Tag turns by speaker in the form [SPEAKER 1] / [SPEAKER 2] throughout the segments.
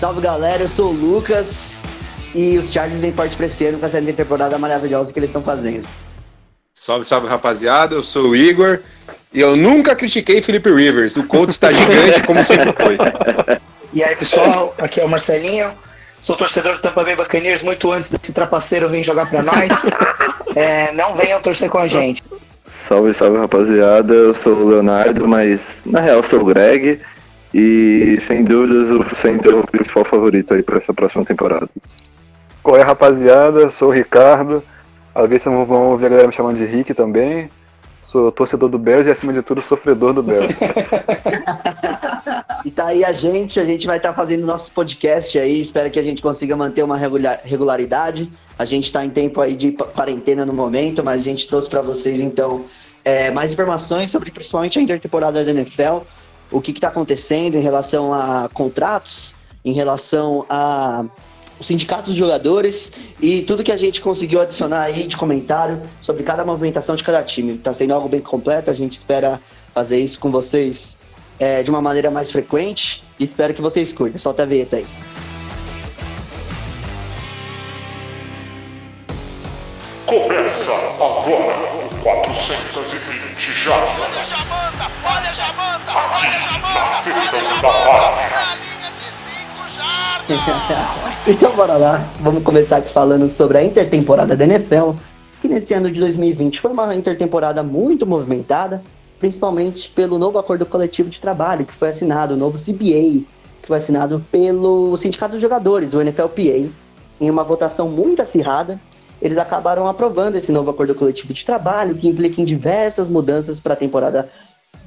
[SPEAKER 1] Salve galera, eu sou o Lucas e os Chargers vêm forte pra esse ano com essa temporada maravilhosa que eles estão fazendo.
[SPEAKER 2] Salve, salve rapaziada, eu sou o Igor e eu nunca critiquei Felipe Rivers, o Colts está gigante como sempre foi.
[SPEAKER 3] E aí pessoal, aqui é o Marcelinho, sou torcedor do Tampa Bay Buccaneers muito antes desse trapaceiro vir jogar pra nós. É, não venham torcer com a gente.
[SPEAKER 4] Salve, salve rapaziada, eu sou o Leonardo, mas na real sou o Greg e sem dúvidas o center é o principal favorito aí para essa próxima temporada.
[SPEAKER 5] Qual é rapaziada, sou o Ricardo, às vezes vocês vão ouvir a galera me chamando de Rick também, sou torcedor do Bears e acima de tudo sofredor do Bears.
[SPEAKER 1] e tá aí a gente, a gente vai estar tá fazendo nosso podcast aí, espero que a gente consiga manter uma regularidade. A gente está em tempo aí de quarentena no momento, mas a gente trouxe para vocês então é, mais informações sobre principalmente a intertemporada da NFL, o que está acontecendo em relação a contratos, em relação a os sindicatos de jogadores e tudo que a gente conseguiu adicionar aí de comentário sobre cada movimentação de cada time. Está sendo algo bem completo, a gente espera fazer isso com vocês é, de uma maneira mais frequente e espero que vocês curtam. Solta a vinheta aí.
[SPEAKER 6] Começa agora o 420 já.
[SPEAKER 1] Então bora lá, vamos começar aqui falando sobre a intertemporada da NFL, que nesse ano de 2020 foi uma intertemporada muito movimentada, principalmente pelo novo acordo coletivo de trabalho que foi assinado, o novo CBA, que foi assinado pelo Sindicato dos Jogadores, o NFLPA, em uma votação muito acirrada. Eles acabaram aprovando esse novo acordo coletivo de trabalho, que implica em diversas mudanças para a temporada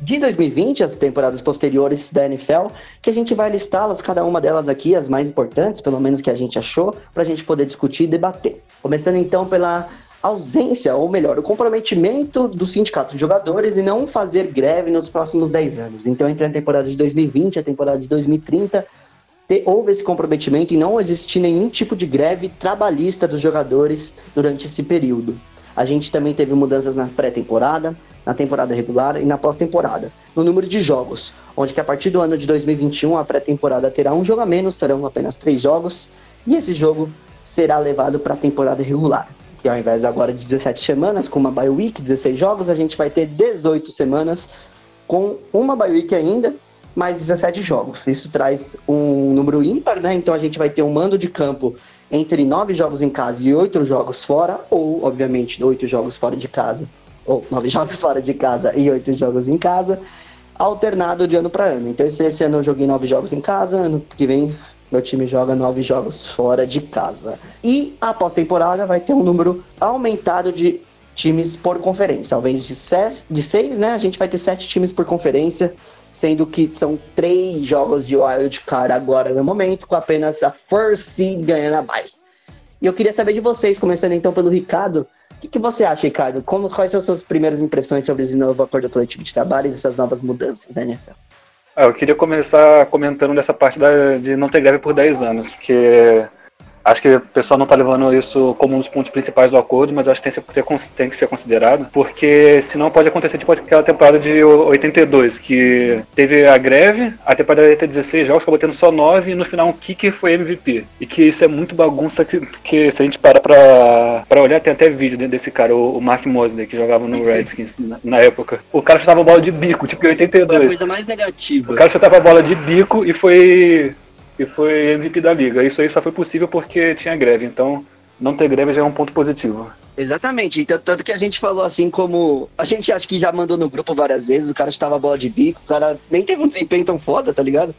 [SPEAKER 1] de 2020, as temporadas posteriores da NFL, que a gente vai listá-las, cada uma delas aqui, as mais importantes, pelo menos que a gente achou, para a gente poder discutir e debater. Começando então pela ausência, ou melhor, o comprometimento do sindicato de jogadores e não fazer greve nos próximos 10 anos. Então, entre a temporada de 2020 e a temporada de 2030, houve esse comprometimento e não existir nenhum tipo de greve trabalhista dos jogadores durante esse período. A gente também teve mudanças na pré-temporada, na temporada regular e na pós-temporada, no número de jogos, onde que a partir do ano de 2021 a pré-temporada terá um jogo a menos, serão apenas três jogos, e esse jogo será levado para a temporada regular. Que ao invés agora de 17 semanas, com uma bye week, 16 jogos, a gente vai ter 18 semanas com uma bye week ainda, mais 17 jogos. Isso traz um número ímpar, né? Então a gente vai ter um mando de campo entre 9 jogos em casa e 8 jogos fora, ou, obviamente, 8 jogos fora de casa ou nove jogos fora de casa e oito jogos em casa, alternado de ano para ano. Então, esse ano eu joguei nove jogos em casa, ano que vem meu time joga nove jogos fora de casa. E a pós-temporada vai ter um número aumentado de times por conferência. Ao invés de seis, de seis, né, a gente vai ter sete times por conferência, sendo que são três jogos de wild card agora no momento, com apenas a first seed ganhando a bye. E eu queria saber de vocês, começando então pelo Ricardo, que, que você acha, Ricardo? Como, quais são as suas primeiras impressões sobre esse novo acordo coletivo de trabalho e essas novas mudanças da NFL?
[SPEAKER 5] Ah, eu queria começar comentando dessa parte da, de não ter greve por 10 anos, porque Acho que o pessoal não está levando isso como um dos pontos principais do acordo, mas acho que tem, que tem que ser considerado, porque senão pode acontecer tipo aquela temporada de 82, que teve a greve, a temporada ia ter 16 jogos, acabou tendo só 9, e no final um kicker foi MVP. E que isso é muito bagunça, que, que se a gente para pra, pra olhar, tem até vídeo desse cara, o, Mark Mosley, que jogava no Redskins na, na, época. O cara chutava bola de bico, tipo em 82. Foi
[SPEAKER 1] a coisa mais negativa.
[SPEAKER 5] O cara chutava bola de bico e foi foi MVP da liga. Isso aí só foi possível porque tinha greve, então não ter greve já é um ponto positivo.
[SPEAKER 1] Exatamente, então, tanto que a gente falou assim como. A gente acha que já mandou no grupo várias vezes, o cara estava bola de bico, o cara nem teve um desempenho tão foda, tá ligado?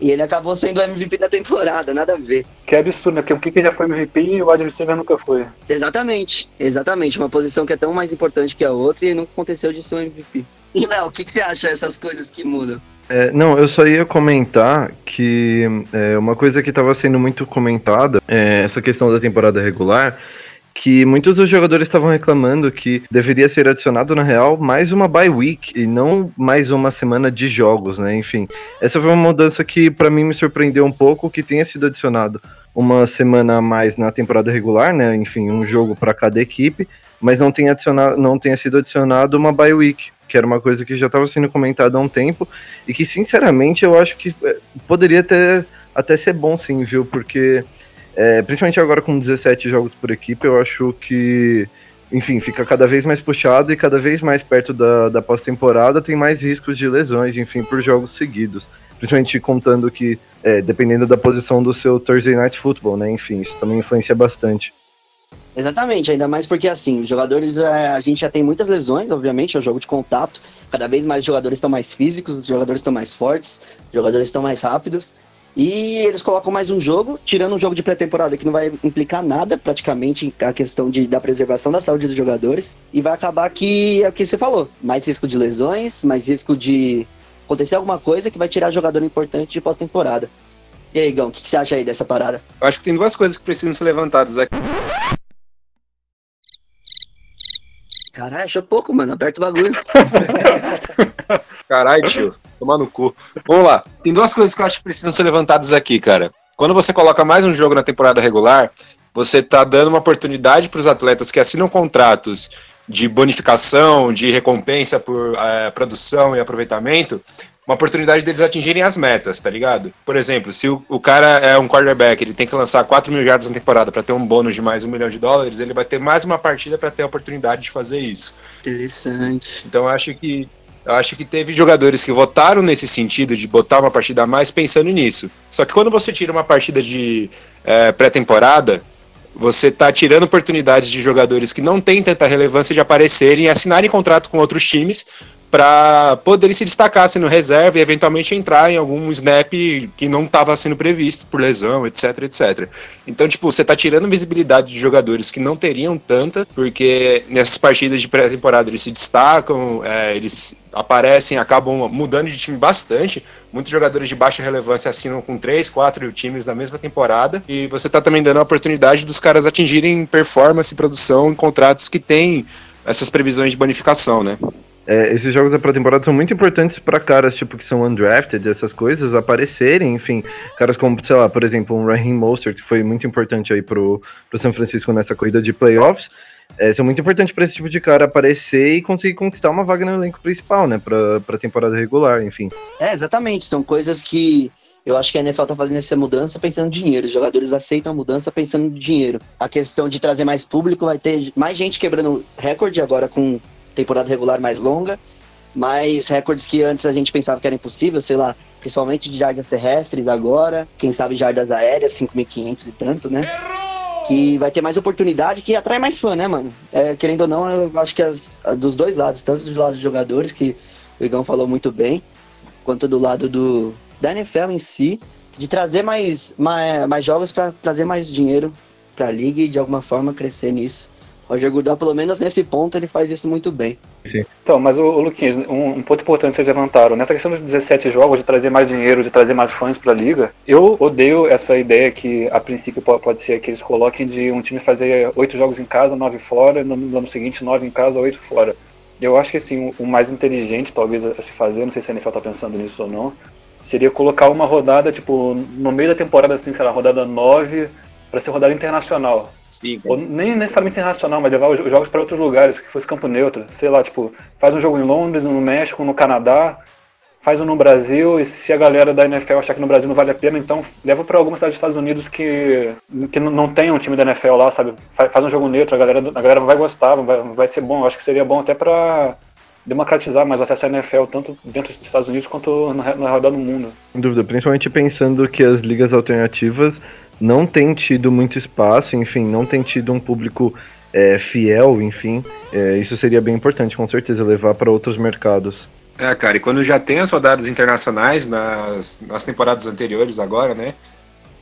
[SPEAKER 1] E ele acabou sendo o MVP da temporada, nada a ver.
[SPEAKER 5] Que absurdo, né? Porque o Kiki já foi MVP e o adversário nunca foi.
[SPEAKER 1] Exatamente, exatamente. Uma posição que é tão mais importante que a outra e não aconteceu de ser um MVP. E Léo, o que, que você acha dessas coisas que mudam?
[SPEAKER 4] É, não, eu só ia comentar que é, uma coisa que estava sendo muito comentada, é, essa questão da temporada regular, que muitos dos jogadores estavam reclamando que deveria ser adicionado, na real, mais uma bye week e não mais uma semana de jogos, né? Enfim, essa foi uma mudança que para mim me surpreendeu um pouco que tenha sido adicionado uma semana a mais na temporada regular, né? Enfim, um jogo para cada equipe, mas não tenha, adicionado, não tenha sido adicionado uma bye week que era uma coisa que já estava sendo comentada há um tempo e que, sinceramente, eu acho que é, poderia ter até ser bom sim, viu? Porque, é, principalmente agora com 17 jogos por equipe, eu acho que, enfim, fica cada vez mais puxado e cada vez mais perto da, da pós-temporada tem mais riscos de lesões, enfim, por jogos seguidos. Principalmente contando que, é, dependendo da posição do seu Thursday Night Football, né? Enfim, isso também influencia bastante.
[SPEAKER 1] Exatamente, ainda mais porque assim, os jogadores, é, a gente já tem muitas lesões, obviamente, é um jogo de contato. Cada vez mais os jogadores estão mais físicos, os jogadores estão mais fortes, os jogadores estão mais rápidos. E eles colocam mais um jogo, tirando um jogo de pré-temporada que não vai implicar nada, praticamente, a questão de, da preservação da saúde dos jogadores. E vai acabar que é o que você falou: mais risco de lesões, mais risco de acontecer alguma coisa que vai tirar jogador importante de pós-temporada. E aí, Gão, o que, que você acha aí dessa parada?
[SPEAKER 2] Eu acho que tem duas coisas que precisam ser levantadas aqui.
[SPEAKER 1] Caralho, achou pouco, mano. Aperta o bagulho.
[SPEAKER 2] Caralho, tio. Tomar no cu. Vamos lá. Tem duas coisas que eu acho que precisam ser levantadas aqui, cara. Quando você coloca mais um jogo na temporada regular, você tá dando uma oportunidade para os atletas que assinam contratos de bonificação, de recompensa por é, produção e aproveitamento, uma oportunidade deles atingirem as metas, tá ligado? Por exemplo, se o, o cara é um quarterback, ele tem que lançar 4 mil jardas na temporada para ter um bônus de mais um milhão de dólares, ele vai ter mais uma partida para ter a oportunidade de fazer isso.
[SPEAKER 1] Interessante.
[SPEAKER 2] Então eu acho que eu acho que teve jogadores que votaram nesse sentido de botar uma partida a mais pensando nisso. Só que quando você tira uma partida de é, pré-temporada, você tá tirando oportunidades de jogadores que não têm tanta relevância de aparecerem e assinarem contrato com outros times para poderem se destacar sendo reserva e eventualmente entrar em algum snap que não estava sendo previsto por lesão, etc, etc. Então, tipo, você tá tirando visibilidade de jogadores que não teriam tanta, porque nessas partidas de pré-temporada eles se destacam, é, eles aparecem, acabam mudando de time bastante. Muitos jogadores de baixa relevância assinam com três, quatro times na mesma temporada. E você tá também dando a oportunidade dos caras atingirem performance e produção em contratos que têm essas previsões de bonificação, né?
[SPEAKER 4] É, esses jogos da pré-temporada são muito importantes para caras tipo que são undrafted, essas coisas aparecerem, enfim, caras como, sei lá, por exemplo, um Raheem Mostert, que foi muito importante aí pro, pro São Francisco nessa corrida de playoffs, é, são muito importantes para esse tipo de cara aparecer e conseguir conquistar uma vaga no elenco principal, né, pra, pra temporada regular, enfim.
[SPEAKER 1] É, exatamente, são coisas que eu acho que a NFL tá fazendo essa mudança pensando em dinheiro. Os jogadores aceitam a mudança pensando em dinheiro. A questão de trazer mais público vai ter mais gente quebrando recorde agora com temporada regular mais longa, mais recordes que antes a gente pensava que era impossível, sei lá, principalmente de jardas terrestres agora, quem sabe jardas aéreas, 5.500 e tanto, né? Que vai ter mais oportunidade, que atrai mais fã, né, mano? É, querendo ou não, eu acho que as, dos dois lados, tanto do lado dos jogadores, que o Igão falou muito bem, quanto do lado do, da NFL em si, de trazer mais, mais, mais jogos para trazer mais dinheiro para a liga e de alguma forma crescer nisso. Roger Goodell, pelo menos nesse ponto, ele faz isso muito bem.
[SPEAKER 5] Sim. Então, mas o, o Luquinhas, um, um, ponto importante que vocês levantaram, nessa questão dos 17 jogos, de trazer mais dinheiro, de trazer mais fãs para a liga, eu odeio essa ideia que a princípio pode, pode ser que eles coloquem de um time fazer oito jogos em casa, nove fora, no, no ano seguinte nove em casa, oito fora. Eu acho que assim, o mais inteligente talvez a se fazer, não sei se a NFL está pensando nisso ou não, seria colocar uma rodada, tipo, no meio da temporada, assim, sei lá, rodada 9, para ser rodada internacional. Sim, Ou nem necessariamente internacional, mas levar os jogos para outros lugares, que fosse campo neutro. Sei lá, tipo, faz um jogo em Londres, no México, no Canadá, faz um no Brasil, e se a galera da NFL achar que no Brasil não vale a pena, então leva para alguma cidade dos Estados Unidos que, que não tem um time da NFL lá, sabe? Faz, um jogo neutro, a galera, a galera vai gostar, vai, vai ser bom. Eu acho que seria bom até para democratizar mais o acesso à NFL, tanto dentro dos Estados Unidos quanto na, na rodada do mundo.
[SPEAKER 4] Sem dúvida, principalmente pensando que as ligas alternativas não tem tido muito espaço, enfim, não tem tido um público é, fiel, enfim. É, isso seria bem importante, com certeza, levar para outros mercados.
[SPEAKER 2] É, cara, e quando já tem as rodadas internacionais nas, nas temporadas anteriores agora, né?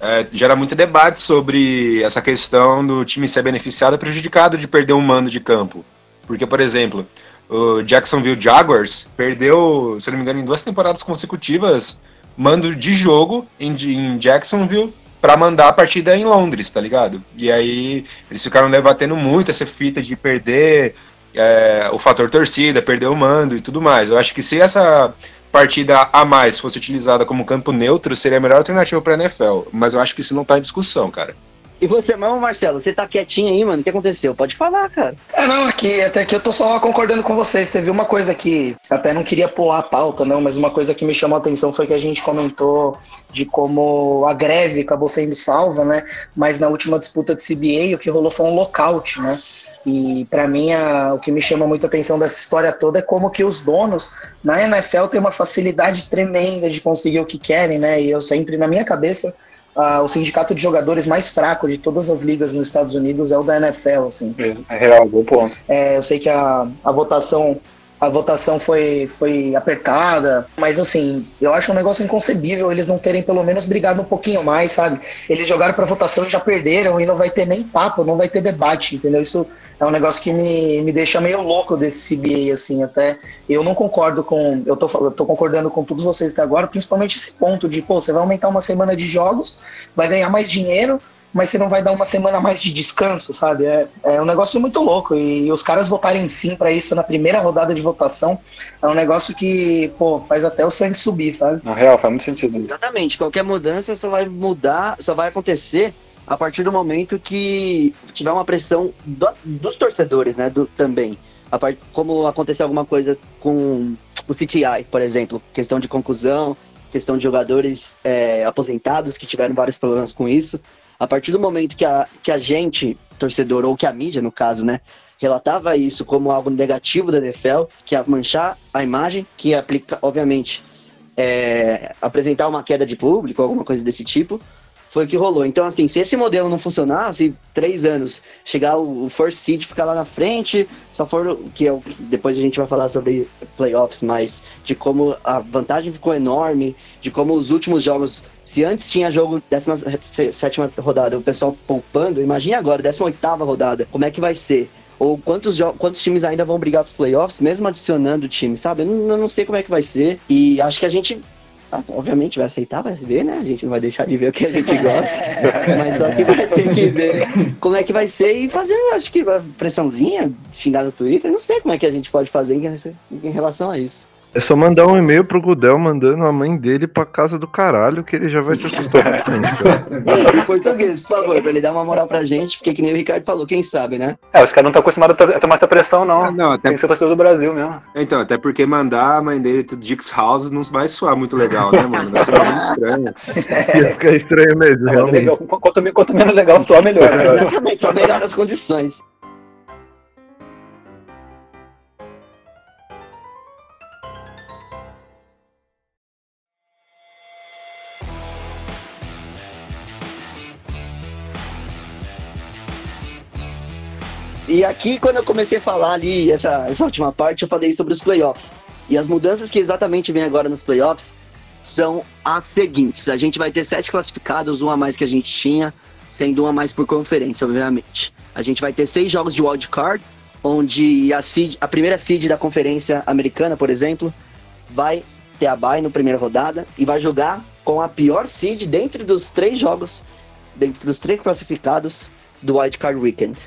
[SPEAKER 2] É, gera muito debate sobre essa questão do time ser beneficiado ou prejudicado de perder um mando de campo. Porque, por exemplo, o Jacksonville Jaguars perdeu, se não me engano, em duas temporadas consecutivas, mando de jogo em, em Jacksonville para mandar a partida em Londres, tá ligado? E aí eles ficaram debatendo muito essa fita de perder é, o fator torcida, perder o mando e tudo mais. Eu acho que se essa partida a mais fosse utilizada como campo neutro, seria a melhor alternativa para a NFL. Mas eu acho que isso não está em discussão, cara.
[SPEAKER 1] E você mesmo, Marcelo, você tá quietinho aí, mano? O que aconteceu? Pode falar, cara.
[SPEAKER 3] É, não, aqui, até que eu tô só concordando com vocês. Teve uma coisa que até não queria pular a pauta, não, mas uma coisa que me chamou a atenção foi que a gente comentou de como a greve acabou sendo salva, né? Mas na última disputa de CBA, o que rolou foi um lockout, né? E para mim, a, o que me chama muita atenção dessa história toda é como que os donos na NFL têm uma facilidade tremenda de conseguir o que querem, né? E eu sempre, na minha cabeça, uh, o sindicato de jogadores mais fraco de todas as ligas nos Estados Unidos é o da NFL, assim.
[SPEAKER 5] É, é real, bom ponto.
[SPEAKER 3] É, eu sei que a, a votação a votação foi, foi apertada, mas assim, eu acho um negócio inconcebível eles não terem pelo menos brigado um pouquinho mais, sabe? Eles jogaram para votação e já perderam e não vai ter nem papo, não vai ter debate, entendeu? Isso é um negócio que me, me deixa meio louco desse CBA, assim, até eu não concordo com, eu tô, eu tô concordando com todos vocês até agora, principalmente esse ponto de, pô, você vai aumentar uma semana de jogos, vai ganhar mais dinheiro, mas você não vai dar uma semana mais de descanso, sabe? É, é um negócio muito louco. E os caras votarem sim para isso na primeira rodada de votação é um negócio que, pô, faz até o sangue subir, sabe?
[SPEAKER 5] Na real, faz muito sentido.
[SPEAKER 1] Exatamente. Qualquer mudança só vai mudar, só vai acontecer a partir do momento que tiver uma pressão do, dos torcedores, né? Do, também. Part, como aconteceu alguma coisa com o CTI, por exemplo, questão de conclusão, questão de jogadores é, aposentados que tiveram vários problemas com isso. A partir do momento que a, que a gente, torcedor, ou que a mídia, no caso, né, relatava isso como algo negativo da NFL, que ia manchar a imagem, que ia aplicar, obviamente, é, apresentar uma queda de público, alguma coisa desse tipo, foi o que rolou. Então, assim, se esse modelo não funcionar, se três anos chegar o, first seed ficar lá na frente, só for que é o, depois a gente vai falar sobre playoffs, mas de como a vantagem ficou enorme, de como os últimos jogos, se antes tinha jogo 17 rodada, o pessoal poupando, imagine agora, 18 rodada, como é que vai ser? Ou quantos, quantos times ainda vão brigar para os playoffs, mesmo adicionando time, sabe? Eu não, eu não sei como é que vai ser. E acho que a gente obviamente vai aceitar, vai ver, né? A gente não vai deixar de ver o que a gente gosta. mas só que vai ter que ver como é que vai ser e fazer, acho que pressãozinha, xingar no Twitter, não sei como é que a gente pode fazer em, em relação a isso.
[SPEAKER 4] É só mandar um e-mail pro Gudel mandando a mãe dele pra casa do caralho que ele já vai se assustar
[SPEAKER 1] em português, por favor, pra ele dar uma moral pra gente, porque que nem o Ricardo falou, quem sabe, né?
[SPEAKER 5] É, os caras não estão acostumados a tomar essa pressão, não. Ah, não até... Tem que ser torcedor do Brasil mesmo.
[SPEAKER 2] Então, até porque mandar a mãe dele pro Dix House não vai soar muito legal, né, mano? Vai ser muito estranho.
[SPEAKER 4] Ia ficar estranho mesmo, é, realmente.
[SPEAKER 5] Legal, quanto, quanto menos legal soar, melhor. Né?
[SPEAKER 1] Exatamente, só melhor as condições. E aqui, quando eu comecei a falar ali, essa, essa última parte, eu falei sobre os playoffs. E as mudanças que exatamente vêm agora nos playoffs são as seguintes. A gente vai ter sete classificados, um a mais que a gente tinha, sendo um a mais por conferência, obviamente. A gente vai ter seis jogos de wild card, onde a, seed, a primeira seed da conferência americana, por exemplo, vai ter a bye no primeira rodada e vai jogar com a pior seed dentro dos três jogos, dentro dos três classificados do wild card weekend.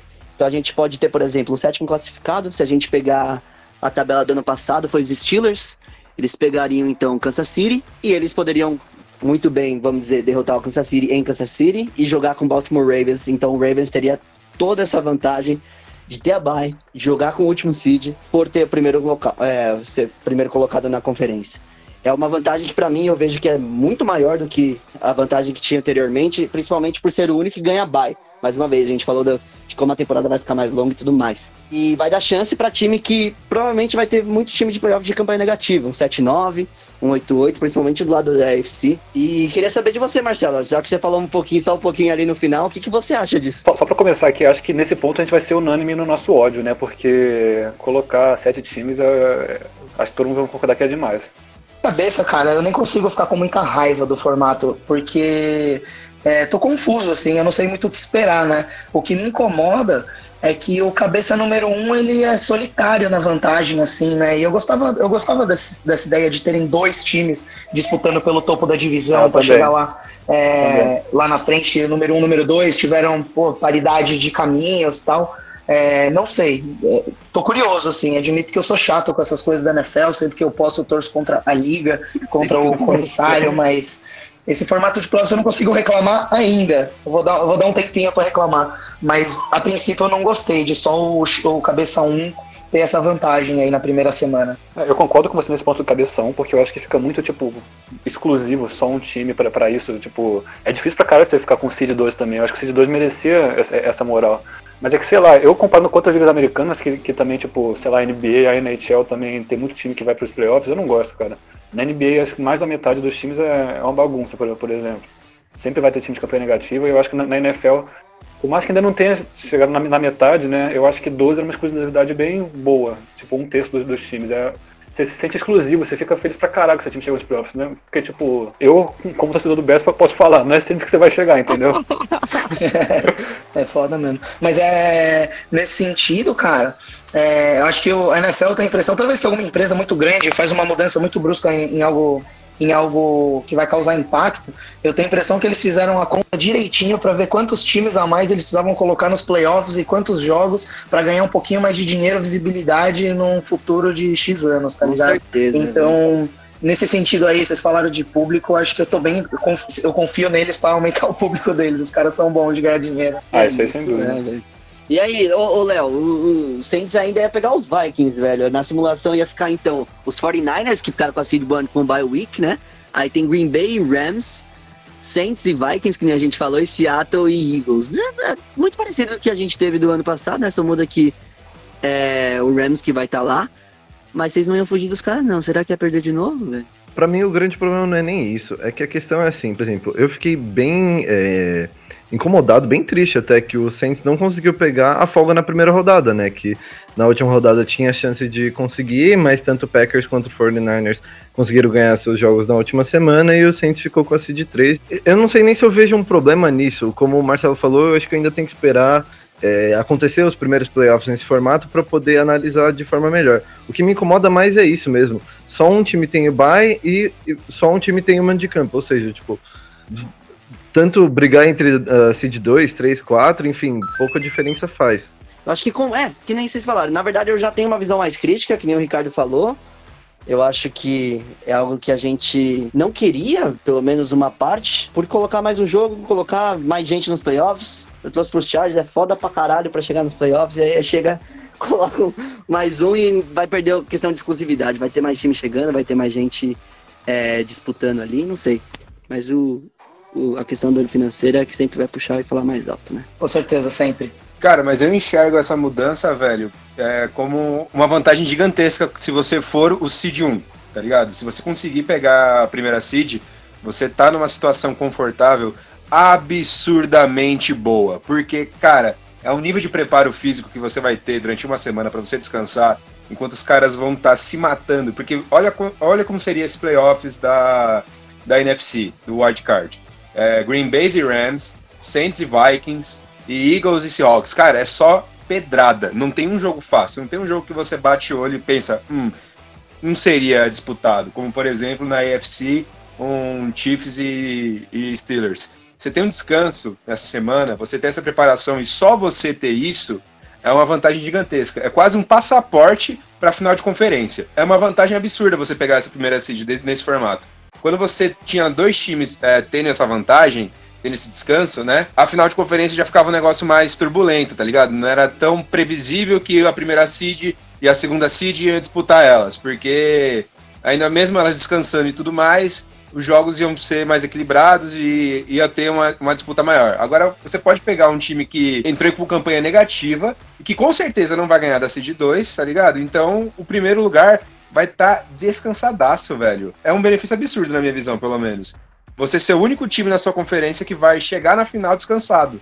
[SPEAKER 1] Então a gente pode ter, por exemplo, o sétimo classificado. Se a gente pegar a tabela do ano passado, foi os Steelers. Eles pegariam então Kansas City e eles poderiam muito bem, vamos dizer, derrotar o Kansas City em Kansas City e jogar com o Baltimore Ravens. Então o Ravens teria toda essa vantagem de ter a bye, de jogar com o último seed, por ter primeiro, local, é, ser primeiro colocado na conferência. É uma vantagem que para mim eu vejo que é muito maior do que a vantagem que tinha anteriormente, principalmente por ser o único que ganha bye. Mais uma vez, a gente falou do, de como a temporada vai ficar mais longa e tudo mais. E vai dar chance para time que provavelmente vai ter muito time de playoff de campanha negativa, um 7-9, um 8-8, principalmente do lado da AFC. E queria saber de você, Marcelo, já que você falou um pouquinho, só um pouquinho ali no final, o que, que você acha disso?
[SPEAKER 5] Só, só para começar aqui, acho que nesse ponto a gente vai ser unânime no nosso ódio, né? Porque colocar sete times, acho que todo mundo vai concordar que é demais
[SPEAKER 3] cabeça, cara, eu nem consigo ficar com muita raiva do formato, porque é, tô confuso, assim, eu não sei muito o que esperar, né? O que me incomoda é que o cabeça número um, ele é solitário na vantagem, assim, né? E eu gostava, eu gostava desse, dessa ideia de terem dois times disputando pelo topo da divisão para chegar lá. É, lá na frente, número um, número dois, tiveram pô, paridade de caminhos e tal. É, não sei, é, tô curioso, assim, admito que eu sou chato com essas coisas da NFL, sempre que eu posso eu torço contra a liga, contra o comissário, mas esse formato de playoffs eu não consigo reclamar ainda. Eu vou dar, eu vou dar um tempinho para reclamar. Mas a princípio eu não gostei de só o, o cabeça 1 ter essa vantagem aí na primeira semana.
[SPEAKER 5] É, Eu concordo com você nesse ponto do cabeção, porque eu acho que fica muito, tipo, exclusivo, só um time pra, pra isso. Tipo, é difícil pra caralho você ficar com o Seed 2 também. Eu acho que o Seed 2 merecia essa moral. Mas é que, sei lá, eu comparando com outras ligas americanas, que, que também, tipo, sei lá, a NBA, a NHL também tem muito time que vai pros playoffs, eu não gosto, cara. Na NBA, acho que mais da metade dos times é, é uma bagunça, por, por exemplo. Sempre vai ter time de campanha negativa, e eu acho que na, na NFL, por mais que ainda não tenha chegado na, na metade, né, eu acho que 12 é uma exclusividade bem boa. Tipo, um terço dos, dos times. É, você se sente exclusivo, você fica feliz pra caralho que seu time chega nos playoffs, né? Porque, tipo, eu, como torcedor do Bears, posso falar, não é sempre que você vai chegar, entendeu?
[SPEAKER 3] é foda mesmo. Mas é nesse sentido, cara, é, eu acho que o NFL tem a impressão, toda vez que alguma empresa muito grande faz uma mudança muito brusca em, em algo em algo que vai causar impacto, eu tenho a impressão que eles fizeram a conta direitinho para ver quantos times a mais eles precisavam colocar nos playoffs e quantos jogos para ganhar um pouquinho mais de dinheiro, visibilidade num futuro de X anos, tá
[SPEAKER 1] Com
[SPEAKER 3] ligado?
[SPEAKER 1] certeza.
[SPEAKER 3] Então, nesse sentido aí, vocês falaram de público, acho que eu tô bem, eu confio, eu confio neles para aumentar o público deles. Os caras são bons de ganhar dinheiro.
[SPEAKER 5] Ah, isso aí sem dúvida.
[SPEAKER 1] né, velho? E aí, ô, ô Léo, o, o Saints ainda ia pegar os Vikings, velho. Na simulação ia ficar, então, os 49ers, que ficaram com a Seed com o bye week, né? Aí tem Green Bay Rams, Saints e Vikings, que nem a gente falou, e Seattle e Eagles. É, é muito parecido o que a gente teve do ano passado, né? Só muda que é o Rams que vai estar lá. Mas vocês não iam fugir dos caras, não. Será que ia perder de novo, velho?
[SPEAKER 4] Pra mim, o grande problema não é nem isso. É que a questão é assim, por exemplo, eu fiquei bem é, incomodado, bem triste até que o Saints não conseguiu pegar a folga na primeira rodada, né? Que na última rodada tinha a chance de conseguir, mas tanto o Packers quanto o 49ers conseguiram ganhar seus jogos na última semana e o Saints ficou com a seed 3. Eu não sei nem se eu vejo um problema nisso. Como o Marcelo falou, eu acho que ainda tenho que esperar é, acontecer os primeiros playoffs nesse formato para poder analisar de forma melhor. O que me incomoda mais é isso mesmo. Só um time tem o bye e, e só um time tem o mando de campo. Ou seja, tipo, tanto brigar entre uh, seed 2, 3, 4, enfim, pouca diferença faz.
[SPEAKER 1] Eu acho que com. É, que nem vocês falaram. Na verdade, eu já tenho uma visão mais crítica, que nem o Ricardo falou. Eu acho que é algo que a gente não queria, pelo menos uma parte, por colocar mais um jogo, colocar mais gente nos playoffs. Eu trouxe pros Chargers, é foda pra caralho pra chegar nos playoffs, e aí chega, coloca mais um e vai perder a questão de exclusividade. Vai ter mais time chegando, vai ter mais gente é, disputando ali, não sei. Mas o, o- a questão do financeiro é que sempre vai puxar e falar mais alto, né?
[SPEAKER 3] Com certeza, sempre.
[SPEAKER 2] Cara, mas eu enxergo essa mudança, velho, é, como uma vantagem gigantesca se você for o Seed 1, tá ligado? Se você conseguir pegar a primeira Seed, você tá numa situação confortável absurdamente boa. Porque, cara, é um nível de preparo físico que você vai ter durante uma semana pra você descansar, enquanto os caras vão estar se matando. Porque olha, olha como seria esse playoffs da, da NFC, do Wild Card. É, Green Bay e Rams, Saints e Vikings, e Eagles e Seahawks. Cara, é só pedrada. Não tem um jogo fácil. Não tem um jogo que você bate o olho e pensa, hum, não seria disputado. Como, por exemplo, na AFC, um Chiefs e, e Steelers. Você tem um descanso nessa semana, você tem essa preparação e só você ter isso é uma vantagem gigantesca. É quase um passaporte para final de conferência. É uma vantagem absurda você pegar essa primeira seed nesse formato. Quando você tinha dois times é, tendo essa vantagem, tendo esse descanso, né? A final de conferência já ficava um negócio mais turbulento, tá ligado? Não era tão previsível que a primeira seed e a segunda seed iam disputar elas, porque ainda mesmo elas descansando e tudo mais, os jogos iam ser mais equilibrados e ia ter uma, uma disputa maior. Agora você pode pegar um time que entrou com campanha negativa e que com certeza não vai ganhar da seed 2, tá ligado? Então o primeiro lugar vai estar descansadaço, velho. É um benefício absurdo na minha visão, pelo menos você ser o único time na sua conferência que vai chegar na final descansado.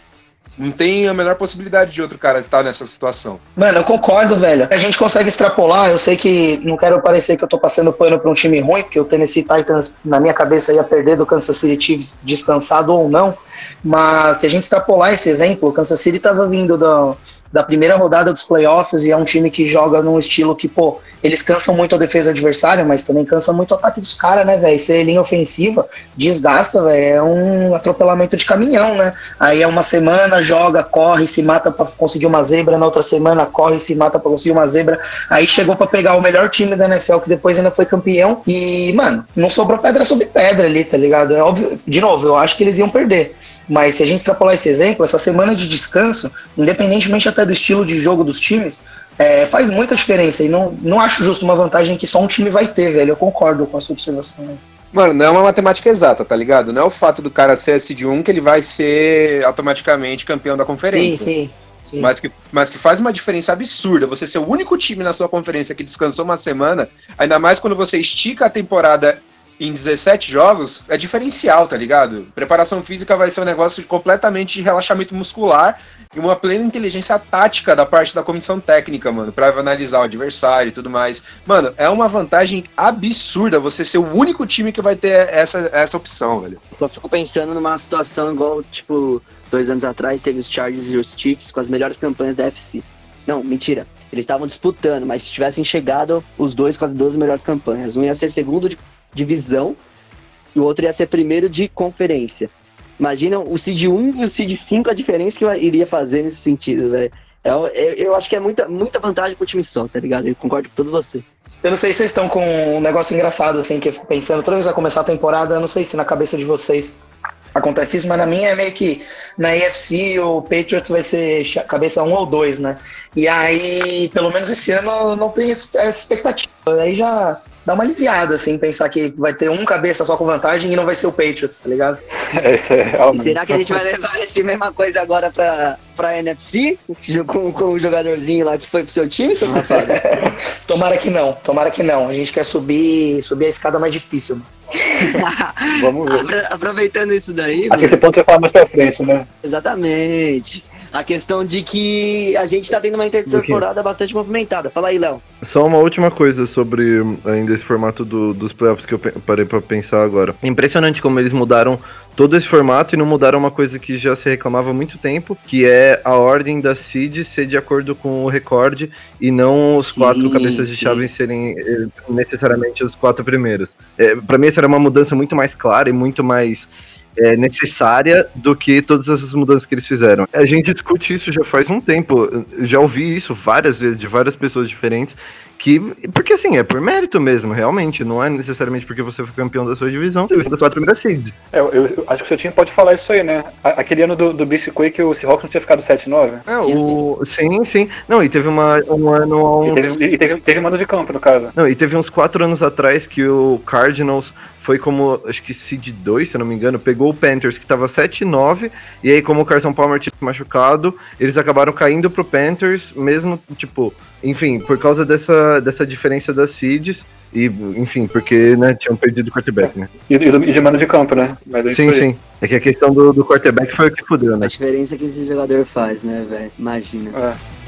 [SPEAKER 2] Não tem a menor possibilidade de outro cara estar nessa situação.
[SPEAKER 3] Mano, eu concordo, velho. A gente consegue extrapolar. Eu sei que não quero parecer que eu tô passando pano pra um time ruim, porque o Tennessee Titans, na minha cabeça, ia perder do Kansas City Chiefs descansado ou não. Mas se a gente extrapolar esse exemplo, o Kansas City tava vindo do, da primeira rodada dos playoffs e é um time que joga num estilo que, pô, eles cansam muito a defesa adversária, mas também cansam muito o ataque dos caras, né, velho? Ser linha ofensiva desgasta, velho. É um atropelamento de caminhão, né? Aí é uma semana, joga, corre, se mata para conseguir uma zebra, na outra semana corre, se mata para conseguir uma zebra. Aí chegou para pegar o melhor time da NFL, que depois ainda foi campeão. E, mano, não sobrou pedra sobre pedra ali, tá ligado? É óbvio, de novo, eu acho que eles iam perder. Mas se a gente extrapolar esse exemplo, essa semana de descanso, independentemente até do estilo de jogo dos times, é, faz muita diferença. E não, não acho justo uma vantagem que só um time vai ter, velho. Eu concordo com a sua observação.
[SPEAKER 2] Mano, não é uma matemática exata, tá ligado? Não é o fato do cara ser SD1 que ele vai ser automaticamente campeão da conferência.
[SPEAKER 3] Sim, sim. Sim.
[SPEAKER 2] Mas que, mas que faz uma diferença absurda. Você ser o único time na sua conferência que descansou uma semana, ainda mais quando você estica a temporada em 17 jogos é diferencial, tá ligado? Preparação física vai ser um negócio completamente de relaxamento muscular e uma plena inteligência tática da parte da comissão técnica, mano, para analisar o adversário e tudo mais. Mano, é uma vantagem absurda você ser o único time que vai ter essa, essa opção, velho.
[SPEAKER 1] Só fico pensando numa situação igual, tipo, dois anos atrás teve os Chargers e os Chiefs com as melhores campanhas da FC. Não, mentira. Eles estavam disputando, mas se tivessem chegado os dois com as duas melhores campanhas, um ia ser segundo de divisão e o outro ia ser primeiro de conferência. Imagina o Seed 1 e o Seed 5, a diferença que iria fazer nesse sentido, velho. Eu, é eu, eu, acho que é muita, muita vantagem pro time só, tá ligado? Eu concordo com todo você.
[SPEAKER 3] Eu não sei se vocês estão com um negócio engraçado, assim, que eu fico pensando, toda vez que vai começar a temporada, eu não sei se na cabeça de vocês acontece isso, mas na minha é meio que na AFC o Patriots vai ser cabeça 1 ou 2, né? E aí, pelo menos esse ano, não tem essa expectativa. Aí já dá uma aliviada, assim, pensar que vai ter um cabeça só com vantagem e não vai ser o Patriots, tá ligado?
[SPEAKER 5] É, isso é realmente.
[SPEAKER 1] Será que a gente vai levar essa mesma coisa agora pra, pra NFC? Com, com o jogadorzinho lá que foi pro seu time, seu safado?
[SPEAKER 3] tomara que não, tomara que não. A gente quer subir, subir a escada mais difícil.
[SPEAKER 5] Vamos ver.
[SPEAKER 1] Aproveitando isso daí.
[SPEAKER 5] Acho que esse ponto você fala mais pra frente, né?
[SPEAKER 1] Exatamente a questão de que a gente tá tendo uma intertemporada bastante movimentada. Fala aí, Léo.
[SPEAKER 4] Só uma última coisa sobre ainda esse formato do, dos playoffs que eu parei para pensar agora. Impressionante como eles mudaram todo esse formato e não mudaram uma coisa que já se reclamava há muito tempo, que é a ordem da seed ser de acordo com o recorde e não os sim, quatro cabeças de chave serem eh, necessariamente os quatro primeiros. É, para mim, essa era uma mudança muito mais clara e muito mais é, necessária do que todas essas mudanças que eles fizeram. A gente discute isso já faz um tempo. já ouvi isso várias vezes de várias pessoas diferentes. Que, porque assim, é por mérito mesmo, realmente. Não é necessariamente porque você foi campeão da sua divisão, você foi das quatro primeiras seeds.
[SPEAKER 5] É, eu, eu, acho que o seu time pode falar isso aí, né? Aquele ano do, do Beast Quake, o Seahawks não tinha ficado 7-9?
[SPEAKER 4] É, o... sim, sim. Não, e teve uma, um ano.
[SPEAKER 5] Um... E, teve, e teve, teve mando de campo, no caso.
[SPEAKER 4] Não, e teve uns quatro anos atrás que o Cardinals foi como, acho que seed 2, se eu não me engano, pegou o Panthers, que tava 7-9, e aí como o Carson Palmer tinha machucado, eles acabaram caindo pro Panthers, mesmo, tipo, enfim, por causa dessa, dessa diferença das seeds, e, enfim, porque, né, tinham perdido o quarterback, né?
[SPEAKER 5] E, e de mano de campo, né?
[SPEAKER 4] É sim, sim. É que a questão do, do quarterback foi o que fudeu, né?
[SPEAKER 1] A diferença que esse jogador faz, né, velho? Imagina. É.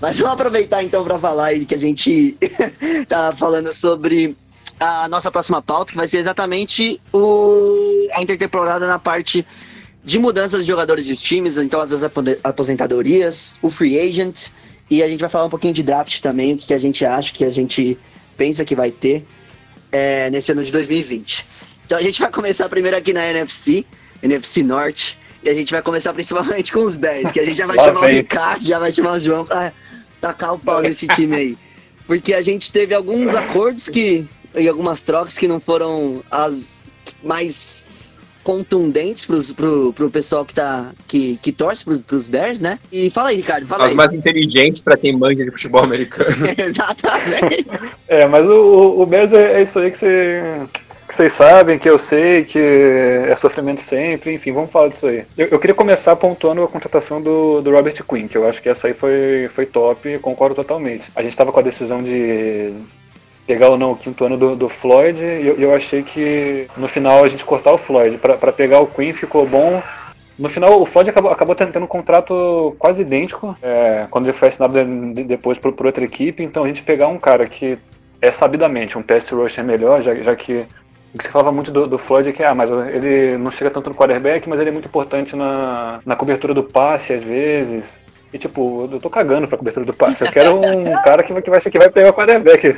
[SPEAKER 1] Mas vamos aproveitar então para falar aí que a gente tá falando sobre a nossa próxima pauta, que vai ser exatamente o, a intertemporada na parte de mudanças de jogadores de times, então as aposentadorias, o free agent, e a gente vai falar um pouquinho de draft também, o que a gente acha, que a gente pensa que vai ter é, nesse ano de 2020. Então a gente vai começar primeiro aqui na NFC, NFC Norte, e a gente vai começar principalmente com os Bears, que a gente já vai chamar vem. o Ricardo, já vai chamar o João pra tacar o pau nesse time aí. Porque a gente teve alguns acordos que. e algumas trocas que não foram as mais contundentes pros, pro, pro pessoal que, tá, que, que torce pro, pros Bears, né? E fala aí, Ricardo, fala
[SPEAKER 2] As
[SPEAKER 1] aí.
[SPEAKER 2] mais inteligentes para quem manja de futebol americano.
[SPEAKER 1] Exatamente.
[SPEAKER 5] É, mas o, o Bears é, é isso aí que você que vocês sabem, que eu sei, que é sofrimento sempre, enfim, vamos falar disso aí. Eu, eu queria começar pontuando a contratação do, do Robert Quinn, que eu acho que essa aí foi, foi top, concordo totalmente. A gente estava com a decisão de pegar ou não o quinto ano do, do Floyd, e eu, eu, achei que no final a gente cortar o Floyd. para pegar o Quinn ficou bom, No final, o Floyd acabou, acabou tendo um contrato quase idêntico é, quando ele foi assinado de, de, depois por, por, outra equipe. Então, a gente pegar um cara que é sabidamente um pass rusher melhor, já, já que o que você falava muito do, do Floyd é que ah, mas ele não chega tanto no quarterback, mas ele é muito importante na, na cobertura do passe às vezes. E tipo, eu tô cagando pra cobertura do passe. Eu quero um cara que vai, que vai, que vai pegar o quarterback.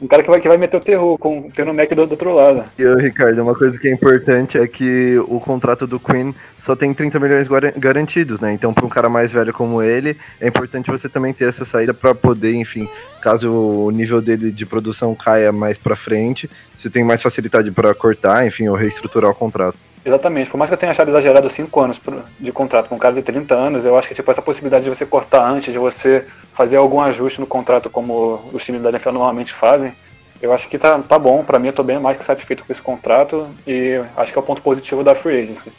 [SPEAKER 5] Um cara que vai, que vai meter o terror, com, tendo o Mac do, do outro lado.
[SPEAKER 4] E, Ricardo, uma coisa que é importante é que o contrato do Queen só tem 30 milhões garantidos, né? Então, para um cara mais velho como ele, é importante você também ter essa saída para poder, enfim, caso o nível dele de produção caia mais para frente, você tem mais facilidade para cortar, enfim, ou reestruturar o contrato.
[SPEAKER 5] Exatamente. Por mais que eu tenha achado exagerado 5 anos de contrato com um cara de 30 anos, eu acho que tipo, essa possibilidade de você cortar antes, de você fazer algum ajuste no contrato como os times da NFL normalmente fazem, eu acho que tá, tá bom. Para mim, eu tô bem mais que satisfeito com esse contrato e acho que é o ponto positivo da Free Agency.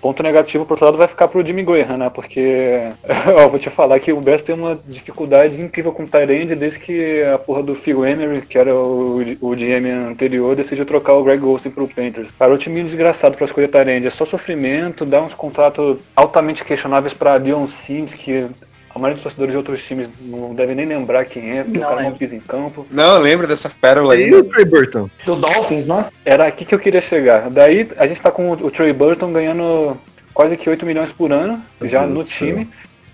[SPEAKER 5] Ponto negativo, por outro lado, vai ficar pro Jimmy Graham, né? Porque, ó, vou te falar que o Bears tem uma dificuldade incrível com o Tyrande desde que a porra do Phil Emery, que era o, o GM anterior, decidiu trocar o Greg Olsen pro Panthers. Cara, o time desgraçado pra escolher Tyrande. É só sofrimento, dá uns contratos altamente questionáveis pra Dion Sims, que maioria dos torcedores de outros times não deve nem lembrar quem é, porque não, o cara não pisa em campo.
[SPEAKER 2] Não, lembra dessa pérola aí.
[SPEAKER 4] E o Trey Burton?
[SPEAKER 3] Do Dolphins, né?
[SPEAKER 5] Era aqui que eu queria chegar. Daí a gente tá com o Trey Burton ganhando quase que 8 milhões por ano, já no time.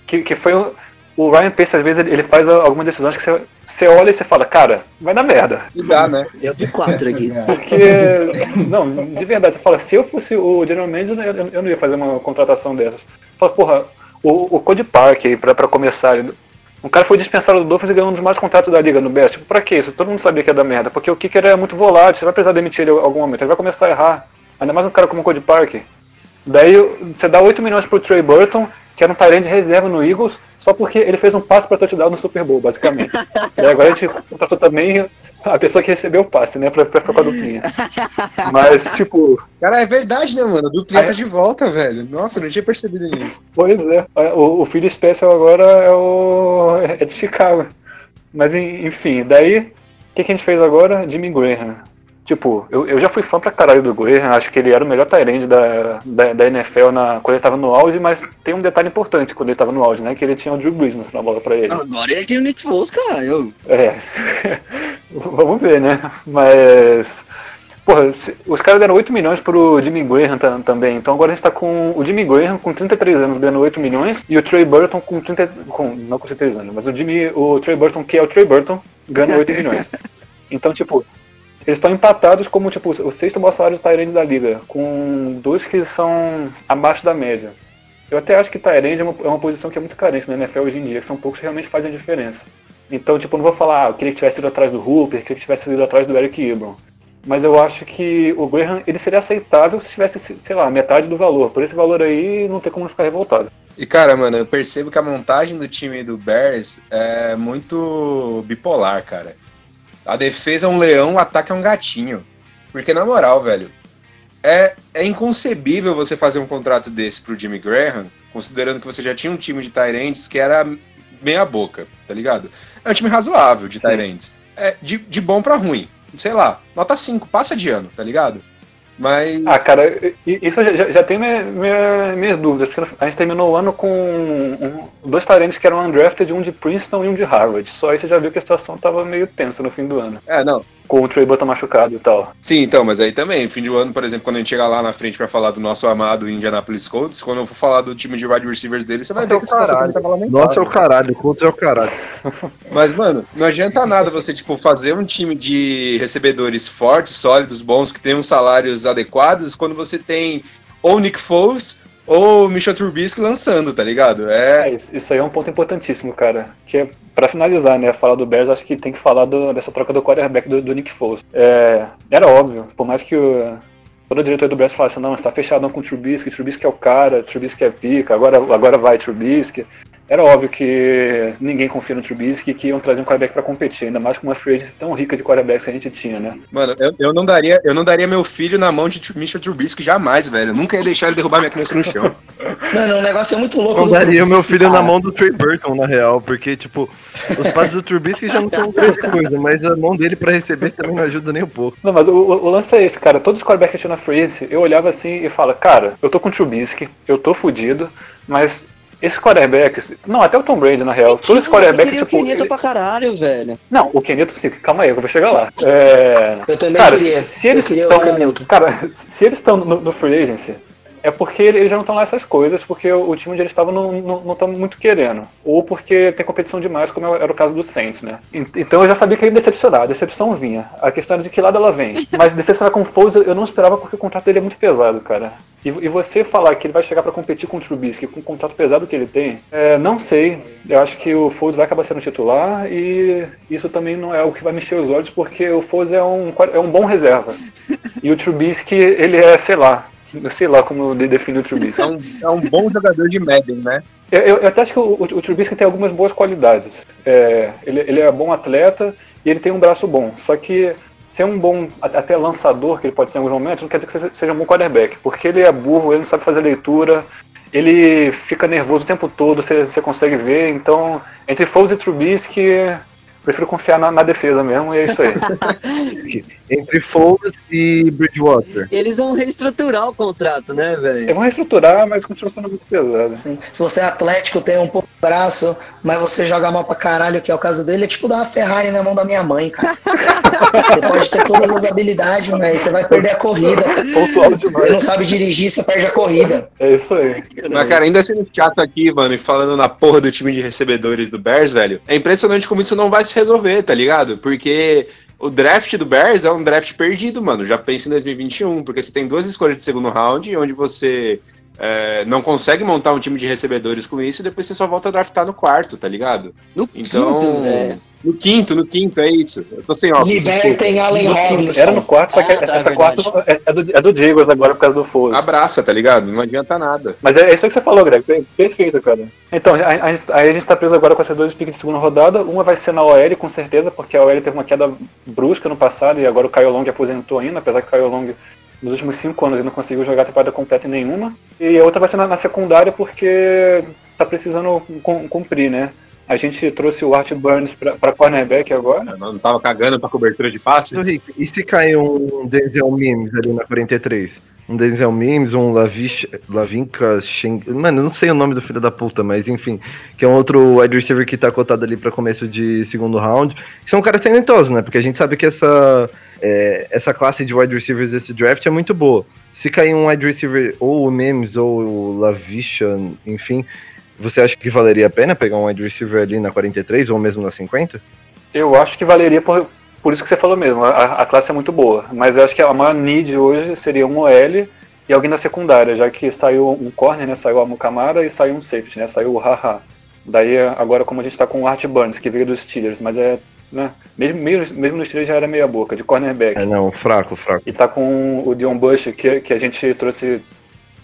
[SPEAKER 5] Que, que foi o, o Ryan Pace, às vezes, ele faz algumas decisões que você, você olha e você fala, cara, vai dar merda.
[SPEAKER 2] E dá, né?
[SPEAKER 1] Eu vi quatro aqui.
[SPEAKER 5] Porque, não, de verdade, você fala, se eu fosse o General Manager, eu, eu não ia fazer uma contratação dessas. Fala, porra, o, o Code Park pra começar. O cara foi dispensado do Dolphins e ganhou um dos mais contratos da liga no Best. Tipo, pra que isso? Todo mundo sabia que ia dar merda. Porque o Kicker é muito volátil, você vai precisar demitir ele em algum momento. Ele vai começar a errar. Ainda mais um cara como o Code Park. Daí você dá 8 milhões pro Trey Burton, que era um talento de reserva no Eagles, só porque ele fez um passe para touchdown no Super Bowl, basicamente. e agora a gente contratou também a pessoa que recebeu o passe, né? Pra, pra ficar com a duplinha. Mas, tipo.
[SPEAKER 2] Cara, é verdade, né, mano? A duplinha tá de volta, velho. Nossa, não tinha percebido isso.
[SPEAKER 5] Pois é. O, o filho especial agora é o. é de Chicago. Mas enfim, daí. O que, que a gente fez agora? Jimmy Graham. Tipo, eu, eu já fui fã pra caralho do Graham, acho que ele era o melhor Tyrande da, da, da, NFL na, quando ele tava no auge, mas tem um detalhe importante quando ele tava no auge, né? Que ele tinha o Drew Brees na bola pra ele.
[SPEAKER 1] Agora ele tem o Nick Foles, caralho.
[SPEAKER 5] É. Vamos ver, né? Mas. Porra, os caras deram 8 milhões pro Jimmy Graham também. Então agora a gente tá com o Jimmy Graham com 33 anos ganhando 8 milhões e o Trey Burton com 30. Com, não com 33 anos, mas o Jimmy. O Trey Burton, que é o Trey Burton, ganhando 8 milhões. Então, tipo, eles estão empatados como tipo o sexto maior salário do Tyrande da liga, com dois que são abaixo da média. Eu até acho que Tyrande é uma, é uma posição que é muito carente na NFL hoje em dia, que são poucos que realmente fazem a diferença. Então, tipo, não vou falar, ah, eu queria que tivesse ido atrás do Hooper, queria que tivesse ido atrás do Eric Ebron. Mas eu acho que o Graham ele seria aceitável se tivesse, sei lá, metade do valor. Por esse valor aí, não tem como ficar revoltado.
[SPEAKER 2] E cara, mano, eu percebo que a montagem do time do Bears é muito bipolar, cara. A defesa é um leão, o ataque é um gatinho. Porque, na moral, velho, é, é inconcebível você fazer um contrato desse pro Jimmy Graham, considerando que você já tinha um time de Tyrants que era meia boca, tá ligado? É um time razoável de Tyrants. É de, de bom para ruim. Sei lá, nota 5, passa de ano, tá ligado? Mas.
[SPEAKER 5] Ah, cara, isso já, já tem minha, minha, minhas dúvidas, porque a gente terminou o ano com um, dois talentos que eram undrafted, um de Princeton e um de Harvard. Só aí você já viu que a situação tava meio tensa no fim do ano.
[SPEAKER 2] É, não
[SPEAKER 5] com o Trey Button machucado e tal.
[SPEAKER 2] Sim, então, mas aí também, fim do ano, por exemplo, quando a gente chegar lá na frente para falar do nosso amado Indianapolis Colts, quando eu for falar do time de wide receivers dele, você vai Nossa, ver que a situação
[SPEAKER 4] tá Nossa, é o caralho, o Colts é o caralho.
[SPEAKER 2] mas, mano, não adianta nada você, tipo, fazer um time de recebedores fortes, sólidos, bons, que tenham salários adequados, quando você tem ou Nick Foles ou Michel Trubisky lançando, tá ligado?
[SPEAKER 5] É... é... isso aí é um ponto importantíssimo, cara. Que é para finalizar, né, falar do Bears, acho que tem que falar do, dessa troca do quarterback do, do Nick Foles. É, era óbvio, por mais que o, todo o diretor do Bears falasse, não, está fechado com o Trubisky, Trubisky é o cara, Trubisky é pica, agora, agora vai Trubisky. Era óbvio que ninguém confia no Trubisky e que iam trazer um quarterback para competir, ainda mais com uma free tão rica de quarterbacks que a gente tinha, né?
[SPEAKER 2] Mano, eu, eu, não daria, eu não daria meu filho na mão de Mitchell Trubisky jamais, velho. Eu nunca ia deixar ele derrubar minha criança no chão.
[SPEAKER 3] Mano, o negócio é muito louco.
[SPEAKER 4] Eu daria o meu filho na
[SPEAKER 3] cara.
[SPEAKER 4] mão do Trey Burton, na real, porque, tipo, os passos do Trubisky já não são grande coisa, mas a mão dele pra receber também não ajuda nem um pouco.
[SPEAKER 5] Não, mas o, o- lance é esse, cara. Todos os quarterbacks que tinha na free eu olhava assim e falava, cara, eu tô com o Trubisky, eu tô fudido, mas esses quarterbacks, não, até o Tom Brady, na real, todos os
[SPEAKER 1] Você
[SPEAKER 5] quarterbacks,
[SPEAKER 1] queria o
[SPEAKER 5] tipo...
[SPEAKER 1] Kenito
[SPEAKER 5] ele-
[SPEAKER 1] pra caralho, velho.
[SPEAKER 5] Não, o Kenilton, sim, calma aí, eu vou chegar lá. É...
[SPEAKER 3] Eu também
[SPEAKER 5] Cara,
[SPEAKER 3] queria.
[SPEAKER 5] se eles
[SPEAKER 3] eu queria
[SPEAKER 5] estão.
[SPEAKER 3] o.
[SPEAKER 5] Cara, se eles estão no, no free agency, é porque eles já não estão lá essas coisas, porque o, o time onde eles estavam não, não, não tá muito querendo. Ou porque tem competição demais, como era o caso do Saints, né? En- Então eu já sabia que ia decepcionar, a decepção vinha. A questão era de que lado ela vem. Mas decepcionar com o Foles eu- não esperava porque o contrato dele é muito pesado, cara. E, e você falar que ele vai chegar pra competir com o Trubisky com o contrato pesado que ele tem, é, não sei. Eu acho que o Foles vai acabar sendo titular e isso também não é o que vai mexer os olhos, porque o Foles é um, é um bom reserva. E o Trubisky, ele é, sei lá, eu sei lá como de- define o Trubisky.
[SPEAKER 2] É um, é um bom jogador de Madden, né?
[SPEAKER 5] Eu, eu- eu até acho que o, o, Trubisky tem algumas boas qualidades. É, ele, ele é bom atleta e ele tem um braço bom. Só que ser um bom até lançador, que ele pode ser em alguns momentos, não quer dizer que seja, seja um bom quarterback. Porque ele é burro, ele não sabe fazer leitura, ele fica nervoso o tempo todo, você, você consegue ver. Então, entre Foles e Trubisky, prefiro confiar na, na defesa mesmo e é isso aí.
[SPEAKER 4] Entre Foles e Bridgewater.
[SPEAKER 1] Eles vão reestruturar o contrato, né,
[SPEAKER 5] Eu
[SPEAKER 1] velho?
[SPEAKER 5] vou reestruturar, mas continua sendo muito pesado.
[SPEAKER 3] Sim. Se você é atlético, tem um pouco de braço, mas você joga mal pra caralho, que é o caso dele, é tipo dar uma Ferrari na mão da minha mãe, cara. você pode ter todas as habilidades, mas você vai perder a corrida. Você não sabe dirigir, você perde a corrida.
[SPEAKER 5] É isso aí.
[SPEAKER 2] Mas, cara, ainda sendo chato aqui, mano, e falando na porra do time de recebedores do Bears, velho, é impressionante como isso não vai se resolver, tá ligado? Porque o draft do Bears é um draft perdido, mano. Já pensa em 2021, porque você tem duas escolhas de segundo round, onde você é, não consegue montar um time de recebedores com isso, e depois você só volta a draftar no quarto, tá ligado?
[SPEAKER 1] No
[SPEAKER 2] Então.
[SPEAKER 1] quinto, velho.
[SPEAKER 2] No quinto, no quinto, é isso. Eu tô sem óculos.
[SPEAKER 3] Libertem Allen Robinson.
[SPEAKER 5] Era no quarto, só que
[SPEAKER 1] Ah, tá,
[SPEAKER 5] essa
[SPEAKER 1] é
[SPEAKER 5] quarta é, é do, é do Jaguars agora por causa do Foles.
[SPEAKER 2] Abraça, tá ligado? Não adianta nada.
[SPEAKER 5] Mas é, é isso que você falou, Greg. Per- Perfeito, cara. Então, a, a, aí a gente tá preso agora com essas duas piques de segunda rodada. Uma vai ser na OL, com certeza, porque a OL teve uma queda brusca no passado e agora o Kyle Long aposentou ainda, apesar que o Kyle Long nos últimos cinco anos ele não conseguiu jogar a temporada completa em nenhuma. E a outra vai ser na, na secundária porque tá precisando cum- cumprir, né? A gente trouxe o Art Burns pra, pra cornerback agora.
[SPEAKER 2] Eu não tava cagando pra cobertura de passe.
[SPEAKER 4] Rick, e se cair um Denzel Mims ali na 43? Um Denzel Mims, um Lavish, Lavinka Shen... Mano, eu não sei o nome do filho da puta, mas enfim. Que é um outro wide receiver que tá cotado ali pra começo de segundo round. Que são caras talentosos, né? Porque a gente sabe que essa, é, essa classe de wide receivers desse draft é muito boa. Se cair um wide receiver, ou o Mims, ou o Lavisha, enfim... Você acha que valeria a pena pegar um wide receiver ali na 43 ou mesmo na 50?
[SPEAKER 5] Eu acho que valeria por, por isso que você falou mesmo. A, a classe é muito boa. Mas eu acho que a maior need hoje seria um OL e alguém na secundária, já que saiu um corner, né? Saiu a Mukamara e saiu um safety, né? Saiu o Haha. Daí agora como a gente tá com o Art Burns, que veio dos Steelers, mas é. Né, mesmo, mesmo, mesmo nos Steelers já era meia boca, de cornerback.
[SPEAKER 4] É, não, fraco, fraco.
[SPEAKER 5] E tá com o Dion Bush, que, que a gente trouxe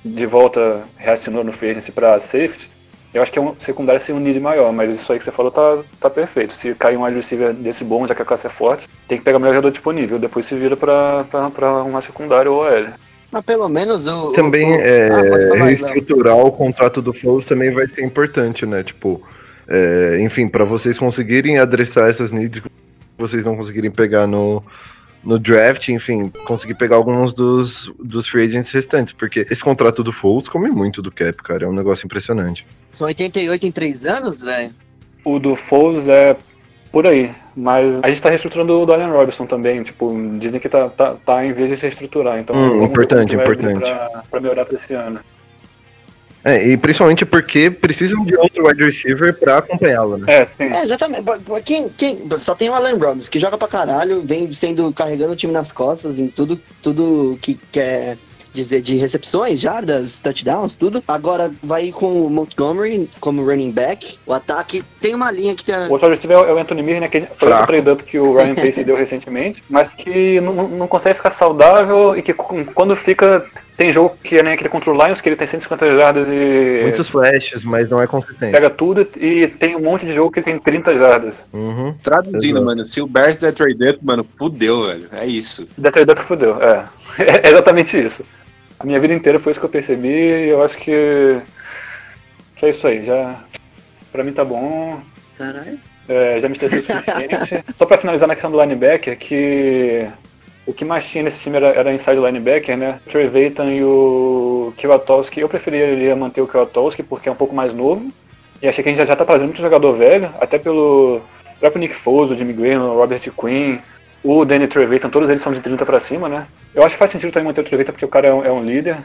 [SPEAKER 5] de volta, reassinou no free agency pra safety. Eu acho que é um secundário sem um need maior, mas isso aí que você falou tá, tá perfeito. Se cair um receiver desse bom, já que a classe é forte, tem que pegar o melhor jogador disponível. Depois se vira pra, pra, pra uma secundária ou OL.
[SPEAKER 1] Mas pelo menos o. o-
[SPEAKER 4] Também
[SPEAKER 1] o-
[SPEAKER 4] é,
[SPEAKER 1] Ah,
[SPEAKER 4] reestruturar o contrato do Flows também vai ser importante, né? Tipo, é, enfim, para vocês conseguirem adressar essas needs que vocês não conseguirem pegar no, no draft, enfim, conseguir pegar alguns dos, dos free agents restantes, porque esse contrato do Foles come muito do cap, cara, é um negócio impressionante.
[SPEAKER 1] São 88 em 3 anos, velho?
[SPEAKER 5] O do Foles é por aí, mas a gente tá reestruturando o do Allen Robinson também. Tipo, dizem que tá, tá, tá em vez de reestruturar. Então,
[SPEAKER 4] Hum,
[SPEAKER 5] ver
[SPEAKER 4] importante, importante.
[SPEAKER 5] Pra, pra melhorar pra esse ano.
[SPEAKER 4] É, e principalmente porque precisam de outro wide receiver pra acompanhá-lo, né?
[SPEAKER 5] É, sim.
[SPEAKER 1] É, exatamente. Quem, quem, só tem o Alan Robbins, que joga pra caralho, vem sendo carregando o time nas costas em tudo, tudo que quer dizer de recepções, jardas, touchdowns, tudo. Agora vai com o Montgomery como running back. O ataque tem uma linha que tá.
[SPEAKER 5] O outro receiver é o Anthony Miller, né, que foi
[SPEAKER 4] Fraco.
[SPEAKER 5] o trade-up que o Ryan Pace deu recentemente, mas que não, não consegue ficar saudável e que quando fica tem jogo que é nem aquele contra o Lions, que ele tem 150 jardas e.
[SPEAKER 4] Muitos flashes, mas não é consistente.
[SPEAKER 5] Pega tudo e tem um monte de jogo que tem 30 jardas.
[SPEAKER 4] Uhum.
[SPEAKER 2] Traduzindo,
[SPEAKER 4] Exato.
[SPEAKER 2] mano, se o Bears der trade up, mano, fudeu, velho. É isso.
[SPEAKER 5] Detroit Up fudeu, é. É exatamente isso. A minha vida inteira foi isso que eu percebi e eu acho que. que é isso aí. Já. Pra mim tá bom.
[SPEAKER 1] Caralho.
[SPEAKER 5] É, já me estressei o suficiente. Só pra finalizar na questão do linebacker, que o que mais tinha nesse time era, era inside linebacker, né? Vayton e o Kiwatowski. Eu preferiria manter o Kiwatowski porque é um pouco mais novo. E achei que a gente já, já tá trazendo muito jogador velho, até pelo próprio Nick Foles, o Jimmy Graham, o Robert Quinn, o Danny Trevathan, todos eles são de 30 pra cima, né? Eu acho que faz sentido também manter o Trevathan porque o cara é um, é um líder.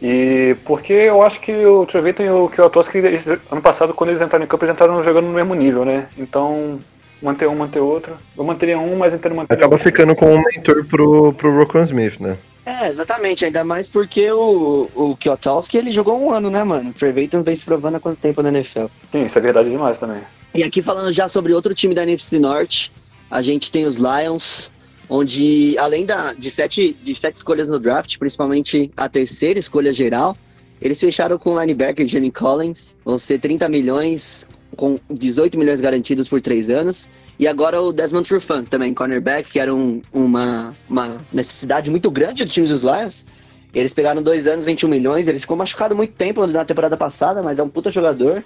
[SPEAKER 5] E porque eu acho que o Trevathan e o Kiwatowski, eles- ano passado, quando eles entraram em campo, eles entraram jogando no mesmo nível, né? Então, manter um, manter outro. Eu manteria um, mas entendo manter
[SPEAKER 4] Acaba
[SPEAKER 5] outro.
[SPEAKER 4] ficando com um mentor pro, pro Rokon Smith, né?
[SPEAKER 1] É, exatamente, ainda mais porque o, o Kwiatkowski, ele jogou um ano, né, mano? O Trey Vayton vem se provando há quanto tempo na NFL.
[SPEAKER 5] Sim, isso é verdade demais também.
[SPEAKER 1] E aqui falando já sobre outro time da NFC Norte, a gente tem os Lions, onde além da, de, sete, de sete escolhas no draft, principalmente a terceira escolha geral, eles fecharam com o linebacker Jenny Collins, vão ser 30 milhões, com 18 milhões garantidos por três anos. E agora o Desmond Trufant também, cornerback, que era um- uma, uma necessidade muito grande do time dos Lions. Eles pegaram dois anos, 21 milhões, ele ficou machucado muito tempo na temporada passada, mas é um puta jogador.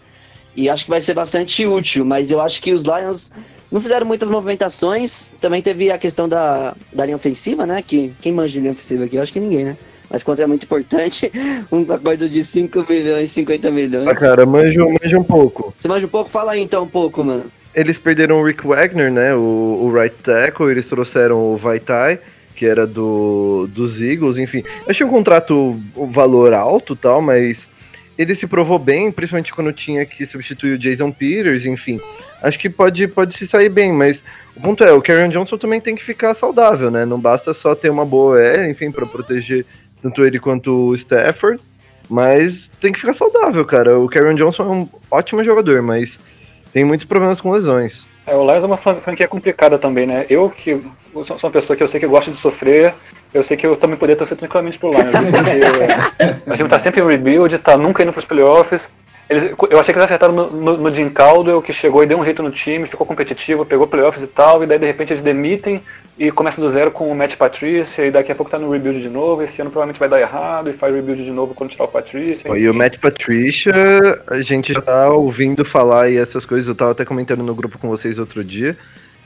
[SPEAKER 1] E acho que vai ser bastante útil, mas eu acho que os Lions não fizeram muitas movimentações. Também teve a questão da, da linha ofensiva, né? Que quem manja de linha ofensiva aqui? Eu acho que ninguém, né? Mas contra é muito importante. Um acordo de 5 milhões, 50 milhões.
[SPEAKER 4] Ah, cara, manjo, manjo um pouco.
[SPEAKER 1] Você manja um pouco? Fala aí então um pouco, mano.
[SPEAKER 4] Eles perderam o Rick Wagner, né? O, o right tackle, eles trouxeram o Vaitai, que era do, dos Eagles, enfim. Achei um contrato, o valor alto tal, mas ele se provou bem, principalmente quando tinha que substituir o Jason Peters, enfim. Acho que pode, pode se sair bem, mas o ponto é, o Karen Johnson também tem que ficar saudável, né? Não basta só ter uma boa L, enfim, para proteger tanto ele quanto o Stafford, mas tem que ficar saudável, cara. O Karen Johnson é um ótimo jogador, mas tem muitos problemas com lesões.
[SPEAKER 5] É, o Lions é uma fran- franquia complicada também, né? Eu que sou sou uma pessoa que eu sei que gosta de sofrer, eu sei que eu também poderia torcer tranquilamente pro Lions. Porque a gente tá sempre em rebuild, tá nunca indo pros playoffs. Eles, eu achei que eles acertaram no, no, no Jim Caldwell, que chegou e deu um jeito no time, ficou competitivo, pegou playoffs e tal, e daí de repente eles demitem e começa do zero com o Matt Patricia, e daqui a pouco tá no rebuild de novo, esse ano provavelmente vai dar errado, e faz rebuild de novo quando tirar o Patricia.
[SPEAKER 4] E o Matt Patricia, a gente já tá ouvindo falar e essas coisas, eu tava até comentando no grupo com vocês outro dia,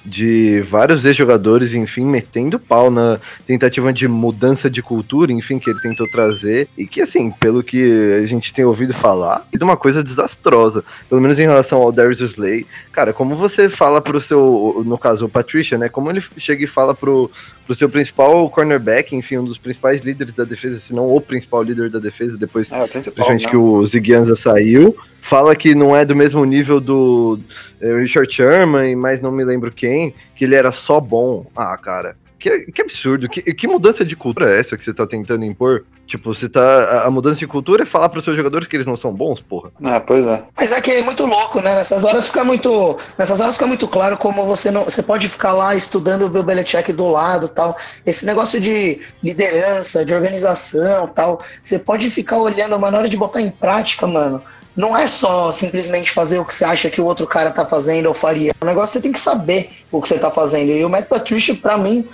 [SPEAKER 4] de vários ex-jogadores, enfim, metendo pau na tentativa de mudança de cultura, enfim, que ele tentou trazer, e que, assim, pelo que a gente tem ouvido falar, é de uma coisa desastrosa, pelo menos em relação ao Darius Slay. Cara, como você fala pro seu, no caso, o Patricia, né, como ele chega e fala pro, pro seu principal cornerback, enfim, um dos principais líderes da defesa, se não o principal líder da defesa, depois
[SPEAKER 5] É,
[SPEAKER 4] principalmente
[SPEAKER 5] né?
[SPEAKER 4] que o Ziguianza saiu, fala que não é do mesmo nível do eh, Richard Sherman, mas não me lembro quem, que ele era só bom. Ah, cara, que, que absurdo, que, que mudança de cultura é essa que você tá tentando impor? Tipo, você tá. A, mudança de cultura é falar pros seus jogadores que eles não são bons, porra.
[SPEAKER 5] Ah, pois é.
[SPEAKER 3] Mas é que é muito louco, né? Nessas horas fica muito, nessas horas fica muito claro como você não, você pode ficar lá estudando o Bill Belichick do lado, tal. Esse negócio de liderança, de organização, tal. Você pode ficar olhando, mas na hora de botar em prática, mano, não é só simplesmente fazer o que você acha que o outro cara tá fazendo ou faria. O negócio você tem que saber o que você tá fazendo. E o Matt Patricia, pra mim,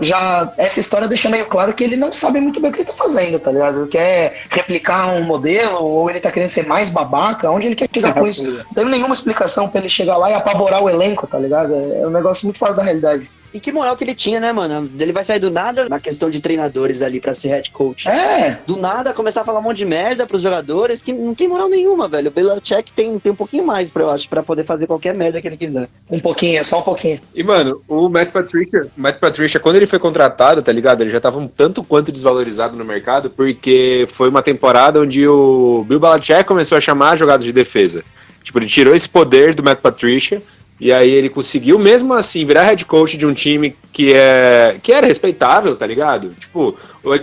[SPEAKER 3] já essa história deixa meio claro que ele não sabe muito bem o que ele tá fazendo, tá ligado? Ele quer replicar um modelo ou ele tá querendo ser mais babaca, onde ele quer chegar com isso? Não tem nenhuma explicação pra ele chegar lá e apavorar o elenco, tá ligado? É um negócio muito fora da realidade.
[SPEAKER 1] E que moral que ele tinha, né, mano? Ele vai sair do nada na questão de treinadores ali pra ser head coach.
[SPEAKER 3] É,
[SPEAKER 1] Do nada começar a falar um monte de merda pros jogadores que não tem moral nenhuma, velho. O Belichick tem, tem um pouquinho mais, pra, eu acho, pra poder fazer qualquer merda que ele quiser.
[SPEAKER 3] um pouquinho, só um pouquinho.
[SPEAKER 2] E, mano, o Matt Patricia, Matt Patricia, quando ele foi contratado, tá ligado? Ele já tava um tanto quanto desvalorizado no mercado, porque foi uma temporada onde o Bill Belichick começou a chamar jogadas de defesa. Tipo, ele tirou esse poder do Matt Patricia, e aí ele conseguiu, mesmo assim, virar head coach de um time que, é, que era respeitável, tá ligado? Tipo,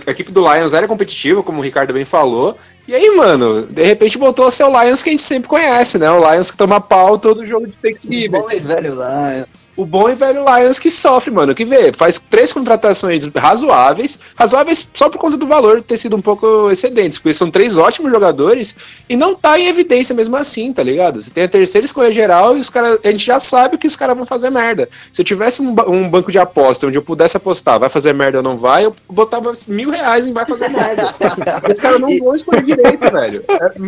[SPEAKER 2] a equipe do Lions era competitiva, como o Ricardo bem falou, E aí, mano, de repente ser o Lions que a gente sempre conhece, né? O Lions que toma pau todo jogo de Thanksgiving.
[SPEAKER 1] Bom e velho Lions.
[SPEAKER 2] O bom e velho Lions que sofre, mano, que vê, faz três contratações razoáveis, razoáveis só por conta do valor ter sido um pouco excedentes, porque são três ótimos jogadores e não tá em evidência mesmo assim, tá ligado? Você tem a terceira escolha geral e os caras, a gente já sabe que os caras vão fazer merda. Se eu tivesse um, um banco de aposta onde eu pudesse apostar, vai fazer merda ou não vai, eu botava mil reais em vai fazer merda. Os caras não vão escolher direito, velho.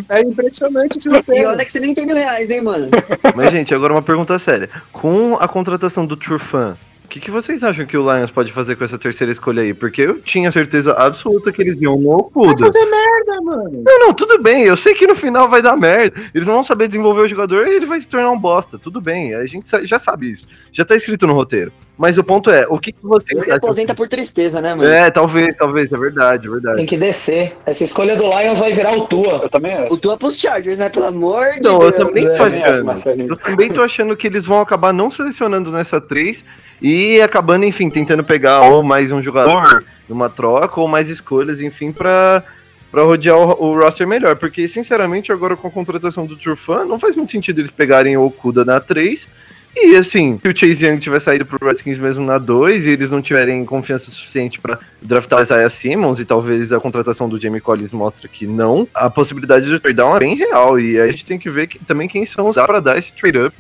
[SPEAKER 2] É, é impressionante esse
[SPEAKER 1] E
[SPEAKER 2] roteiro.
[SPEAKER 1] olha que você nem tem mil reais, hein, mano?
[SPEAKER 4] Mas, gente, agora uma pergunta séria. Com a contratação do Turfan, o que, que vocês acham que o Lions pode fazer com essa terceira escolha aí? Porque eu tinha certeza absoluta que eles iam no Okuda.
[SPEAKER 2] merda, mano.
[SPEAKER 4] Não, não, tudo bem. Eu sei que no final vai dar merda. Eles não vão saber desenvolver o jogador e ele vai se tornar um bosta. Tudo bem, a gente já sabe isso. Já tá escrito no roteiro. Mas o ponto é, o que, que vocês
[SPEAKER 1] Ele aposenta por tristeza, né, mano?
[SPEAKER 4] É, talvez, talvez, é verdade, é verdade.
[SPEAKER 3] Tem que descer. Essa escolha do Lions vai virar o Tua.
[SPEAKER 5] Eu também acho.
[SPEAKER 1] O Tua pros Chargers, né? Pelo amor de
[SPEAKER 4] Não, eu
[SPEAKER 1] Deus.
[SPEAKER 4] também tô
[SPEAKER 5] também acho,
[SPEAKER 4] achando. Eu também tô achando que eles vão acabar não selecionando nessa 3 e acabando, enfim, tentando pegar ou mais um jogador numa troca ou mais escolhas, enfim, pra, pra rodear o, o roster melhor. Porque, sinceramente, agora com a contratação do Turfan, não faz muito sentido eles pegarem o Okuda na 3. E assim, se o Chase Young tiver saído pro Redskins mesmo na 2 e eles não tiverem confiança suficiente pra draftar o Isaiah Simmons e talvez a contratação do Jamie Collins mostra que não, a possibilidade de trade down é bem real. E a gente tem que ver que, também quem são os para dar esse trade up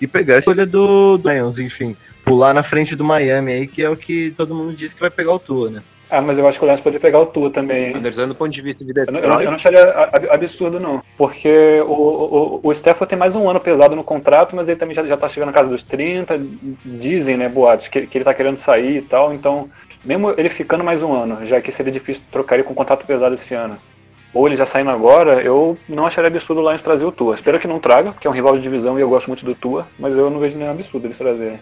[SPEAKER 4] e pegar a escolha do, do Lions, enfim. Pular na frente do Miami aí, que é o que todo mundo diz que vai pegar o Tua, né?
[SPEAKER 5] Ah, mas eu acho que o Lions pode pegar o Tua também.
[SPEAKER 2] Analisando do ponto de vista de
[SPEAKER 5] não, eu não-
[SPEAKER 2] Detroit,
[SPEAKER 5] eu não acharia ab- absurdo, não. Porque o, o, o Stafford tem mais um ano pesado no contrato, mas ele também já, já tá chegando na casa dos 30. Dizem, né, boatos, que, que ele tá querendo sair e tal. Então, mesmo ele ficando mais um ano, já que seria difícil trocar ele com um contrato pesado esse ano, ou ele já saindo agora, eu não acharia absurdo o Lions trazer o Tua. Espero que não traga, porque é um rival de divisão e eu gosto muito do Tua, mas eu não vejo nenhum absurdo eles trazerem.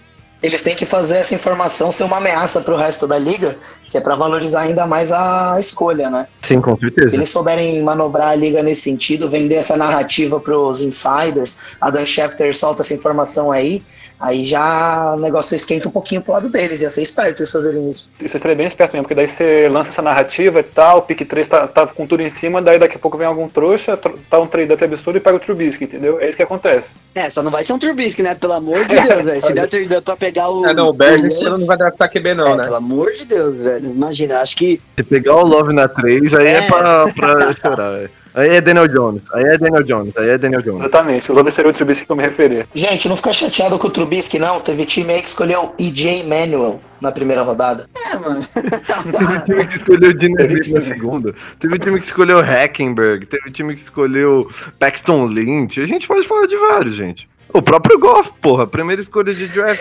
[SPEAKER 3] Eles têm que fazer essa informação ser uma ameaça pro resto da liga, que é pra valorizar ainda mais a escolha, né?
[SPEAKER 4] Sim, com
[SPEAKER 3] Se
[SPEAKER 4] certeza.
[SPEAKER 3] eles souberem manobrar a liga nesse sentido, vender essa narrativa pros insiders, a Dan Schefter solta essa informação aí, aí já o negócio esquenta um pouquinho pro lado deles. Ia ser esperto eles fazerem isso.
[SPEAKER 5] Isso seria bem esperto mesmo, porque daí você lança essa narrativa e tal, o pick 3 tá, tá com tudo em cima, daí daqui a pouco vem algum trouxa, tr- tá um trade up absurdo e pega o Trubisky, entendeu? É isso que acontece.
[SPEAKER 1] É, só não vai ser um Trubisky, né? Pelo amor de Deus, velho. Se der trade up pra pegar o.
[SPEAKER 2] É, não, o Bears esse ano não vai draftar QB, não,
[SPEAKER 1] é,
[SPEAKER 2] né?
[SPEAKER 1] Pelo amor de Deus, velho. Imagina, acho que.
[SPEAKER 4] Se pegar o Love na 3, aí é,
[SPEAKER 1] É.
[SPEAKER 4] pra, pra chorar. é. Aí é Daniel Jones, aí é Daniel Jones, aí é Daniel Jones.
[SPEAKER 5] Exatamente, o Love seria o Trubisky que eu me referir.
[SPEAKER 3] Gente, não fica chateado com o Trubisky, não. Teve time aí que escolheu EJ Manuel na primeira rodada.
[SPEAKER 1] É, mano.
[SPEAKER 4] Teve time que escolheu o Dineville na segunda. Teve time que escolheu Hackenberg. Teve time que escolheu Paxton Lynch. A gente pode falar de vários, gente. O próprio Goff, porra, primeira escolha de draft.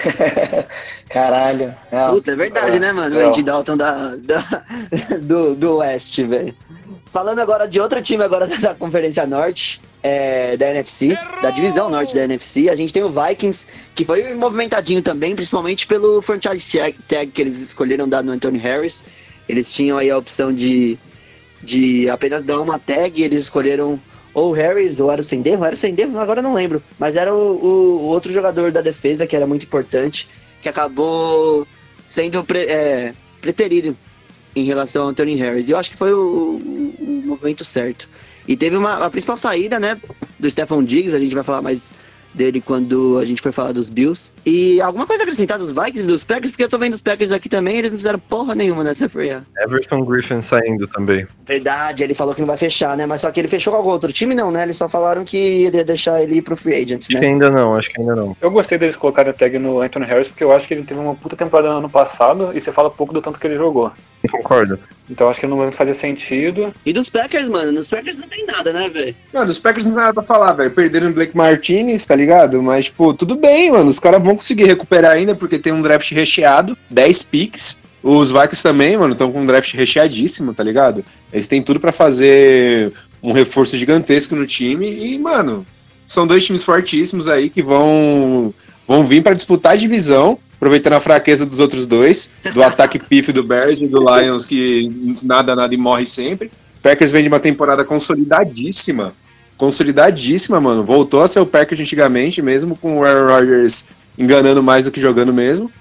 [SPEAKER 3] Caralho. É,
[SPEAKER 1] Puta, é verdade, né, mano? O
[SPEAKER 5] É.
[SPEAKER 1] Andy Dalton da, da- do, do West, velho. Falando agora de outro time agora da Conferência Norte, é, da NFC, da divisão norte da NFC, a gente tem o Vikings, que foi movimentadinho também, principalmente pelo franchise tag, tag que eles escolheram dar no Anthony Harris. Eles tinham aí a opção de, de apenas dar uma tag, e eles escolheram ou o Harris, ou era o Senderro, era o Senderro, agora não lembro. Mas era o, o- outro jogador da defesa que era muito importante, que acabou sendo pre- é, preterido em relação ao Anthony Harris. E eu acho que foi o, o- o movimento certo. E teve uma, a principal saída, né, do Stephon Diggs, a gente vai falar mais dele quando a gente for falar dos Bills. E alguma coisa a acrescentar dos Vikings e dos Packers, porque eu tô vendo os Packers aqui também, eles não fizeram porra nenhuma nessa free.
[SPEAKER 4] Everton Griffin saindo também.
[SPEAKER 1] Verdade, ele falou que não vai fechar, né? Mas só que ele fechou com algum outro time, não, né? Eles só falaram que ele ia deixar ele ir pro free agent,
[SPEAKER 4] Acho que
[SPEAKER 1] né?
[SPEAKER 4] ainda não, acho que ainda não.
[SPEAKER 5] Eu gostei deles colocarem a tag no Anthony Harris, porque eu acho que ele teve uma puta temporada no ano passado e você fala pouco do tanto que ele jogou.
[SPEAKER 4] Concordo.
[SPEAKER 5] Então acho que no momento fazia sentido.
[SPEAKER 1] E dos Packers, mano, nos Packers não tem nada, né, velho?
[SPEAKER 2] Mano, os Packers não tem nada pra falar, velho. Perderam o Blake Martinez, tá ligado? Mas, tipo, tudo bem, mano. Os caras vão conseguir recuperar ainda, porque tem um draft recheado, 10 picks. Os Vikings também, mano, estão com um draft recheadíssimo, tá ligado? Eles têm tudo pra fazer um reforço gigantesco no time. E, mano, são dois times fortíssimos aí que vão, vão vir pra disputar a divisão, aproveitando a fraqueza dos outros dois, do ataque pif do Bears e do Lions, que nada, nada e morre sempre. Packers vem de uma temporada consolidadíssima. Consolidadíssima, mano. Voltou a ser o Packers antigamente, mesmo com o Aaron Rodgers enganando mais do que jogando mesmo.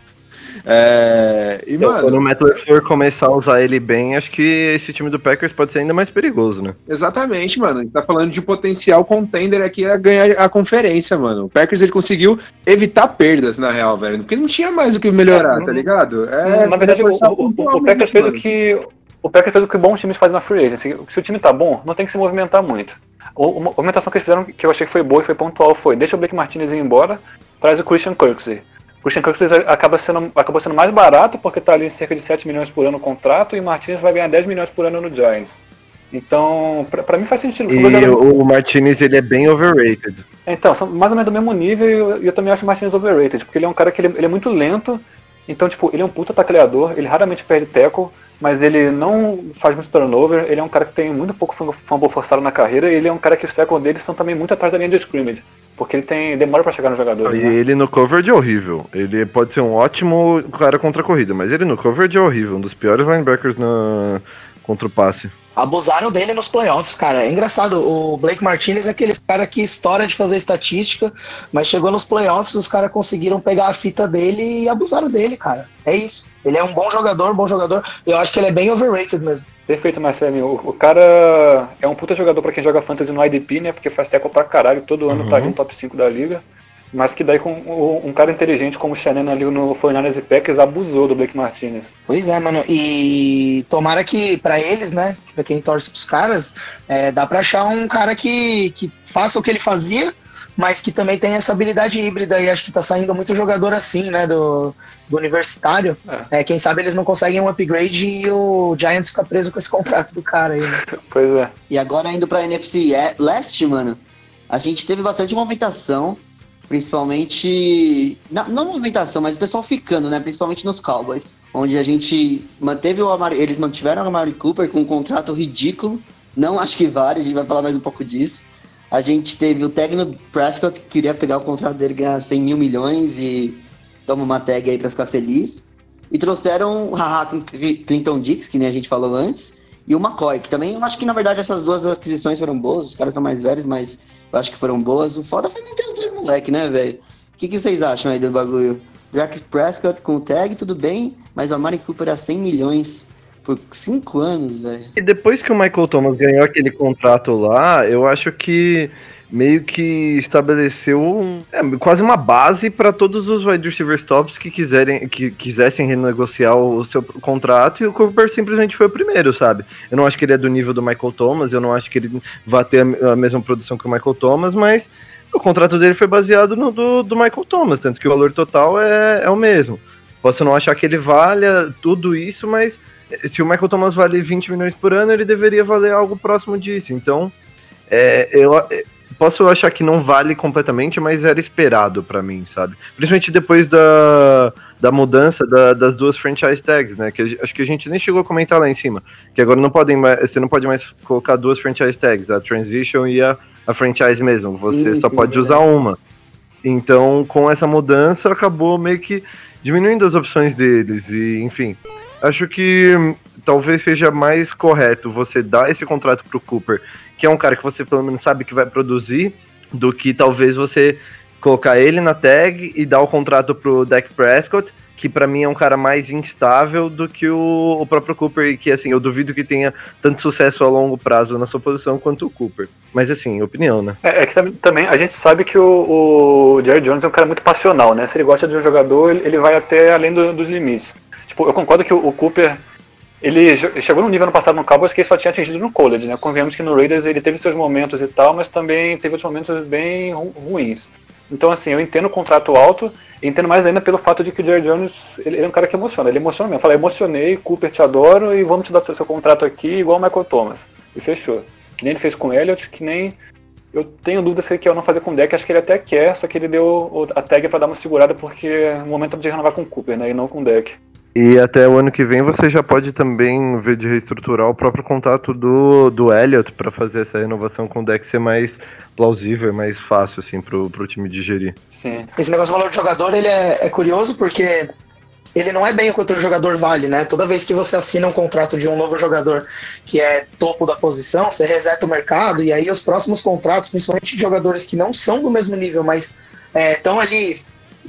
[SPEAKER 2] É, e,
[SPEAKER 4] Então,
[SPEAKER 2] mano,
[SPEAKER 4] quando o começar a usar ele bem, acho que esse time do Packers pode ser ainda mais perigoso, né?
[SPEAKER 2] exatamente, mano. A gente tá falando de potencial contender aqui a ganhar a conferência, mano. O Packers ele conseguiu evitar perdas, na real, velho. Porque não tinha mais o que melhorar,
[SPEAKER 5] É,
[SPEAKER 2] tá ligado? É,
[SPEAKER 5] Na verdade, o, o, o, o Packers fez o que. O Packers fez o que bons times fazem na free agency. Se o time tá bom, não tem que se movimentar muito. Uma movimentação que eles fizeram que eu achei que foi boa e foi pontual foi deixa o Blake Martinez ir embora, traz o Christian Kirksey. O Kirksey acaba sendo, acabou sendo mais barato porque tá ali em cerca de 7 milhões por ano no contrato e o Martinez vai ganhar 10 milhões por ano no Giants. Então, pra mim faz sentido.
[SPEAKER 4] E o, Martinez, ele é bem overrated.
[SPEAKER 5] então, são mais ou menos do mesmo nível e eu, eu também acho o Martinez overrated, porque ele é um cara que ele, ele é muito lento, então, tipo, ele é um puta tacleador, ele raramente perde tackle, mas ele não faz muito turnover, ele é um cara que tem muito pouco fumble- forçado na carreira, e ele é um cara que os tackles dele são também muito atrás da linha de scrimmage, porque ele tem demora pra chegar no jogador.
[SPEAKER 4] E
[SPEAKER 5] né?
[SPEAKER 4] ele no coverage é horrível. Ele pode ser um ótimo cara contra a corrida, mas ele no coverage é horrível. Um dos piores linebackers na... contra o passe.
[SPEAKER 3] Abusaram dele nos playoffs, cara. É engraçado, o Blake Martinez é aquele cara que estoura de fazer estatística, mas chegou nos playoffs, os caras conseguiram pegar a fita dele e abusaram dele, cara. É isso. Ele é um bom jogador, bom jogador. Eu acho que ele é bem overrated mesmo.
[SPEAKER 5] Perfeito, Marcelo. O, o cara é um puta jogador pra quem joga fantasy no IDP, né? Porque faz tackle pra caralho, todo ano tá ali no top 5 da liga. Mas que daí com um cara inteligente como o Shannon ali no 49ers e Packers abusou do Blake Martinez.
[SPEAKER 3] Pois é, mano. E tomara que, pra eles, né, pra quem torce pros caras, é, dá pra achar um cara que, que faça o que ele fazia, mas que também tem essa habilidade híbrida. E acho que tá saindo muito jogador assim, né, do, do universitário. É, quem sabe eles não conseguem um upgrade e o Giants fica preso com esse contrato do cara aí, né?
[SPEAKER 5] Pois é.
[SPEAKER 1] E agora indo pra NFC é- Leste, mano, a gente teve bastante movimentação, principalmente. Não, não movimentação, mas o pessoal ficando, né? Principalmente nos Cowboys. Onde a gente manteve o Amari, Eles mantiveram o Amari Cooper com um contrato ridículo. Não acho que vale, a gente vai falar mais um pouco disso. A gente teve o Tegno Prescott, que queria pegar o contrato dele, ganhar 100 mil milhões e toma uma tag aí pra ficar feliz. E trouxeram o Haha Clinton Dix, que nem a gente falou antes, e o McCoy, que também eu acho que na verdade essas duas aquisições foram boas, os caras estão mais velhos, mas eu acho que foram boas. O foda foi manter os dois moleques, né, velho? O que, que vocês acham aí do bagulho? Drake Prescott com o tag, tudo bem, mas o Amari Cooper a 100 milhões por 5 anos, velho.
[SPEAKER 4] E depois que o Michael Thomas ganhou aquele contrato lá, eu acho que meio que estabeleceu é, quase uma base para todos os wide receivers tops que quiserem que quisessem renegociar o seu contrato e o Cooper simplesmente foi o primeiro, sabe? Eu não acho que ele é do nível do Michael Thomas, eu não acho que ele vai ter a, a mesma produção que o Michael Thomas, mas o contrato dele foi baseado no do, do Michael Thomas, tanto que o valor total é, é o mesmo. Posso não achar que ele valha tudo isso, mas se o Michael Thomas vale 20 milhões por ano, ele deveria valer algo próximo disso. Então, é, eu posso achar que não vale completamente, mas era esperado pra mim, sabe? Principalmente depois da, da mudança da- das duas franchise tags, né? Que acho que a gente nem chegou a comentar lá em cima. Que agora não podem mais, você não pode mais colocar duas franchise tags, a transition e a, a franchise mesmo. Você
[SPEAKER 1] Sim,
[SPEAKER 4] só
[SPEAKER 1] sim,
[SPEAKER 4] pode
[SPEAKER 1] é
[SPEAKER 4] usar uma. Então, com essa mudança, acabou meio que diminuindo as opções deles. E, enfim, acho que talvez seja mais correto você dar esse contrato pro Cooper, que é um cara que você pelo menos sabe que vai produzir, do que talvez você colocar ele na tag e dar o contrato pro Dak Prescott, que pra mim é um cara mais instável do que o, o próprio Cooper, e que assim, eu duvido que tenha tanto sucesso a longo prazo na sua posição quanto o Cooper. Mas assim, opinião, né?
[SPEAKER 5] É, é que tam- também a gente sabe que o, o Jerry Jones é um cara muito passional, né? Se ele gosta de um jogador, ele, ele vai até além do- dos limites. Tipo, eu concordo que o, o Cooper, ele chegou num nível no passado no Cowboys que ele só tinha atingido no college, né? Convenhamos que no Raiders ele teve seus momentos e tal, mas também teve outros momentos bem ru- ruins. Então, assim, eu entendo o contrato alto, entendo mais ainda pelo fato de que o Jerry Jones, ele, ele é um cara que emociona, ele emociona mesmo. Fala, emocionei, Cooper, te adoro, e vamos te dar seu, seu contrato aqui, igual o Michael Thomas. E fechou. Que nem ele fez com o Elliott, que nem eu tenho dúvida se ele quer ou não fazer com o deck, acho que ele até quer, só que ele deu a tag pra dar uma segurada, porque o momento é de renovar com o Cooper, né? E não com o deck.
[SPEAKER 4] E até o ano que vem você já pode também ver de reestruturar o próprio contato do, do Elliott para fazer essa renovação com o deck ser mais plausível, mais fácil assim pro, pro time digerir.
[SPEAKER 5] Sim.
[SPEAKER 3] Esse negócio do valor do jogador, ele é, é curioso porque ele não é bem o que outro jogador vale, né? Toda vez que você assina um contrato de um novo jogador que é topo da posição, você reseta o mercado e aí os próximos contratos, principalmente de jogadores que não são do mesmo nível, mas estão ali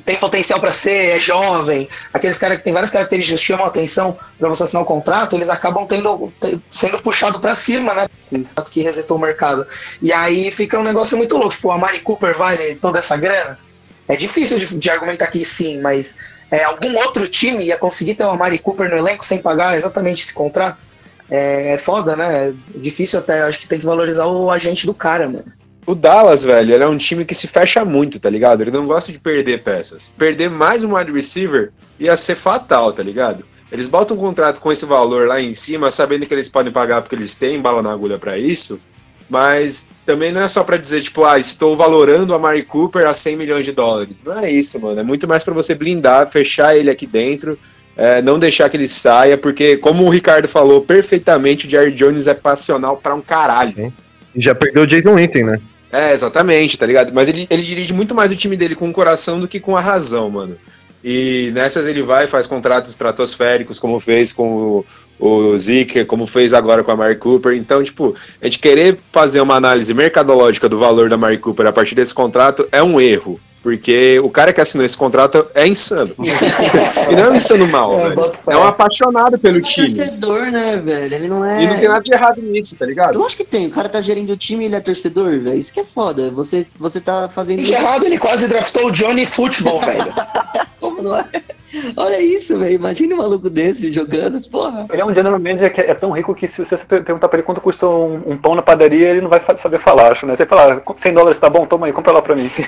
[SPEAKER 3] tem potencial para ser, é jovem, aqueles caras que tem várias características que chamam atenção para você assinar o um contrato, eles acabam tendo, sendo puxados para cima, né? Que resetou o mercado. E aí fica um negócio muito louco. Tipo, a Mari Cooper vale toda essa grana? É difícil de, de argumentar que sim, mas é, algum outro time ia conseguir ter uma Mari Cooper no elenco sem pagar exatamente esse contrato? É, é foda, né? É difícil até. Acho que tem que valorizar o agente do cara, mano.
[SPEAKER 2] O Dallas, velho, ele é um time que se fecha muito, tá ligado? Ele não gosta de perder peças. Perder mais um wide receiver ia ser fatal, tá ligado? Eles botam um contrato com esse valor lá em cima, sabendo que eles podem pagar porque eles têm bala na agulha para isso. Mas também não é só para dizer, tipo, ah, estou valorando a Mari Cooper a 100 milhões de dólares. Não é isso, mano. É muito mais para você blindar, fechar ele aqui dentro, é, não deixar que ele saia, porque, como o Ricardo falou perfeitamente, o Jerry Jones é passional para um caralho. Sim.
[SPEAKER 4] Já perdeu o Jason Witten, né?
[SPEAKER 2] É, exatamente, tá ligado? Mas ele, ele dirige muito mais o time dele com o coração do que com a razão, mano. E nessas ele vai, faz contratos estratosféricos, como fez com o, o Zeke, como fez agora com a Mary Cooper. Então, tipo, a gente querer fazer uma análise mercadológica do valor da Mary Cooper a partir desse contrato é um erro. Porque o cara que assinou esse contrato é insano. e não é um insano mal, é, velho. É um apaixonado pelo
[SPEAKER 1] ele
[SPEAKER 2] é time.
[SPEAKER 1] É torcedor, né, velho? Ele não é.
[SPEAKER 2] E não tem nada de errado nisso, tá ligado?
[SPEAKER 1] Eu acho que tem. O cara tá gerindo o time e ele é torcedor, velho. Isso que é foda. Você, você tá fazendo.
[SPEAKER 3] De errado, ele quase draftou o Johnny Futebol, velho.
[SPEAKER 1] É? Olha isso, velho. Imagina um maluco desse jogando, porra.
[SPEAKER 5] Ele é um general manager que é tão rico que se você perguntar pra ele quanto custa um, um pão na padaria, ele não vai saber falar, acho, né? Você fala, 100 dólares tá bom? Toma aí, compra lá pra mim.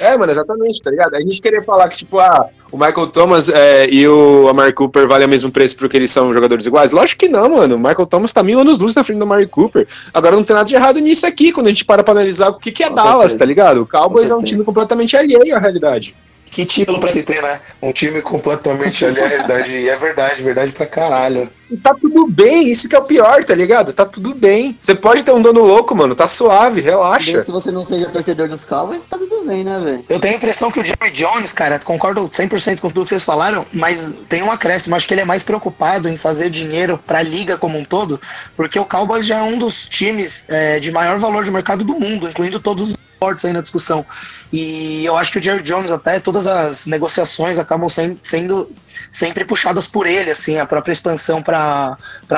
[SPEAKER 2] É, mano, exatamente, tá ligado? A gente queria falar que, tipo, ah, o Michael Thomas é, e o Amari Cooper valem o mesmo preço porque eles são jogadores iguais? Lógico que não, mano. O Michael Thomas tá mil anos luz na frente do Amari Cooper. Agora não tem nada de errado nisso aqui, quando a gente para pra analisar o que, que é Com Dallas, certeza. tá ligado? O Cowboys é um time completamente alheio à realidade.
[SPEAKER 3] Que título pra se ter, né? Um time completamente ali à realidade. E é verdade, verdade pra caralho.
[SPEAKER 2] E tá tudo bem, isso que é o pior, tá ligado? Tá tudo bem. Você pode ter um dono louco, mano, tá suave, relaxa.
[SPEAKER 1] Desde que você não seja torcedor dos Cowboys, tá tudo bem, né, velho?
[SPEAKER 3] Eu tenho a impressão que o Jerry Jones, cara, concordo 100% com tudo que vocês falaram, mas tem um acréscimo. Acho que ele é mais preocupado em fazer dinheiro pra liga como um todo, porque o Cowboys já é um dos times é, de maior valor de mercado do mundo, incluindo todos os fortes aí na discussão. E eu acho que o Jerry Jones, até todas as negociações acabam sem, sendo sempre puxadas por ele, assim, a própria expansão para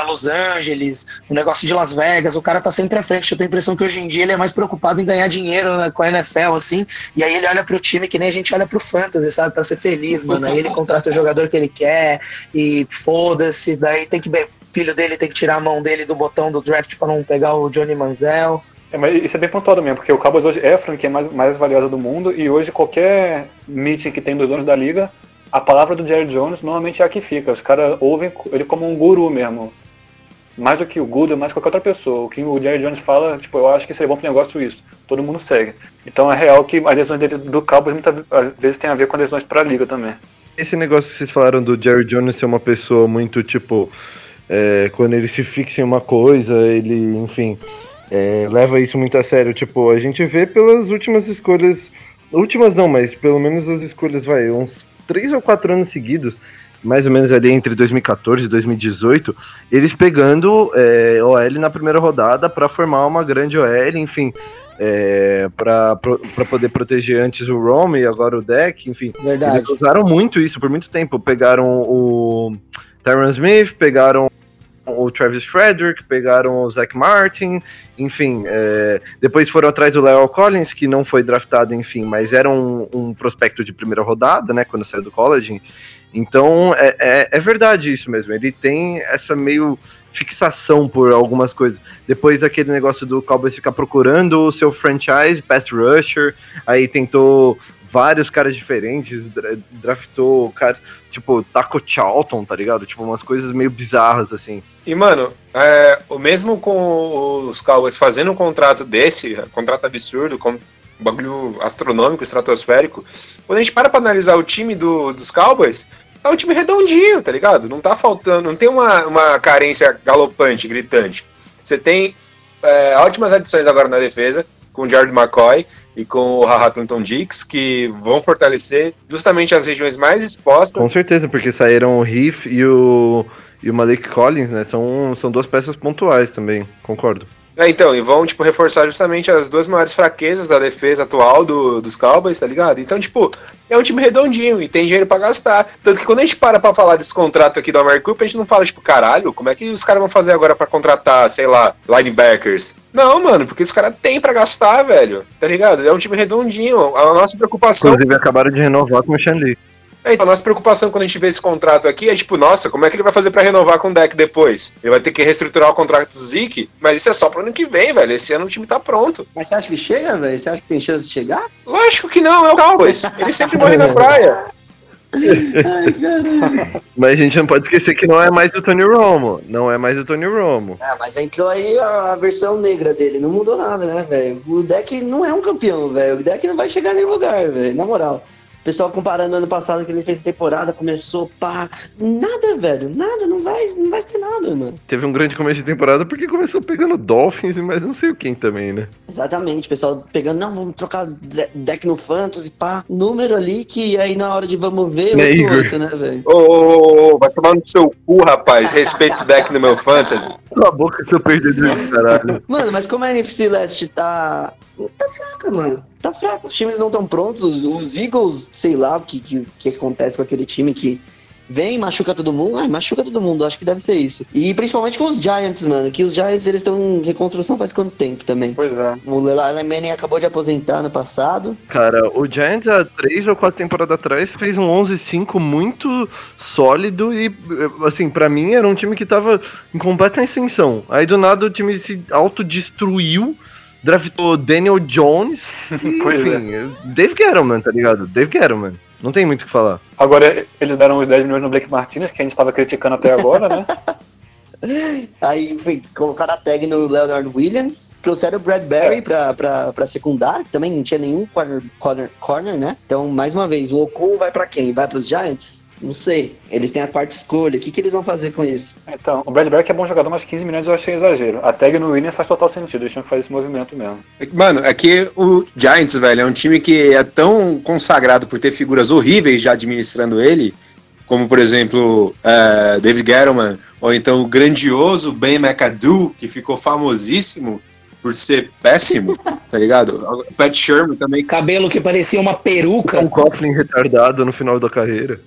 [SPEAKER 3] Los Angeles, o negócio de Las Vegas, o cara tá sempre à frente. Eu tenho a impressão que hoje em dia ele é mais preocupado em ganhar dinheiro né, com a NFL, assim, e aí ele olha pro time que nem a gente olha pro Fantasy, sabe, para ser feliz, mano. Aí ele contrata o jogador que ele quer e foda-se, daí tem que. Filho dele tem que tirar a mão dele do botão do draft para não pegar o Johnny Manziel.
[SPEAKER 5] É, mas isso é bem pontuado mesmo, porque o Cowboys hoje é a franquia mais, mais valiosa do mundo e hoje qualquer meeting que tem dos donos da liga, a palavra do Jerry Jones normalmente é a que fica. Os caras ouvem ele como um guru mesmo. Mais do que o Google, mais que qualquer outra pessoa. O que o Jerry Jones fala, tipo, eu acho que seria bom pro negócio isso. Todo mundo segue. Então é real que as lesões dele do Cowboys muitas vezes tem a ver com as lesões pra liga também.
[SPEAKER 4] Esse negócio que vocês falaram do Jerry Jones ser uma pessoa muito, tipo, é, quando ele se fixa em uma coisa, ele, enfim, é, leva isso muito a sério. Tipo, a gente vê pelas últimas escolhas. Últimas não, mas pelo menos as escolhas, vai, uns três ou quatro anos seguidos, mais ou menos ali entre 2014 e 2018, eles pegando é, OL na primeira rodada para formar uma grande OL, enfim, é, para poder proteger antes o Rome e agora o deck, enfim.
[SPEAKER 1] Verdade.
[SPEAKER 4] Eles usaram muito isso por muito tempo. Pegaram o Tyron Smith, pegaram o Travis Frederick, pegaram o Zach Martin, enfim, é, depois foram atrás do Leo Collins, que não foi draftado, enfim, mas era um, um prospecto de primeira rodada, né, quando saiu do college. Então, é, é, é, verdade isso mesmo, ele tem essa meio fixação por algumas coisas. Depois aquele negócio do Cowboys ficar procurando o seu franchise, pass rusher, aí tentou vários caras diferentes, draftou cara, tipo, Taco Charlton, tá ligado? Tipo, umas coisas meio bizarras, assim.
[SPEAKER 2] E, mano, é, o mesmo com os Cowboys fazendo um contrato desse, contrato absurdo, com um bagulho astronômico, estratosférico, quando a gente para pra analisar o time do, dos Cowboys, é um time redondinho, tá ligado? Não tá faltando, não tem uma, uma carência galopante, gritante. Você tem é, ótimas adições agora na defesa, com o Jared McCoy, e com o Haha Clinton Dix, que vão fortalecer justamente as regiões mais expostas.
[SPEAKER 4] Com certeza, porque saíram o Riff e o, e o Malik Collins, né? São, são duas peças pontuais também, concordo.
[SPEAKER 2] É, então, e vão, tipo, reforçar justamente as duas maiores fraquezas da defesa atual do, dos Cowboys, tá ligado? Então, tipo, é um time redondinho e tem dinheiro pra gastar. Tanto que quando a gente para pra falar desse contrato aqui do Amari Cooper, a gente não fala, tipo, caralho, como é que os caras vão fazer agora pra contratar, sei lá, linebackers? Não, mano, porque os caras têm pra gastar, velho, tá ligado? É um time redondinho. A nossa preocupação...
[SPEAKER 4] Inclusive acabaram de renovar com o Lee.
[SPEAKER 2] É, então, a nossa preocupação quando a gente vê esse contrato aqui é tipo, nossa, como é que ele vai fazer pra renovar com o deck depois? Ele vai ter que reestruturar o contrato do Zeke, mas isso é só pro ano que vem, velho. Esse ano o time tá pronto.
[SPEAKER 1] Mas você acha que chega, velho? Você acha que tem chance de chegar?
[SPEAKER 2] Lógico que não, é o Cowboys. Ele sempre morre na praia.
[SPEAKER 1] Ai, caralho.
[SPEAKER 4] Mas a gente não pode esquecer que não é mais do Tony Romo. Não é mais do Tony Romo.
[SPEAKER 1] Ah, mas entrou aí a, a versão negra dele. Não mudou nada, né, velho? O deck não é um campeão, velho. O deck não vai chegar em nenhum lugar, velho. Na moral. O pessoal comparando ano passado que ele fez temporada, começou pá. Nada, velho. Nada, não vai, não vai ter nada, mano.
[SPEAKER 4] Teve um grande começo de temporada porque começou pegando Dolphins e mais não sei o quem também, né?
[SPEAKER 1] Exatamente, o pessoal pegando, não, vamos trocar de- deck no Fantasy, pá. Número ali que aí na hora de vamos ver,
[SPEAKER 4] Né,
[SPEAKER 1] 8
[SPEAKER 4] Igor?
[SPEAKER 1] 8 né, velho?
[SPEAKER 2] Ô, ô, ô, vai tomar no seu cu, rapaz. Respeita o deck no meu fantasy.
[SPEAKER 4] Cala a boca, seu perdedor de caralho.
[SPEAKER 1] Mano, mas como a NFC Leste tá. Tá fraca, mano. Tá fraca. Os times não estão prontos. Os, os Eagles, sei lá o que, que, que acontece com aquele time que vem, machuca todo mundo. Ai, machuca todo mundo. Acho que deve ser isso. E principalmente com os Giants, mano. Que os Giants eles estão em reconstrução faz quanto tempo também?
[SPEAKER 5] Pois é.
[SPEAKER 1] O Lelai Manning acabou de aposentar no passado.
[SPEAKER 4] Cara, o Giants há três ou quatro temporadas atrás fez um 11-5 muito sólido e, assim, pra mim era um time que tava em completa ascensão. Aí do nada o time se autodestruiu, draftou Daniel Jones e,
[SPEAKER 5] Pois
[SPEAKER 4] enfim, Dave Gettleman, tá ligado? Dave Gettleman. Não tem muito o que falar.
[SPEAKER 5] Agora eles deram os 10 milhões no Blake Martinez, que a gente estava criticando até agora, né?
[SPEAKER 1] Aí foi, colocaram a tag no Leonard Williams, trouxeram o Bradbury
[SPEAKER 5] É.
[SPEAKER 1] pra, pra, pra secundária, também não tinha nenhum corner, corner, corner, né? Então, mais uma vez, o Ocon vai pra quem? Vai pros Giants? Não sei. Eles têm a quarta escolha. O que, que eles vão fazer com isso?
[SPEAKER 5] Então, o Bradbury que é bom jogador, mas 15 milhões eu achei exagero. A tag no Williams faz total sentido, eles tinham que fazer esse movimento mesmo.
[SPEAKER 2] Mano, é que o Giants, velho, é um time que é tão consagrado por ter figuras horríveis já administrando ele, como, por exemplo, é, David Gettleman, ou então o grandioso Ben McAdoo, que ficou famosíssimo por ser péssimo, tá ligado? O Pat Sherman também.
[SPEAKER 3] Cabelo que parecia uma peruca.
[SPEAKER 4] Um Coughlin retardado no final da carreira.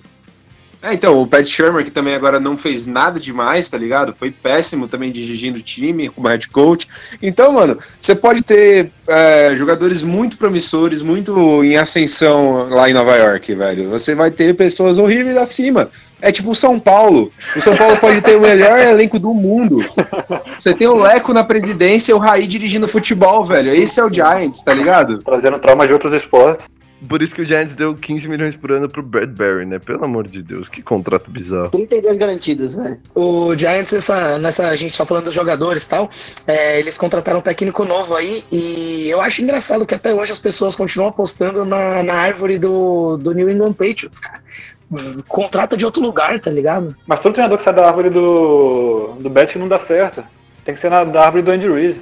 [SPEAKER 2] É, então, o Pat Shermer, que também agora não fez nada demais, tá ligado? Foi péssimo também dirigindo o time, como head coach. Então, mano, você pode ter é, jogadores muito promissores, muito em ascensão lá em Nova York, velho. Você vai ter pessoas horríveis acima. É tipo o São Paulo. O São Paulo pode ter o melhor elenco do mundo. Você tem o Leco na presidência e o Raí dirigindo futebol, velho. Esse é o Giants, tá ligado?
[SPEAKER 5] Trazendo traumas de outros esportes.
[SPEAKER 4] Por isso que o Giants deu 15 milhões por ano pro Bradbury, né? Pelo amor de Deus, que contrato bizarro.
[SPEAKER 1] 32 garantidas, velho.
[SPEAKER 3] O Giants, essa, nessa, a gente tá falando dos jogadores e tal, é, eles contrataram um técnico novo aí, e eu acho engraçado que até hoje as pessoas continuam apostando na, na árvore do, do New England Patriots, cara. Contrata de outro lugar, tá ligado?
[SPEAKER 5] Mas todo treinador que sai da árvore do, do Bet não dá certo. Tem que ser na, da árvore do Andy Reid.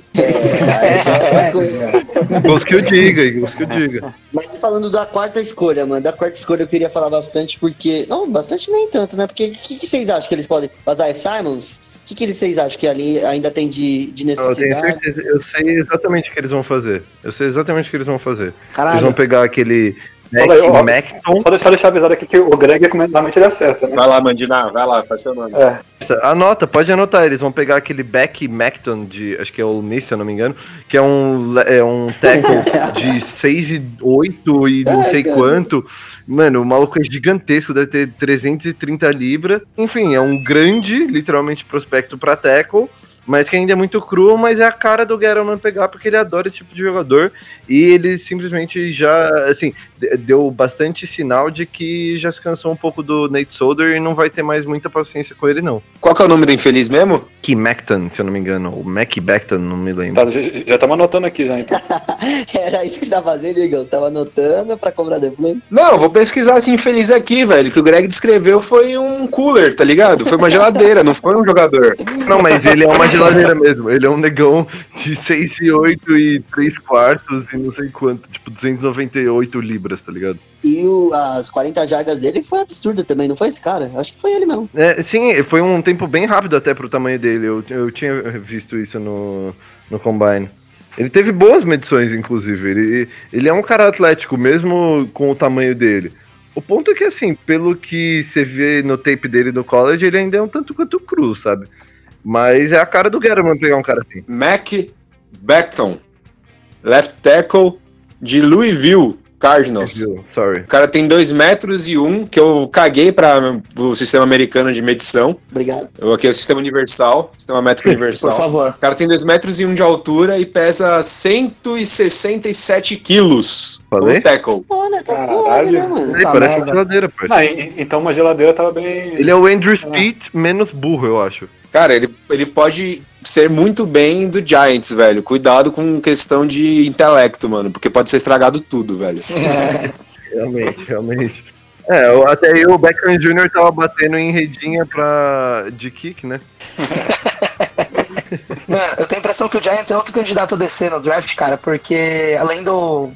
[SPEAKER 4] Os que eu diga, os que eu diga.
[SPEAKER 1] Mas falando da quarta escolha, mano, da quarta escolha eu queria falar bastante, porque. Não, bastante nem tanto, né? Porque o que, que vocês acham que eles podem. Vazar Simons? O que, que eles- vocês acham que ali ainda tem de, de
[SPEAKER 4] Eu tenho
[SPEAKER 1] necessidade?
[SPEAKER 4] certeza, eu sei exatamente o que eles vão fazer. Eu sei exatamente o que eles vão fazer. Eles
[SPEAKER 3] Caralho.
[SPEAKER 4] vão pegar aquele
[SPEAKER 5] Fala aí, ó.
[SPEAKER 4] Mac, Macton.
[SPEAKER 5] Só deixar, deixar avisado aqui que o Greg, normalmente ele acerta, né?
[SPEAKER 2] Vai lá, Mandina, vai lá, faz seu nome.
[SPEAKER 5] É,
[SPEAKER 4] Anota, pode anotar. Eles vão pegar aquele Beck Macton de, acho que é o Miss, se eu não me engano, que é um, é um tackle de 6 e 8 e não
[SPEAKER 1] É,
[SPEAKER 4] sei
[SPEAKER 1] cara.
[SPEAKER 4] quanto. Mano, o maluco é gigantesco, deve ter 330 libras. Enfim, é um grande, literalmente, prospecto pra tackle. Mas que ainda é muito cru, mas é a cara do Gettleman pegar, porque ele adora esse tipo de jogador. E ele simplesmente já, assim, de- deu bastante sinal de que já se cansou um pouco do Nate Solder e não vai ter mais muita paciência com ele, não.
[SPEAKER 2] Qual que é o nome do infeliz mesmo?
[SPEAKER 4] Key Macton, se eu não me engano, ou Mac Becton, não me lembro.
[SPEAKER 5] tá, já já estamos anotando aqui já, então.
[SPEAKER 1] Era isso que você tava fazendo, Igor? Você tava anotando pra cobrar depois?
[SPEAKER 2] Não, eu vou pesquisar esse infeliz aqui, velho. Que o Greg descreveu foi um cooler, tá ligado? Foi uma geladeira, não foi um jogador.
[SPEAKER 4] Não, mas ele é uma geladeira mesmo. Ele é um negão de 6 e 8 e 3 quartos e não sei quanto, tipo 298 libras, tá ligado?
[SPEAKER 1] E o, as 40 jardas dele foi absurdo também, não foi esse cara? Acho que foi ele mesmo.
[SPEAKER 4] É, sim, foi um tempo bem rápido até pro tamanho dele. Eu, eu tinha visto isso no, no Combine. Ele teve boas medições, inclusive. Ele, ele é um cara atlético, mesmo com o tamanho dele. O ponto é que, assim, pelo que você vê no tape dele no college, ele ainda é um tanto quanto cru, sabe? Mas é a cara do Guerrero pegar um cara assim.
[SPEAKER 2] Mac Beckton, left tackle de Louisville Cardinals.
[SPEAKER 4] Viu? Sorry.
[SPEAKER 2] O cara tem 2 metros e um, que eu caguei para o sistema americano de medição.
[SPEAKER 1] Obrigado.
[SPEAKER 2] Eu Aqui é o sistema universal, sistema métrico
[SPEAKER 3] Por
[SPEAKER 2] universal.
[SPEAKER 3] favor.
[SPEAKER 2] O cara tem 2 metros e um de altura e pesa 167 quilos.
[SPEAKER 4] Falei?
[SPEAKER 2] como tackle.
[SPEAKER 1] Olha, tá
[SPEAKER 5] Caralho.
[SPEAKER 1] suave, né, mano?
[SPEAKER 3] Tá
[SPEAKER 4] parece
[SPEAKER 3] merda.
[SPEAKER 4] uma geladeira.
[SPEAKER 5] Ah, e- então uma geladeira tava bem.
[SPEAKER 4] Ele é o Andrew Speed menos burro, eu acho.
[SPEAKER 2] Cara, ele, ele pode ser muito bem do Giants, velho. Cuidado com questão de intelecto, mano, porque pode ser estragado tudo, velho.
[SPEAKER 4] Realmente, realmente. É, até aí o Beckham Jr. tava batendo em redinha pra... de kick, né?
[SPEAKER 3] Mano, eu tenho a impressão que o Giants é outro candidato a descer no draft, cara, porque além do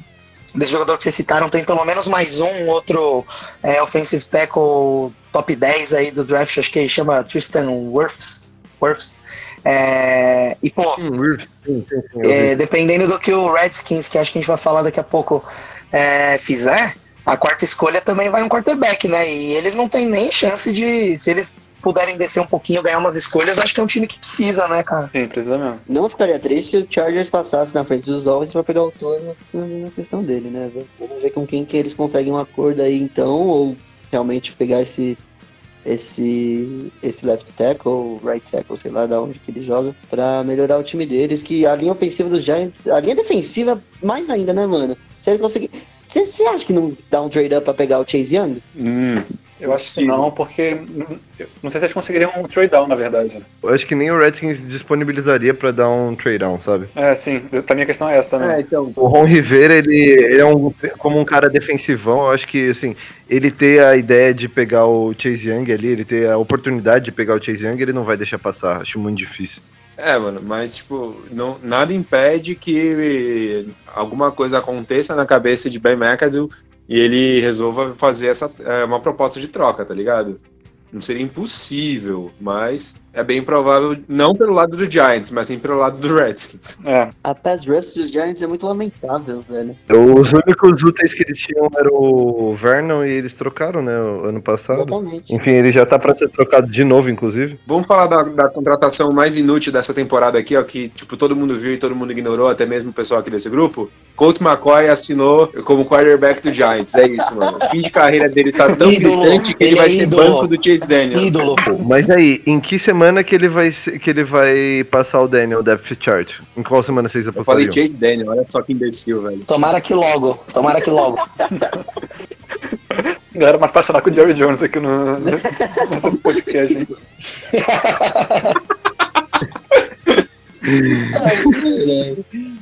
[SPEAKER 3] desse jogador que vocês citaram, tem pelo menos mais um outro é, offensive tackle top 10 aí do draft, acho que chama Tristan Wirfs. Wirfs. É, e, pô,
[SPEAKER 4] sim, sim, sim, eu vi.
[SPEAKER 3] é, dependendo do que o Redskins, que acho que a gente vai falar daqui a pouco, é, fizer, a quarta escolha também vai um quarterback, né? E eles não têm nem chance de. Se eles puderem descer um pouquinho, ganhar umas escolhas, acho que é um time que precisa, né, cara?
[SPEAKER 5] Sim, precisa mesmo.
[SPEAKER 1] Não ficaria triste se o Chargers passasse na frente dos Dolphins pra pegar o Toro na questão dele, né? Vamos ver com quem que eles conseguem um acordo aí então, ou realmente pegar esse esse esse left tackle, right tackle, sei lá da onde que ele joga, pra melhorar o time deles, que a linha ofensiva dos Giants, a linha defensiva mais ainda, né, mano? Se ele conseguir você você acha que não dá um trade up pra pegar o Chase Young?
[SPEAKER 2] Hum,
[SPEAKER 5] Eu acho que não, porque. eu Não sei se eles conseguiriam um trade down, na verdade.
[SPEAKER 4] Eu acho que nem o Redskins disponibilizaria pra dar um trade down, sabe?
[SPEAKER 5] É, sim. Pra mim a questão é essa também.
[SPEAKER 2] então.
[SPEAKER 4] O Ron Rivera, ele, ele é um, como um cara defensivão, eu acho que, assim, ele ter a ideia de pegar o Chase Young ali, ele ter a oportunidade de pegar o Chase Young, ele não vai deixar passar, acho muito difícil.
[SPEAKER 2] É, mano, mas, tipo, não, nada impede que alguma coisa aconteça na cabeça de Ben McAdoo e ele resolva fazer essa, é, uma proposta de troca, tá ligado? Não seria impossível, mas é bem provável, não pelo lado do Giants, mas sim pelo lado do Redskins.
[SPEAKER 5] É.
[SPEAKER 1] A pass rush dos Giants é muito lamentável, velho.
[SPEAKER 4] Os únicos úteis que eles tinham era o Vernon e eles trocaram, né, o ano passado.
[SPEAKER 1] Exatamente.
[SPEAKER 4] Enfim, ele já tá pra ser trocado de novo, inclusive.
[SPEAKER 2] Vamos falar da, da contratação mais inútil dessa temporada aqui, ó, que tipo, todo mundo viu e todo mundo ignorou, até mesmo o pessoal aqui desse grupo. Colt McCoy assinou como quarterback do Giants. É isso, mano. O fim de carreira dele tá tão
[SPEAKER 3] Ídolo.
[SPEAKER 2] gritante que ele,
[SPEAKER 3] Ele
[SPEAKER 2] vai
[SPEAKER 3] é
[SPEAKER 2] ser
[SPEAKER 3] ídolo.
[SPEAKER 2] banco do Chase Daniel.
[SPEAKER 3] Ídolo.
[SPEAKER 4] Mas aí, em que semana que ele vai que ele vai passar o Daniel Depth Chart? Em qual semana vocês
[SPEAKER 2] Eu falei
[SPEAKER 4] apostariam?
[SPEAKER 2] Chase Daniel, olha só que imbecil, velho.
[SPEAKER 3] Tomara que logo. Tomara que logo.
[SPEAKER 5] Galera mais apaixonada com o Jerry Jones aqui no, nesse podcast, hein?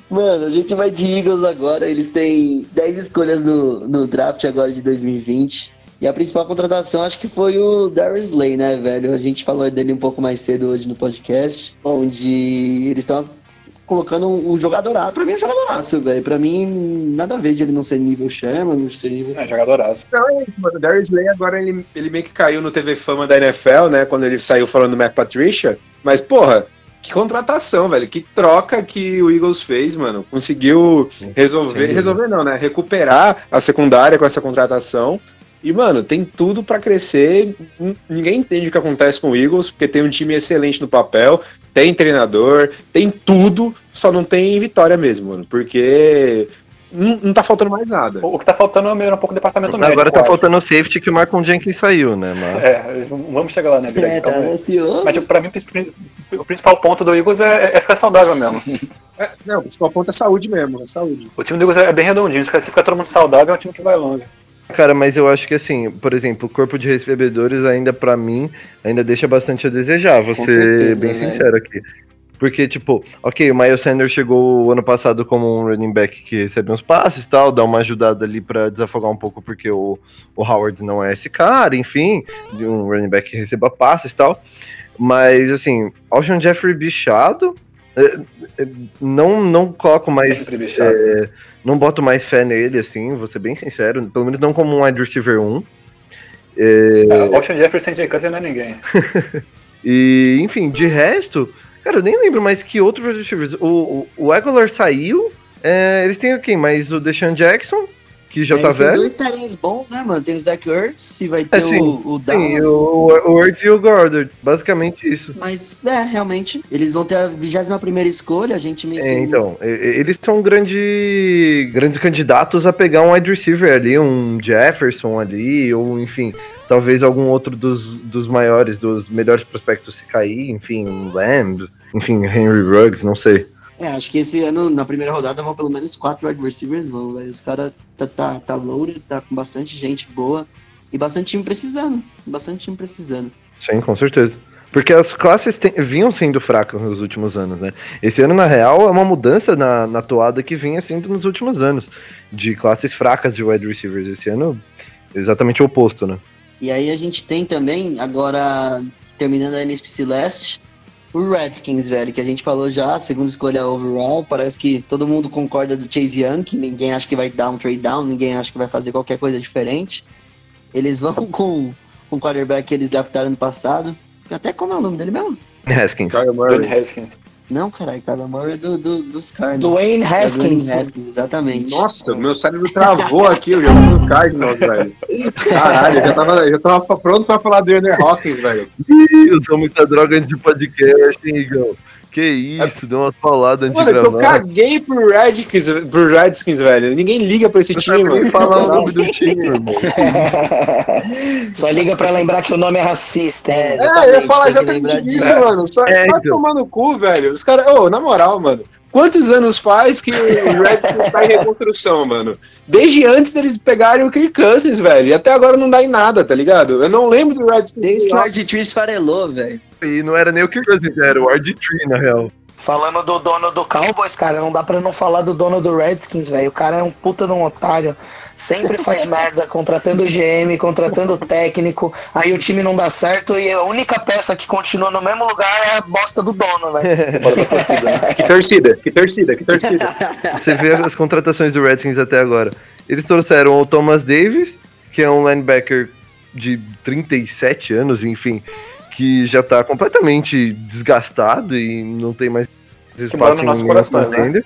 [SPEAKER 1] Mano, a gente vai de Eagles agora. Eles têm 10 escolhas no, no draft agora de 2020. E a principal contratação acho que foi o Darius Slay, né, velho? A gente falou dele um pouco mais cedo hoje no podcast, onde eles estão colocando um jogadoraço. Pra mim é um jogadoraço, velho. Pra mim, nada a ver de ele não ser nível Sherman, não ser nível.
[SPEAKER 5] É, jogadoraço.
[SPEAKER 2] Não, é isso, mano. O Darius Slay agora ele, ele meio que caiu no TV Fama da NFL, né? Quando ele saiu falando do Mac Patricia. Mas, porra, que contratação, velho. Que troca que o Eagles fez, mano. Conseguiu resolver. Resolver não, né? Recuperar a secundária com essa contratação. E, mano, tem tudo pra crescer. Ninguém entende o que acontece com o Eagles, porque tem um time excelente no papel, tem treinador, tem tudo, só não tem vitória mesmo, mano. Porque não, não tá faltando mais nada.
[SPEAKER 5] O, que tá faltando é melhorar um pouco o departamento médico.
[SPEAKER 4] Agora tá faltando o safety que o Marcon Jenkins saiu, né? Mas...
[SPEAKER 5] É, vamos chegar lá, né, Greg?
[SPEAKER 1] É, tá ansioso.
[SPEAKER 5] Mas tipo, pra mim, o principal ponto do Eagles é, é ficar saudável mesmo.
[SPEAKER 2] É, não, o principal ponto é saúde mesmo, é saúde.
[SPEAKER 5] O time do Eagles é bem redondinho. Se ficar todo mundo saudável, é um time que vai longe.
[SPEAKER 4] Cara, mas eu acho que assim, por exemplo, o corpo de recebedores ainda pra mim ainda deixa bastante a desejar, vou
[SPEAKER 1] Com
[SPEAKER 4] ser
[SPEAKER 1] certeza,
[SPEAKER 4] bem
[SPEAKER 1] né?
[SPEAKER 4] sincero aqui. Porque, tipo, ok, o Miles Sanders chegou o ano passado como um running back que recebe uns passes e tal, dá uma ajudada ali pra desafogar um pouco, porque o, o Howard não é esse cara, enfim, de um running back que receba passes e tal. Mas, assim, Alshon Jeffrey bichado, é, é, não, não coloco mais é, não boto mais fé nele, assim, vou ser bem sincero. Pelo menos não como um wide receiver 1. É...
[SPEAKER 5] É, Austin Jefferson Cutler não é ninguém.
[SPEAKER 4] E, enfim, de resto, cara, eu nem lembro mais que outros wide receivers. O, o, o Aguilar saiu. é, eles têm quem? Mais o Deshaun Jackson, que já tá
[SPEAKER 1] Eles têm
[SPEAKER 4] velho.
[SPEAKER 1] dois talentos bons, né, mano? Tem o Zach Ertz e vai ter
[SPEAKER 4] É, sim,
[SPEAKER 1] o, o
[SPEAKER 4] Sim,
[SPEAKER 1] Dallas.
[SPEAKER 4] o, o Ertz e o Goddard. Basicamente isso.
[SPEAKER 1] Mas, é, realmente, eles vão ter a 21 escolha, a gente
[SPEAKER 4] É,
[SPEAKER 1] mencionou.
[SPEAKER 4] então, e- e- eles são grande, grandes candidatos a pegar um wide receiver ali, um Jefferson ali, ou enfim, talvez algum outro dos, dos maiores, dos melhores prospectos se cair, enfim, um Lamb, enfim, Henry Ruggs, não sei.
[SPEAKER 1] É, acho que esse ano, na primeira rodada, vão pelo menos quatro wide receivers, vão, velho. Os caras tá, tá, tá loaded, tá com bastante gente boa e bastante time precisando. Bastante time precisando.
[SPEAKER 4] Sim, com certeza. Porque as classes te- vinham sendo fracas nos últimos anos, né? Esse ano, na real, é uma mudança na, na toada que vinha sendo nos últimos anos, de classes fracas de wide receivers. Esse ano, exatamente o oposto, né?
[SPEAKER 1] E aí a gente tem também, agora, terminando a NFC Leste, o Redskins, velho, que a gente falou já, segunda escolha overall. Parece que todo mundo concorda do Chase Young, que ninguém acha que vai dar um trade down, ninguém acha que vai fazer qualquer coisa diferente. Eles vão com, com o quarterback que eles draftaram no passado. Até como é o nome dele mesmo?
[SPEAKER 4] Haskins.
[SPEAKER 2] Kyle Murray.
[SPEAKER 5] Haskins.
[SPEAKER 1] Não, caralho, Kyler Murray é do, do, dos Cardinals.
[SPEAKER 3] Dwayne
[SPEAKER 1] É, Dwayne
[SPEAKER 3] Haskins.
[SPEAKER 1] Haskins, exatamente.
[SPEAKER 2] Nossa, meu cérebro travou aqui, eu já fui no Cardinals, velho. Caralho, eu já tava, eu já tava pronto pra falar do Andrew Hawkins, velho.
[SPEAKER 4] Ih, eu sou muita droga antes de podcast, hein, Igão? Que isso, deu uma paulada antes de
[SPEAKER 2] Mano, eu
[SPEAKER 4] gravar.
[SPEAKER 2] caguei pro Redskins, pro Redskins, velho. Ninguém liga pra esse
[SPEAKER 4] Não
[SPEAKER 2] time,
[SPEAKER 4] nem
[SPEAKER 2] mano.
[SPEAKER 4] falar o nome do time, irmão.
[SPEAKER 3] Só liga pra lembrar que o nome é racista.
[SPEAKER 1] É,
[SPEAKER 2] É, eu ia falar exatamente
[SPEAKER 1] disso.
[SPEAKER 2] isso, mano. Só
[SPEAKER 4] É, então.
[SPEAKER 2] tomar no cu, velho. Os caras, ô, na moral, mano. Quantos anos faz que o Redskins tá em reconstrução, mano? Desde antes deles pegarem o Kirk Cousins, velho. E até agora não dá em nada, tá ligado? Eu não lembro do Redskins.
[SPEAKER 1] Desde que o RG3 esfarelou, velho.
[SPEAKER 4] E não era nem o Kirk Cousins, era o RG3, na real.
[SPEAKER 3] Falando do dono do Cowboys, cara, não dá pra não falar do dono do Redskins, velho. O cara é um puta de um otário. Sempre faz merda, contratando GM, contratando técnico. Aí o time não dá certo e a única peça que continua no mesmo lugar é a bosta do dono, velho.
[SPEAKER 2] Que torcida, que torcida, que torcida.
[SPEAKER 4] Você vê as contratações do Redskins até agora. Eles trouxeram o Thomas Davis, que é um linebacker de 37 anos, enfim, que já tá completamente desgastado e não tem mais espaço
[SPEAKER 5] no
[SPEAKER 4] em
[SPEAKER 5] nosso
[SPEAKER 4] nenhum
[SPEAKER 5] coração, né?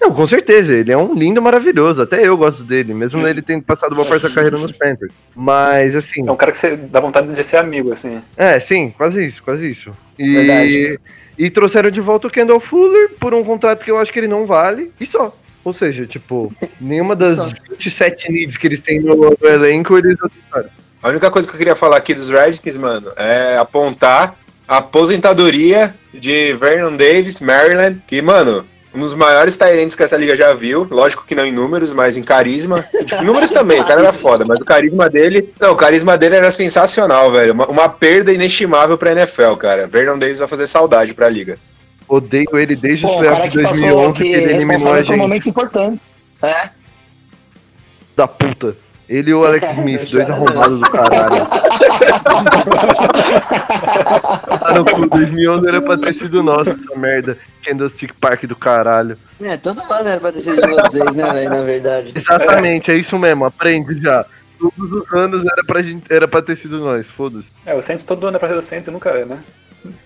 [SPEAKER 4] Não, com certeza, ele é um lindo maravilhoso. Até eu gosto dele, mesmo ele tendo passado boa parte da carreira nos Panthers. Mas, assim,
[SPEAKER 5] É um cara que você dá vontade de ser amigo, assim.
[SPEAKER 4] é, sim, quase isso, quase isso. E,
[SPEAKER 3] Verdade.
[SPEAKER 4] e trouxeram de volta o Kendall Fuller por um contrato que eu acho que ele não vale, e só. Ou seja, tipo, nenhuma das
[SPEAKER 1] Só.
[SPEAKER 4] 27 needs que eles têm no, no elenco, eles aceitaram.
[SPEAKER 2] A única coisa que eu queria falar aqui dos Redskins, mano, é apontar a aposentadoria de Vernon Davis, Maryland, que, mano, um dos maiores talentos que essa liga já viu. Lógico que não em números, mas em carisma. Em números também, o cara era foda, mas o carisma dele. Não, o carisma dele era sensacional, velho. Uma, uma perda inestimável pra NFL, cara. Vernon Davis vai fazer saudade pra liga.
[SPEAKER 4] Odeio ele desde
[SPEAKER 3] Pô, o cara
[SPEAKER 4] playoffs de
[SPEAKER 3] que passou
[SPEAKER 4] 2011
[SPEAKER 3] que
[SPEAKER 4] que
[SPEAKER 3] é
[SPEAKER 4] ele eliminou a gente.
[SPEAKER 3] momentos importantes. É.
[SPEAKER 4] Da puta. Ele e o Alex Smith, dois arrombados do caralho. Ah, no cu, 2011 era pra ter sido nosso essa merda. Candlestick Park do caralho.
[SPEAKER 1] É, todo ano era pra ter sido de vocês, né, velho, na verdade.
[SPEAKER 4] Exatamente, é isso mesmo, aprende já. Todos os anos era pra, gente, era pra ter sido nós, foda-se.
[SPEAKER 5] É, o Saints todo ano é pra ser do Saints e nunca é, né?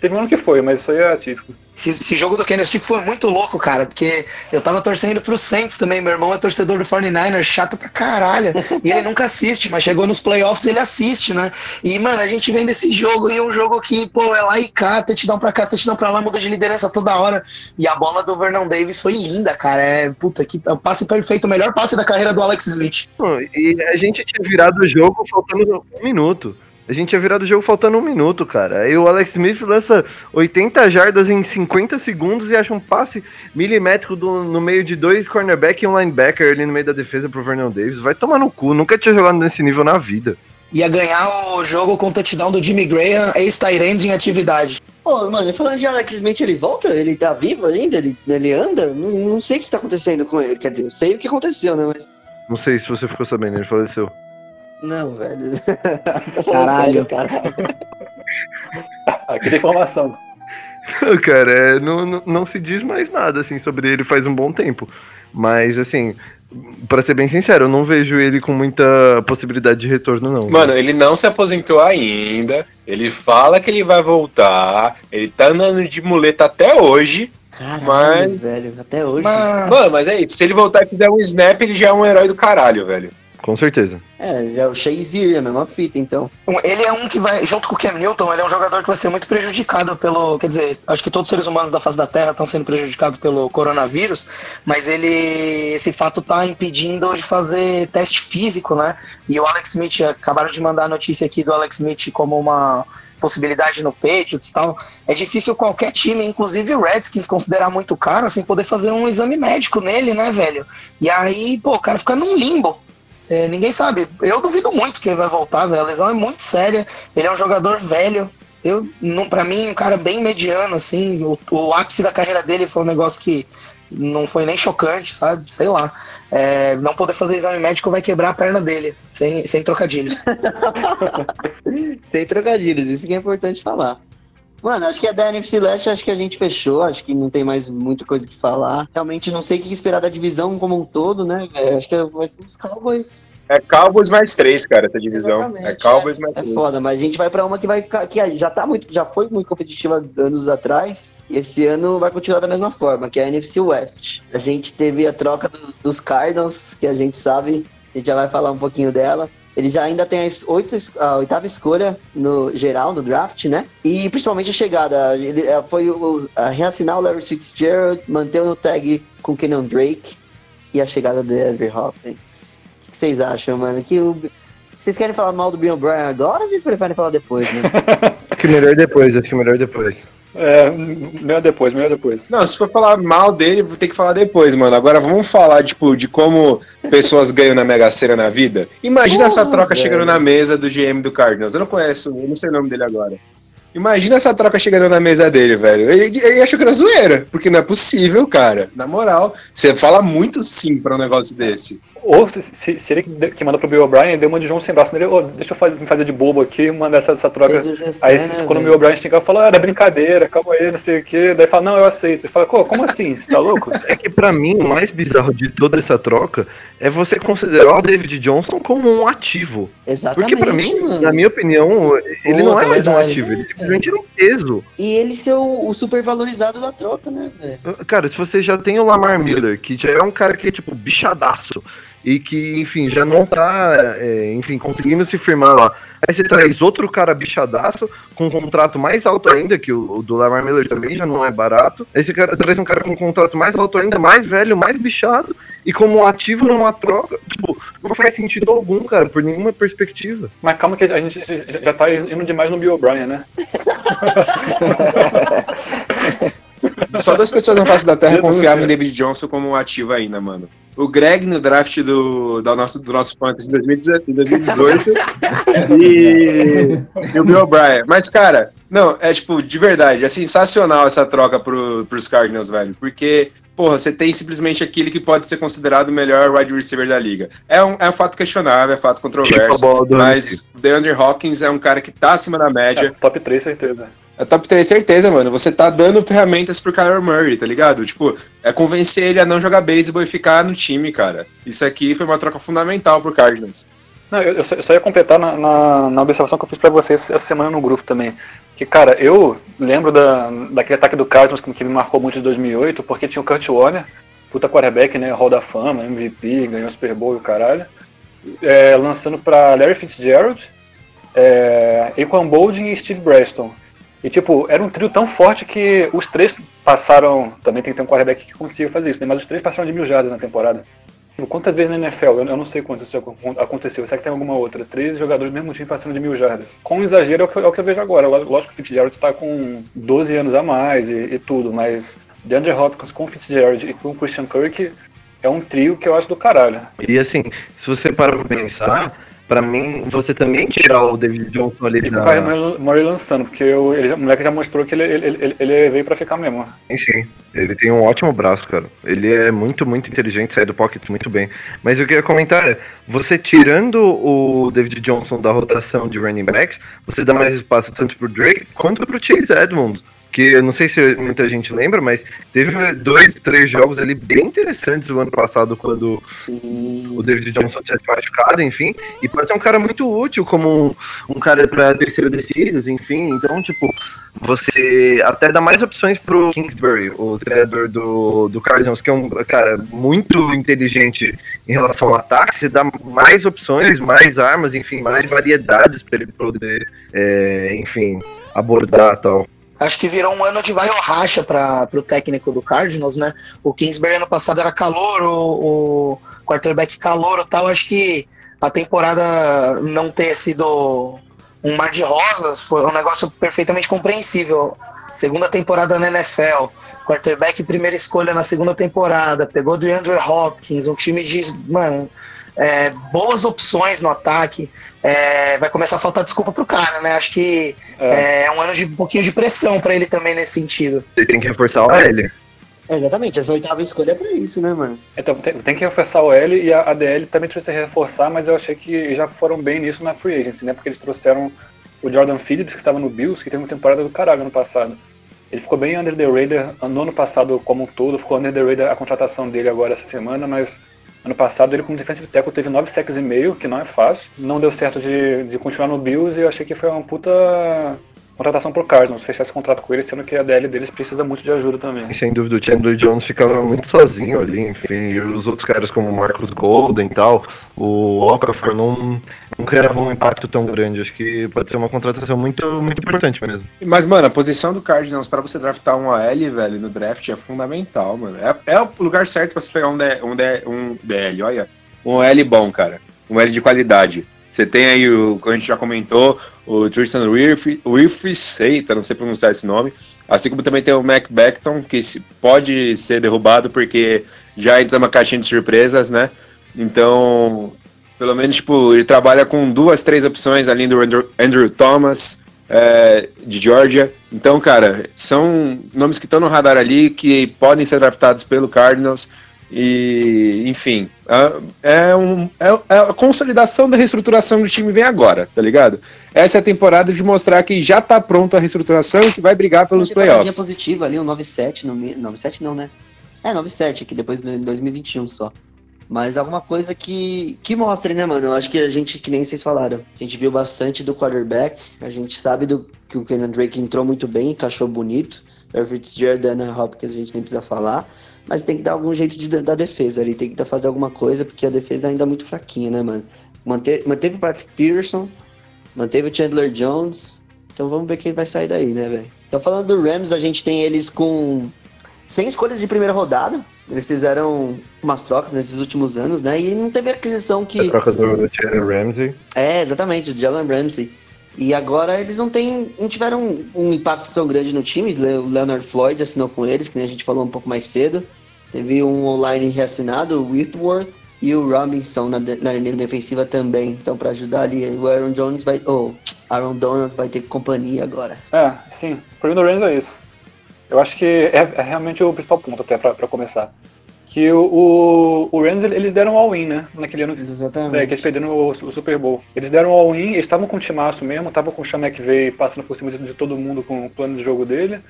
[SPEAKER 5] Teve um ano que foi, mas isso aí é atípico.
[SPEAKER 3] Esse, esse jogo do Kansas City foi muito louco, cara, porque eu tava torcendo pro Saints também. Meu irmão é torcedor do 49ers, chato pra caralho. E ele nunca assiste, mas chegou nos playoffs ele assiste, né? E, mano, a gente vem desse jogo e um jogo que, pô, é lá e cá, touchdown pra cá, touchdown pra lá, muda de liderança toda hora. E a bola do Vernon Davis foi linda, cara. É, puta, que é o passe perfeito, o melhor passe da carreira do Alex Smith.
[SPEAKER 4] Não, E a gente tinha virado o jogo faltando um minuto. A gente tinha virado o jogo faltando um minuto, cara. Aí o Alex Smith lança 80 jardas em 50 segundos e acha um passe milimétrico do- no meio de dois cornerback e um linebacker ali no meio da defesa pro Vernon Davis. Vai tomar no cu, nunca tinha jogado nesse nível na vida.
[SPEAKER 3] Ia ganhar o jogo com o touchdown do Jimmy Graham, ex-Tyrande em atividade.
[SPEAKER 1] Pô, mano, falando de Alex Smith, ele volta? Ele tá vivo ainda? Ele, ele anda? Não, não sei o que tá acontecendo com ele. Quer dizer, eu sei o que aconteceu, né? Mas.
[SPEAKER 4] Não sei se você ficou sabendo, ele faleceu.
[SPEAKER 1] Não, velho.
[SPEAKER 3] Caralho.
[SPEAKER 1] caralho.
[SPEAKER 5] Aqui tem informação.
[SPEAKER 4] Cara, é, não, não, não se diz mais nada assim sobre ele faz um bom tempo. Mas assim, pra ser bem sincero, eu não vejo ele com muita possibilidade de retorno, não.
[SPEAKER 2] Mano, ele não se aposentou ainda. Ele fala que ele vai voltar. Ele tá andando de muleta até hoje.
[SPEAKER 1] Caralho,
[SPEAKER 2] Mas-
[SPEAKER 1] velho, até hoje.
[SPEAKER 3] Mas-
[SPEAKER 2] Mano, mas é isso. Se ele voltar e fizer um snap, ele já é um herói do caralho, velho.
[SPEAKER 4] Com certeza.
[SPEAKER 1] É, já é o Shazier, a mesma fita, então.
[SPEAKER 3] Ele é um que vai, junto com o Cam Newton, ele é um jogador que vai ser muito prejudicado pelo. Quer dizer, acho que todos os seres humanos da face da Terra estão sendo prejudicados pelo coronavírus, mas ele. Esse fato tá impedindo de fazer teste físico, né? E o Alex Smith, acabaram de mandar a notícia aqui do Alex Smith como uma possibilidade no Patriots e tal. É difícil qualquer time, inclusive o Redskins, considerar muito caro, sem poder fazer um exame médico nele, né, velho? E aí, pô, o cara fica num limbo. É, ninguém sabe. Eu duvido muito que ele vai voltar, velho. A lesão é muito séria. Ele é um jogador velho. Eu, não, pra mim, um cara bem mediano, assim. O, o ápice da carreira dele foi um negócio que não foi nem chocante, sabe? Sei lá. É, não poder fazer exame médico vai quebrar a perna dele, sem, sem trocadilhos.
[SPEAKER 1] Sem trocadilhos, isso que é importante falar. Mano, acho que a da NFC Leste, acho que a gente fechou, acho que não tem mais muita coisa que falar. Realmente não sei o que esperar da divisão como um todo, né, velho? Acho que vai ser os Cowboys.
[SPEAKER 2] É Cowboys mais três, cara, essa divisão.
[SPEAKER 1] Exatamente,
[SPEAKER 2] É Cowboys mais
[SPEAKER 1] É
[SPEAKER 2] três.
[SPEAKER 1] foda, mas a gente vai pra uma que vai ficar. que já tá muito. Já foi muito competitiva anos atrás. E esse ano vai continuar da mesma forma, que é a NFC West. A gente teve a troca do- dos Cardinals, que a gente sabe, a gente já vai falar um pouquinho dela. Ele já ainda tem a, oito, a oitava escolha no geral, no draft, né? E principalmente a chegada. Ele, eh, foi o, a reassinar o Larry Fitzgerald, manter o tag com o Kenan Drake e a chegada do Andrew Hopkins. O que vocês acham, mano? Que o, vocês querem falar mal do Bill O'Brien agora ou vocês preferem falar depois, né?
[SPEAKER 4] Acho que melhor depois, acho que melhor depois.
[SPEAKER 5] É, melhor depois, melhor depois.
[SPEAKER 2] Não, se for falar mal dele, vou ter que falar depois, mano. Agora vamos falar, tipo, de como pessoas ganham na Mega Sena na vida. Imagina essa troca
[SPEAKER 1] velho.
[SPEAKER 2] chegando na mesa do GM do Cardinals. Eu não conheço, eu não sei o nome dele agora. Imagina essa troca chegando na mesa dele, velho. Ele, ele achou que era zoeira, porque não é possível, cara. Na moral, você fala muito sim pra um negócio desse.
[SPEAKER 5] Ou se, se, se ele que que manda pro Bill O'Brien, deu uma de João sem braço nele, ô, deixa eu fazer, me fazer de bobo aqui, mandar essa, essa troca. Aí
[SPEAKER 1] né,
[SPEAKER 5] quando o
[SPEAKER 1] velho?
[SPEAKER 5] Bill O'Brien chega, fala, ah, era brincadeira, calma aí, não sei o quê. Daí fala, não, eu aceito. Ele fala, pô, como assim? Você tá louco?
[SPEAKER 4] É que pra mim, o mais bizarro de toda essa troca é você considerar o David Johnson como um ativo.
[SPEAKER 1] Exatamente,
[SPEAKER 4] Porque pra mim,
[SPEAKER 1] mano.
[SPEAKER 4] na minha opinião, ele não é mais um
[SPEAKER 3] verdade.
[SPEAKER 4] ativo, ele simplesmente era um peso.
[SPEAKER 1] E ele ser o, o super valorizado da troca, né, velho?
[SPEAKER 4] Cara, se você já tem o Lamar Miller, que já é um cara que é tipo bichadaço, e que, enfim, já não tá, é, enfim, conseguindo se firmar lá. Aí você traz outro cara bichadaço, com um contrato mais alto ainda, que o, o do Lamar Miller também já não é barato. Aí você cara, traz um cara com um contrato mais alto ainda, mais velho, mais bichado, e como um ativo numa troca, tipo, não faz sentido algum, cara, por nenhuma perspectiva.
[SPEAKER 5] Mas calma que a gente já- já tá indo demais no Bill O'Brien, né?
[SPEAKER 2] Só duas pessoas na face da Terra confiavam em David Johnson como um ativo ainda, mano. O Greg no draft do, do, nosso, do nosso Fantasy em 2018 em 2018 e, e o Bill O'Brien. Mas, cara, não, é tipo, de verdade, é sensacional essa troca pro, pros Cardinals, velho. Porque, porra, você tem simplesmente aquele que pode ser considerado o melhor wide receiver da liga. É um, é um fato questionável, é fato
[SPEAKER 4] Tipo
[SPEAKER 2] controverso. Mas o DeAndre Hawkins é um cara que tá acima da média.
[SPEAKER 5] É, top 3, certeza.
[SPEAKER 2] É top 3, certeza, mano. Você tá dando ferramentas pro Kyler Murray, tá ligado? Tipo, é convencer ele a não jogar beisebol e ficar no time, cara. Isso aqui foi uma troca fundamental pro Cardinals.
[SPEAKER 5] Não, eu, eu só, ia completar na, na, na observação que eu fiz pra vocês essa semana no grupo também. Que, cara, eu lembro da, daquele ataque do Cardinals que, que me marcou muito de 2008, porque tinha o Kurt Warner, puta quarterback, né, Hall da Fama, MVP, ganhou Super Bowl e o caralho, é, lançando pra Larry Fitzgerald, é, Aquan Boldin e Steve Preston. E, tipo, era um trio tão forte que os três passaram, também tem que ter um quarterback que consiga fazer isso, né, mas os três passaram de mil jardas na temporada. Tipo, Quantas vezes na NFL? Eu, não sei quantas isso aconteceu. Será que tem alguma outra? Três jogadores do mesmo time passando de mil jardas. Com exagero é o que, é o que eu vejo agora. Ló- Lógico que o Fitzgerald tá com 12 anos a mais e, e tudo, mas DeAndre Hopkins com o Fitzgerald e com o Christian Kirk é um trio que eu acho do caralho.
[SPEAKER 4] E assim, se você parar pra pensar, pra mim, você também tirar o David Johnson ali
[SPEAKER 5] E o
[SPEAKER 4] da.
[SPEAKER 5] Kyler Murray lançando, porque o, ele, o moleque já mostrou que ele, ele, ele, ele veio pra ficar mesmo.
[SPEAKER 4] Sim, sim. Ele tem um ótimo braço, cara. Ele é muito, muito inteligente, sai do pocket muito bem. Mas o que eu ia comentar é, você tirando o David Johnson da rotação de running backs, você dá mais espaço tanto pro Drake quanto pro Chase Edmonds. Que eu não sei se muita gente lembra, mas teve dois, três jogos ali bem interessantes o ano passado, quando Sim. o David Johnson tinha se machucado, enfim, e pode ser um cara muito útil como um, um cara para terceira descidas, enfim, então, tipo, você até dá mais opções pro Kingsbury, o treinador do, do Cardinals, que é um cara muito inteligente em relação ao ataque, você dá mais opções, mais armas, enfim, mais variedades para ele poder, é, enfim, abordar tal.
[SPEAKER 3] Acho que virou um ano de vai ou racha para o técnico do Cardinals, né? O Kingsbury ano passado era calor, o, o quarterback calor tal. Acho que a temporada não ter sido um mar de rosas foi um negócio perfeitamente compreensível. Segunda temporada na NFL, quarterback primeira escolha na segunda temporada, pegou do Andrew Hopkins, um time de, mano, é, boas opções no ataque. É, vai começar a faltar desculpa pro cara, né? Acho que é, é um ano de um pouquinho de pressão para ele também nesse sentido.
[SPEAKER 4] Ele tem que reforçar o L.
[SPEAKER 1] É, exatamente, essa oitava escolha é pra isso, né, mano?
[SPEAKER 5] Então, tem, tem que reforçar o L e a ADL também precisa reforçar, mas eu achei que já foram bem nisso na Free Agency, né? Porque eles trouxeram o Jordan Phillips, que estava no Bills, que teve uma temporada do caralho ano passado. Ele ficou bem under the radar no ano passado como um todo, ficou under the radar a contratação dele agora essa semana, mas ano passado ele como defensive tackle teve 9 sacks e meio, que não é fácil. Não deu certo de, de continuar no Bills e eu achei que foi uma puta contratação por Cardinals, fechar esse contrato com ele, sendo que a DL deles precisa muito de ajuda também.
[SPEAKER 4] sem dúvida, o Chandler Jones ficava muito sozinho ali, enfim, e os outros caras como o Marcus Golden e tal, o Okafor não, não criavam um impacto tão grande. Acho que pode ser uma contratação muito, muito importante mesmo.
[SPEAKER 2] Mas, mano, a posição do Cardinals para você draftar um AL, velho, no draft é fundamental, mano. É, é o lugar certo para você pegar um, D, um, D, um DL, olha. Um L bom, cara. Um L de qualidade. Você tem aí, o, como a gente já comentou, o Tristan Wirfs, eita, não sei pronunciar esse nome. Assim como também tem o Mac Beckton, que pode ser derrubado porque já entra uma caixinha de surpresas, né? Então, pelo menos, tipo, ele trabalha com duas, três opções além do Andrew, Andrew Thomas, é, de Georgia. Então, cara, são nomes que estão no radar ali, que podem ser adaptados pelo Cardinals. E, enfim, é, um, é, é, a consolidação da reestruturação do time vem agora, tá ligado? Essa é a temporada de mostrar que já tá pronta a reestruturação e que vai brigar pelos playoffs.
[SPEAKER 1] positiva ali, um 9-7, no, 9-7 não, né? É, 9-7 aqui, depois de 2021 só. Mas alguma coisa que, que mostre, né, mano? Eu acho que a gente, que nem vocês falaram, a gente viu bastante do quarterback, a gente sabe do, que o Kenan Drake entrou muito bem, encaixou bonito. Fitzgerald, Anna Hopkins, a gente nem precisa falar mas tem que dar algum jeito de, da defesa ali, tem que fazer alguma coisa, porque a defesa ainda é muito fraquinha, né, mano? Mante, manteve o Patrick Peterson, manteve o Chandler Jones, então vamos ver quem vai sair daí, né, velho? Então falando do Rams, a gente tem eles com 100 escolhas de primeira rodada, eles fizeram umas trocas nesses últimos anos, né, e não teve aquisição que... A
[SPEAKER 4] troca do, do Jalen Ramsey.
[SPEAKER 1] É, exatamente, o Jalen Ramsey. E agora eles não têm, não tiveram um, um, impacto tão grande no time. O Leonard Floyd assinou com eles, que nem a gente falou um pouco mais cedo. Teve um online reassinado, o Whitworth, e o Robinson na, na linha defensiva também. Então, para ajudar ali, o Aaron Jones vai. Ou oh, Aaron Donald vai ter companhia agora.
[SPEAKER 5] É, sim. O problema do Rams é isso. Eu acho que é, é realmente o principal ponto, até para começar. Que o, o, o Rams, eles deram all-in, né? Naquele ano
[SPEAKER 1] Exatamente.
[SPEAKER 5] É, que eles perderam o, o, Super Bowl. Eles deram all-in, eles estavam com o timaço mesmo, estavam com o Sean McVay passando por cima de, de todo mundo com o plano de jogo dele.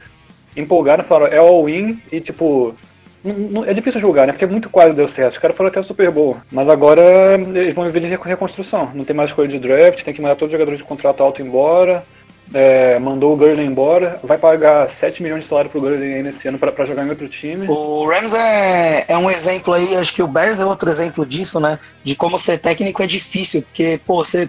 [SPEAKER 5] Empolgaram, falaram, é all-in, e tipo, é difícil julgar, né? Porque muito quase deu certo. Os caras foram até Super Bowl. Mas agora eles vão viver de reconstrução. Não tem mais escolha de draft, tem que mandar todos os jogadores de contrato alto embora. É, mandou o Gurley embora, vai pagar 7 milhões de salário pro Gurley aí nesse ano para jogar em outro time.
[SPEAKER 3] O Rams é, é um exemplo aí, acho que o Bears é outro exemplo disso, né? De como ser técnico é difícil, porque, pô, você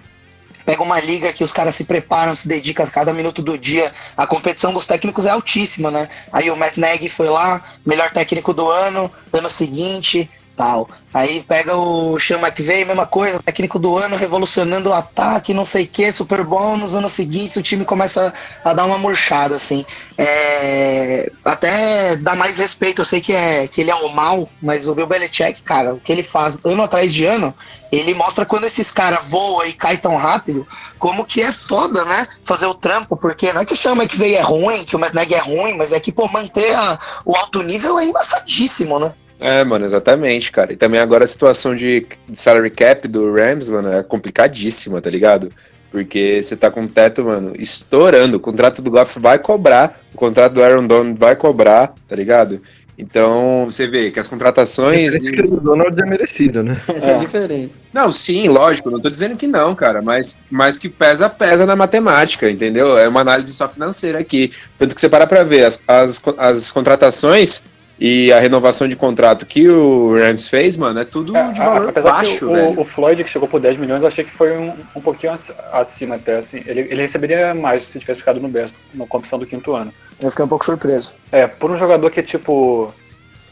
[SPEAKER 3] pega uma liga que os caras se preparam, se dedicam a cada minuto do dia. A competição dos técnicos é altíssima, né? Aí o Matt Nagy foi lá, melhor técnico do ano, ano seguinte, tal. Aí pega o Sean McVay, mesma coisa, técnico do ano, revolucionando o ataque, não sei o que, super bom, nos anos seguintes o time começa a dar uma murchada, assim. É, até dá mais respeito, eu sei que, é, que ele é o mal, mas o Bill Belichick, cara, o que ele faz ano atrás de ano, ele mostra quando esses caras voam e caem tão rápido, como que é foda, né? Fazer o trampo, porque não é que o Sean McVay é ruim, que o Matt Nagy é ruim, mas é que, pô, manter a, o alto nível é embaçadíssimo, né?
[SPEAKER 2] É, mano, exatamente, cara. E também agora a situação de salary cap do Rams, mano, é complicadíssima, tá ligado? Porque você tá com o teto, mano, estourando. O contrato do Goff vai cobrar, o contrato do Aaron Donald vai cobrar, tá ligado? Então, você vê que as contratações.
[SPEAKER 4] O Donald é merecido, né?
[SPEAKER 1] Essa é a diferença.
[SPEAKER 2] Não, sim, lógico, não tô dizendo que não, cara, mas, mas que pesa, pesa na matemática, entendeu? É uma análise só financeira aqui. Tanto que você para pra ver, as, as, as contratações e a renovação de contrato que o Rams fez, mano, é tudo
[SPEAKER 5] É,
[SPEAKER 2] de valor
[SPEAKER 5] apesar
[SPEAKER 2] baixo,
[SPEAKER 5] que o,
[SPEAKER 2] velho.
[SPEAKER 5] o Floyd, que chegou por 10 milhões, eu achei que foi um, um pouquinho ac- acima até. Assim. Ele, ele receberia mais se tivesse ficado no Bears, na competição do quinto ano.
[SPEAKER 3] Eu fiquei um pouco surpreso.
[SPEAKER 5] É, por um jogador que, tipo,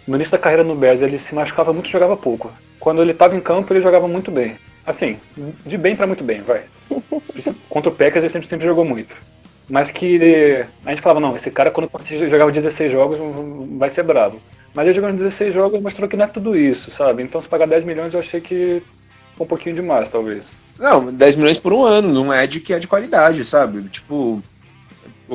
[SPEAKER 5] no início da carreira no Bears, ele se machucava muito e jogava pouco. Quando ele tava em campo, ele jogava muito bem. Assim, de bem pra muito bem, vai. Contra o Packers, ele sempre, sempre jogou muito. Mas que a gente falava, não, esse cara quando os 16 jogos vai ser bravo. Mas ele jogou nos 16 jogos mostrou que não é tudo isso, sabe? Então se pagar 10 milhões eu achei que um pouquinho demais, talvez.
[SPEAKER 2] Não, 10 milhões por um ano, não é de que é de qualidade, sabe? Tipo,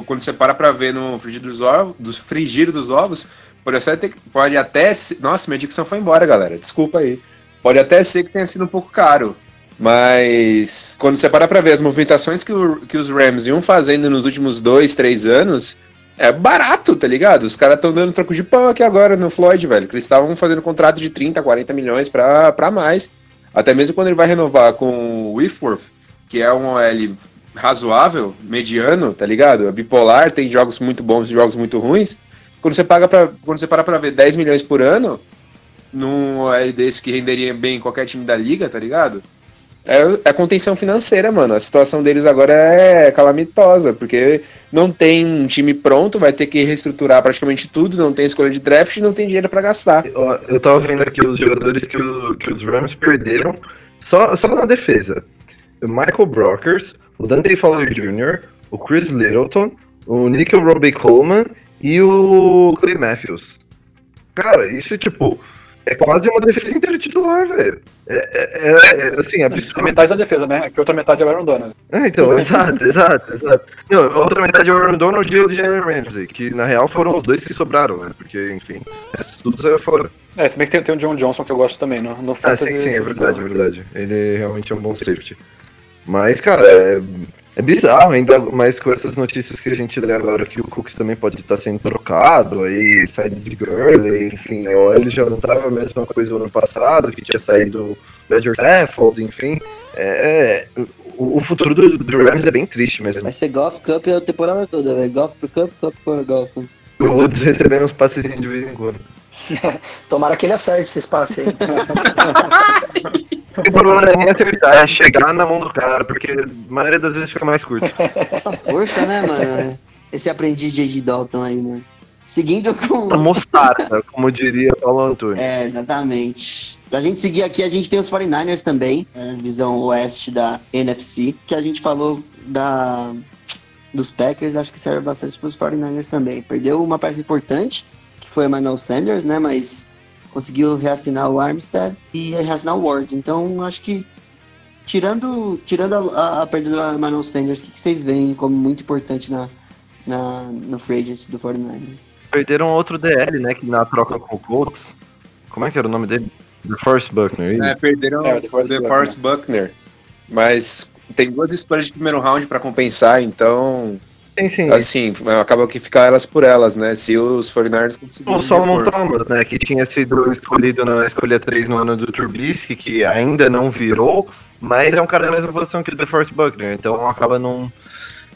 [SPEAKER 2] quando você para pra ver no frigir dos ovos, dos frigir dos ovos, pode até, ter- pode até ser, nossa, minha dicção foi embora, galera. Desculpa aí. Pode até ser que tenha sido um pouco caro. Mas quando você para pra ver as movimentações que, o- que os Rams iam fazendo nos últimos dois, três anos, é barato, tá ligado? Os caras estão dando troco de pão aqui agora no Floyd, velho. Que eles estavam fazendo contrato de 30, 40 milhões pra, pra mais. Até mesmo quando ele vai renovar com o Whitworth, que é um OL razoável, mediano, tá ligado? É bipolar, tem jogos muito bons e jogos muito ruins. Quando você paga para quando você para pra ver 10 milhões por ano num OL desse que renderia bem em qualquer time da liga, tá ligado? É, é contenção financeira, mano. A situação deles agora é calamitosa, porque não tem um time pronto, vai ter que reestruturar praticamente tudo, não tem escolha de draft e não tem dinheiro pra gastar.
[SPEAKER 4] Ó, Eu tava vendo aqui os jogadores que, o- que os Rams perderam só, só na defesa. O Michael Brockers, o Dante Fowler Jr., o Chris Littleton, o Nickel Robbie Coleman e o Clay Matthews. Cara, isso tipo. É quase uma defesa inteira titular, velho. É, é- é- é, assim,
[SPEAKER 5] É
[SPEAKER 4] absurdo.
[SPEAKER 5] metade da defesa, né? Que a outra metade é o Aaron Donald.
[SPEAKER 4] É, então, exato, exato, exato. Não, a outra metade é o Aaron Donald e o Jalen Ramsey, que na real foram os dois que sobraram, né? Porque, enfim, tudo saiu fora.
[SPEAKER 5] É, se bem que tem, tem o John Johnson que eu gosto também, no, no
[SPEAKER 4] Ah,
[SPEAKER 5] Fantasy.
[SPEAKER 4] sim, sim, é verdade, é verdade. Ele realmente é um bom safety. Mas, cara, é, é bizarro, ainda mais com essas notícias que a gente lê agora que o Cooks também pode estar sendo trocado, aí sai de Gurley, enfim, ou ele já não tava a mesma coisa no ano passado, que tinha saído Roger Saffold, enfim. É, é, o, o futuro do, do Rams é bem triste mesmo.
[SPEAKER 1] Vai ser Golf Cup a temporada toda, velho. Golf pro Cup, Cup pro Golf.
[SPEAKER 4] O Woods recebendo uns passes de vez em quando.
[SPEAKER 3] Tomara que ele acerte esse espaço aí.
[SPEAKER 4] O problema não é nem acertar, é chegar na mão do cara, porque a maioria das vezes fica mais curto.
[SPEAKER 1] Falta força, né, mano? Esse aprendiz de Ed Dalton aí, mano. Seguindo com.
[SPEAKER 4] Mostarda, como diria Paulo Antônio.
[SPEAKER 1] É, exatamente. Pra gente seguir aqui, a gente tem os 49ers também, a divisão oeste da NFC, que a gente falou da dos Packers, acho que serve bastante pros 49ers também. Perdeu uma peça importante, que foi o Emmanuel Sanders, né, mas conseguiu reassinar o Armstead e reassinar o Ward. Então, acho que tirando, tirando a, a, a perda do Emmanuel Sanders, o que, que vocês veem como muito importante na, na, no free agents do 49ers?
[SPEAKER 4] Perderam outro DL, né, que na troca com o Colts. Como é que era o nome dele? The Force Buckner.
[SPEAKER 2] É, perderam
[SPEAKER 5] É,
[SPEAKER 2] o
[SPEAKER 5] o DeForest
[SPEAKER 2] The
[SPEAKER 5] Buckner.
[SPEAKER 2] Force Buckner. Mas tem duas escolhas de primeiro round pra compensar, então,
[SPEAKER 4] Sim, sim.
[SPEAKER 2] assim, acaba que ficar elas por elas, né? Se os 49ers conseguirem.
[SPEAKER 4] O Solomon. Thomas, né, que tinha sido escolhido na escolha 3 no ano do Trubisky, que ainda não virou, mas é um cara da mesma posição que o DeForest Buckner, então acaba não,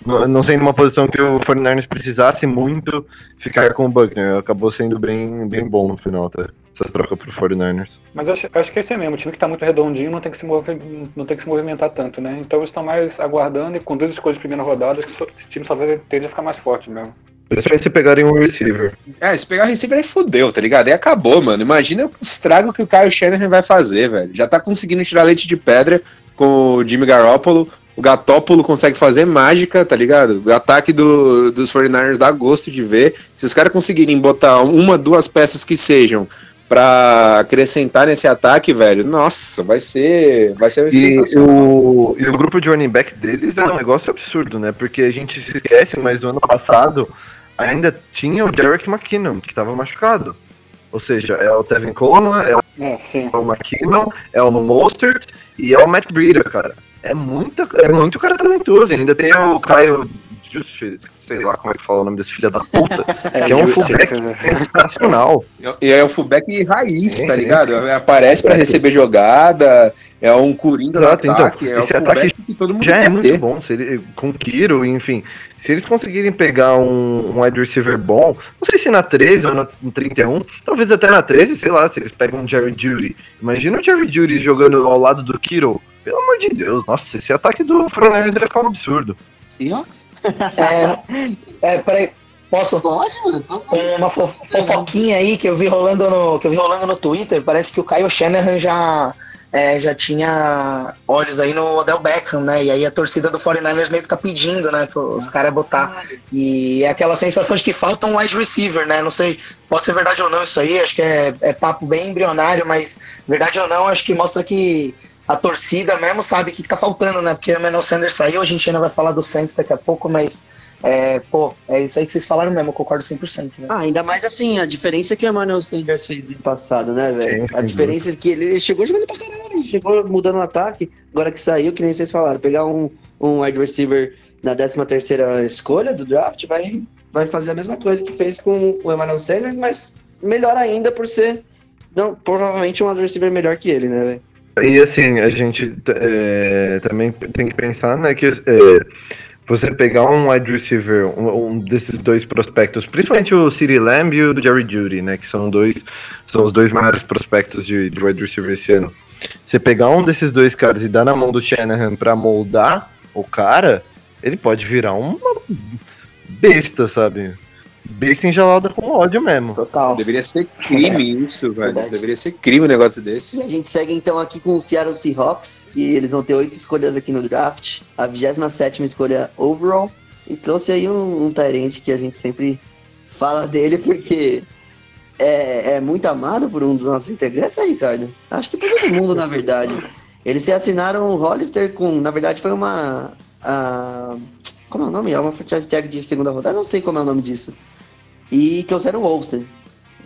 [SPEAKER 4] não, não sendo uma posição que o 49ers precisasse muito ficar com o Buckner. Acabou sendo bem, bem bom no final, tá? Essa troca pro 49ers.
[SPEAKER 5] Mas eu acho, eu acho que é isso aí mesmo. O time que tá muito redondinho não tem que se, mover, não tem que se movimentar tanto, né? Então eles estão mais aguardando e com duas escolhas de primeira rodada, acho que esse time só vai tende a ficar mais forte mesmo.
[SPEAKER 4] Principalmente se pegarem um receiver.
[SPEAKER 2] É, se pegar receiver aí fudeu, tá ligado? Aí acabou, mano. Imagina o estrago que o Kyle Shanahan vai fazer, velho. Já tá conseguindo tirar leite de pedra com o Jimmy Garoppolo. O Gatópolo consegue fazer mágica, tá ligado? O ataque do, dos 49ers dá gosto de ver. Se os caras conseguirem botar uma, duas peças que sejam pra acrescentar nesse ataque, velho, nossa, vai ser, vai ser
[SPEAKER 4] E
[SPEAKER 2] sensacional.
[SPEAKER 4] o, e o grupo de running back deles é um negócio absurdo, né? Porque a gente se esquece, mas no ano passado ainda tinha o Derek McKinnon, que estava machucado. Ou seja, é o Tevin Coleman, é
[SPEAKER 5] É, sim.
[SPEAKER 4] o McKinnon, é o Mostert e é o Matt Breeder, cara. É muito, é muito cara talentoso. E ainda tem o Caio Justice, sei lá como é que fala o nome desse filho da puta, que é um fullback
[SPEAKER 5] né?
[SPEAKER 4] sensacional.
[SPEAKER 2] E é o fullback raiz, tá ligado? Aparece pra receber jogada, é um coringa
[SPEAKER 4] Exato, então,
[SPEAKER 2] ataque, é o
[SPEAKER 4] esse ataque
[SPEAKER 2] que todo mundo
[SPEAKER 4] Já é muito
[SPEAKER 2] ter.
[SPEAKER 4] bom. Se ele, com Kiro, enfim. Se eles conseguirem pegar um, um wide receiver bom, não sei se na 13 ou na no 31, talvez até na 13, sei lá, se eles pegam um Jerry Judy. Imagina o Jerry Judy jogando ao lado do Kiro. Pelo amor de Deus, nossa, esse ataque do Frontliners vai ficar um absurdo.
[SPEAKER 1] Seahawks?
[SPEAKER 3] É, é, peraí, posso?
[SPEAKER 1] Pode.
[SPEAKER 3] Com uma fo- fofoquinha aí que eu vi rolando no, que eu vi rolando no Twitter, parece que o Kyle Shanahan já, é, já tinha olhos aí no Odell Beckham, né? E aí a torcida do 49ers meio que tá pedindo, né? Os caras botar. E é aquela sensação de que falta um wide receiver, né? Não sei, pode ser verdade ou não isso aí, acho que é, é papo bem embrionário, mas verdade ou não, acho que mostra que a torcida mesmo sabe o que, que tá faltando, né? Porque o Emmanuel Sanders saiu, a gente ainda vai falar do Saints daqui a pouco, mas é, pô, é isso aí que vocês falaram mesmo, eu concordo 100%. Né?
[SPEAKER 1] Ah, ainda mais assim, a diferença que o Emmanuel Sanders fez no passado, né, velho? A diferença é que ele, chegou jogando pra caralho, ele chegou mudando o ataque, agora que saiu, que nem vocês falaram, pegar um, um wide receiver na 13 terceira escolha do draft, vai, vai fazer a mesma coisa que fez com o Emmanuel Sanders, mas melhor ainda por ser, não, provavelmente um wide receiver melhor que ele, né, velho?
[SPEAKER 4] E assim, a gente é, também tem que pensar, né, que é, você pegar um wide receiver, um, um desses dois prospectos, principalmente o CeeDee Lamb e o Jerry Judy, né, que são dois, são os dois maiores prospectos de, de wide receiver esse ano. Você pegar um desses dois caras e dar na mão do Shanahan pra moldar o cara, ele pode virar uma besta, sabe? Besta enjalada com ódio mesmo.
[SPEAKER 1] Total.
[SPEAKER 2] Deveria ser crime isso, velho.
[SPEAKER 1] Verdade.
[SPEAKER 2] Deveria ser crime um negócio desse.
[SPEAKER 1] E a gente segue então aqui com o Seattle Seahawks, que eles vão ter oito escolhas aqui no draft, a 27 escolha overall, e trouxe aí um, um Tyrant que a gente sempre fala dele porque é, é muito amado por um dos nossos integrantes, aí, Ricardo. Acho que por todo mundo, na verdade. Eles se assinaram o Hollister com, na verdade, foi uma. a- como é o nome? É uma franchise tag de segunda rodada, não sei como é o nome disso. E trouxeram o Olsen.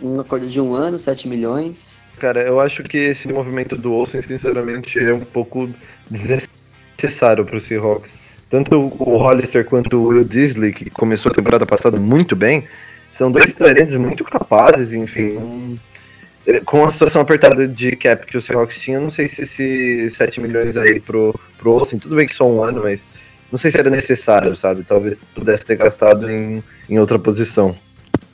[SPEAKER 1] Um acordo de um ano, 7 milhões.
[SPEAKER 4] Cara, eu acho que esse movimento do Olsen, sinceramente, é um pouco desnecessário pro Seahawks. Tanto o Hollister quanto o Will Disley, que começou a temporada passada muito bem, são dois talentos muito capazes, enfim. Com a situação apertada de cap que o Seahawks tinha, não sei se esses 7 milhões aí pro, pro Olsen, tudo bem que só um ano, mas não sei se era necessário, sabe? Talvez pudesse ter gastado em, em outra posição.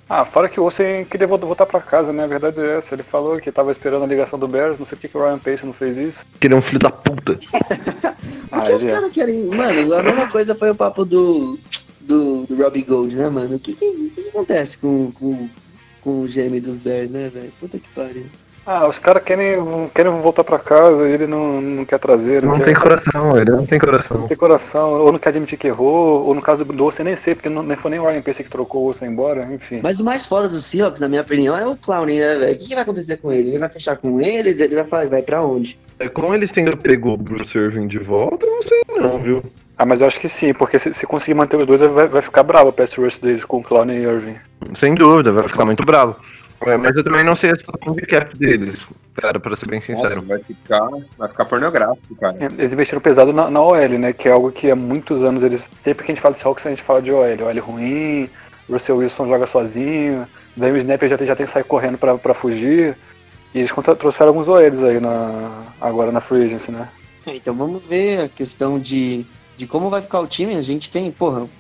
[SPEAKER 5] Ah, fora que o Olsen queria vol- voltar pra casa, né? A verdade é essa. Ele falou que tava esperando a ligação do Bears, não sei por que o Ryan Pace não fez isso.
[SPEAKER 4] Que ele é um filho da puta.
[SPEAKER 5] Ah,
[SPEAKER 1] Porque os
[SPEAKER 5] é.
[SPEAKER 1] caras querem. Mano, a mesma coisa foi o papo do. Do, do Robbie Gold, né, mano? O que, que que acontece com, com, com o GM dos Bears, né, velho? Puta que pariu.
[SPEAKER 5] Ah, os caras querem, querem voltar pra casa e ele não, não quer trazer.
[SPEAKER 4] Não
[SPEAKER 5] quer-
[SPEAKER 4] tem coração, ele não tem coração.
[SPEAKER 5] não tem coração, ou não quer admitir que errou, ou no caso do Olsen nem sei, porque não, nem foi nem o Ryan Pace que trocou o Olsen embora, enfim.
[SPEAKER 1] Mas o mais foda do Seahawks, na minha opinião, é o Clowney, né, velho? O que, que vai acontecer com ele? Ele vai fechar com eles? Ele vai, falar, vai pra onde?
[SPEAKER 4] É, Com eles tendo pego o Bruce Irving de volta, eu não sei não, viu?
[SPEAKER 5] Ah, mas eu acho que sim, porque se, se conseguir manter os dois, vai, vai ficar bravo o pass rush deles com o Clown e Irving.
[SPEAKER 4] Sem dúvida, vai ficar muito bravo. É, mas eu também não sei a situação de cap deles, cara, pra ser bem
[SPEAKER 2] Nossa,
[SPEAKER 4] sincero.
[SPEAKER 2] vai ficar, vai ficar pornográfico, cara.
[SPEAKER 5] Eles investiram pesado na, na OL, né? Que é algo que há muitos anos eles. Sempre que a gente fala de Seahawks, a gente fala de OL. OL ruim, Russell Wilson joga sozinho, daí o Snap já tem, já tem que sair correndo pra, pra fugir. E eles contra- trouxeram alguns OLs aí na, agora na Free Agency, né?
[SPEAKER 1] É, Então vamos ver a questão de, de como vai ficar o time. A gente tem, porra, o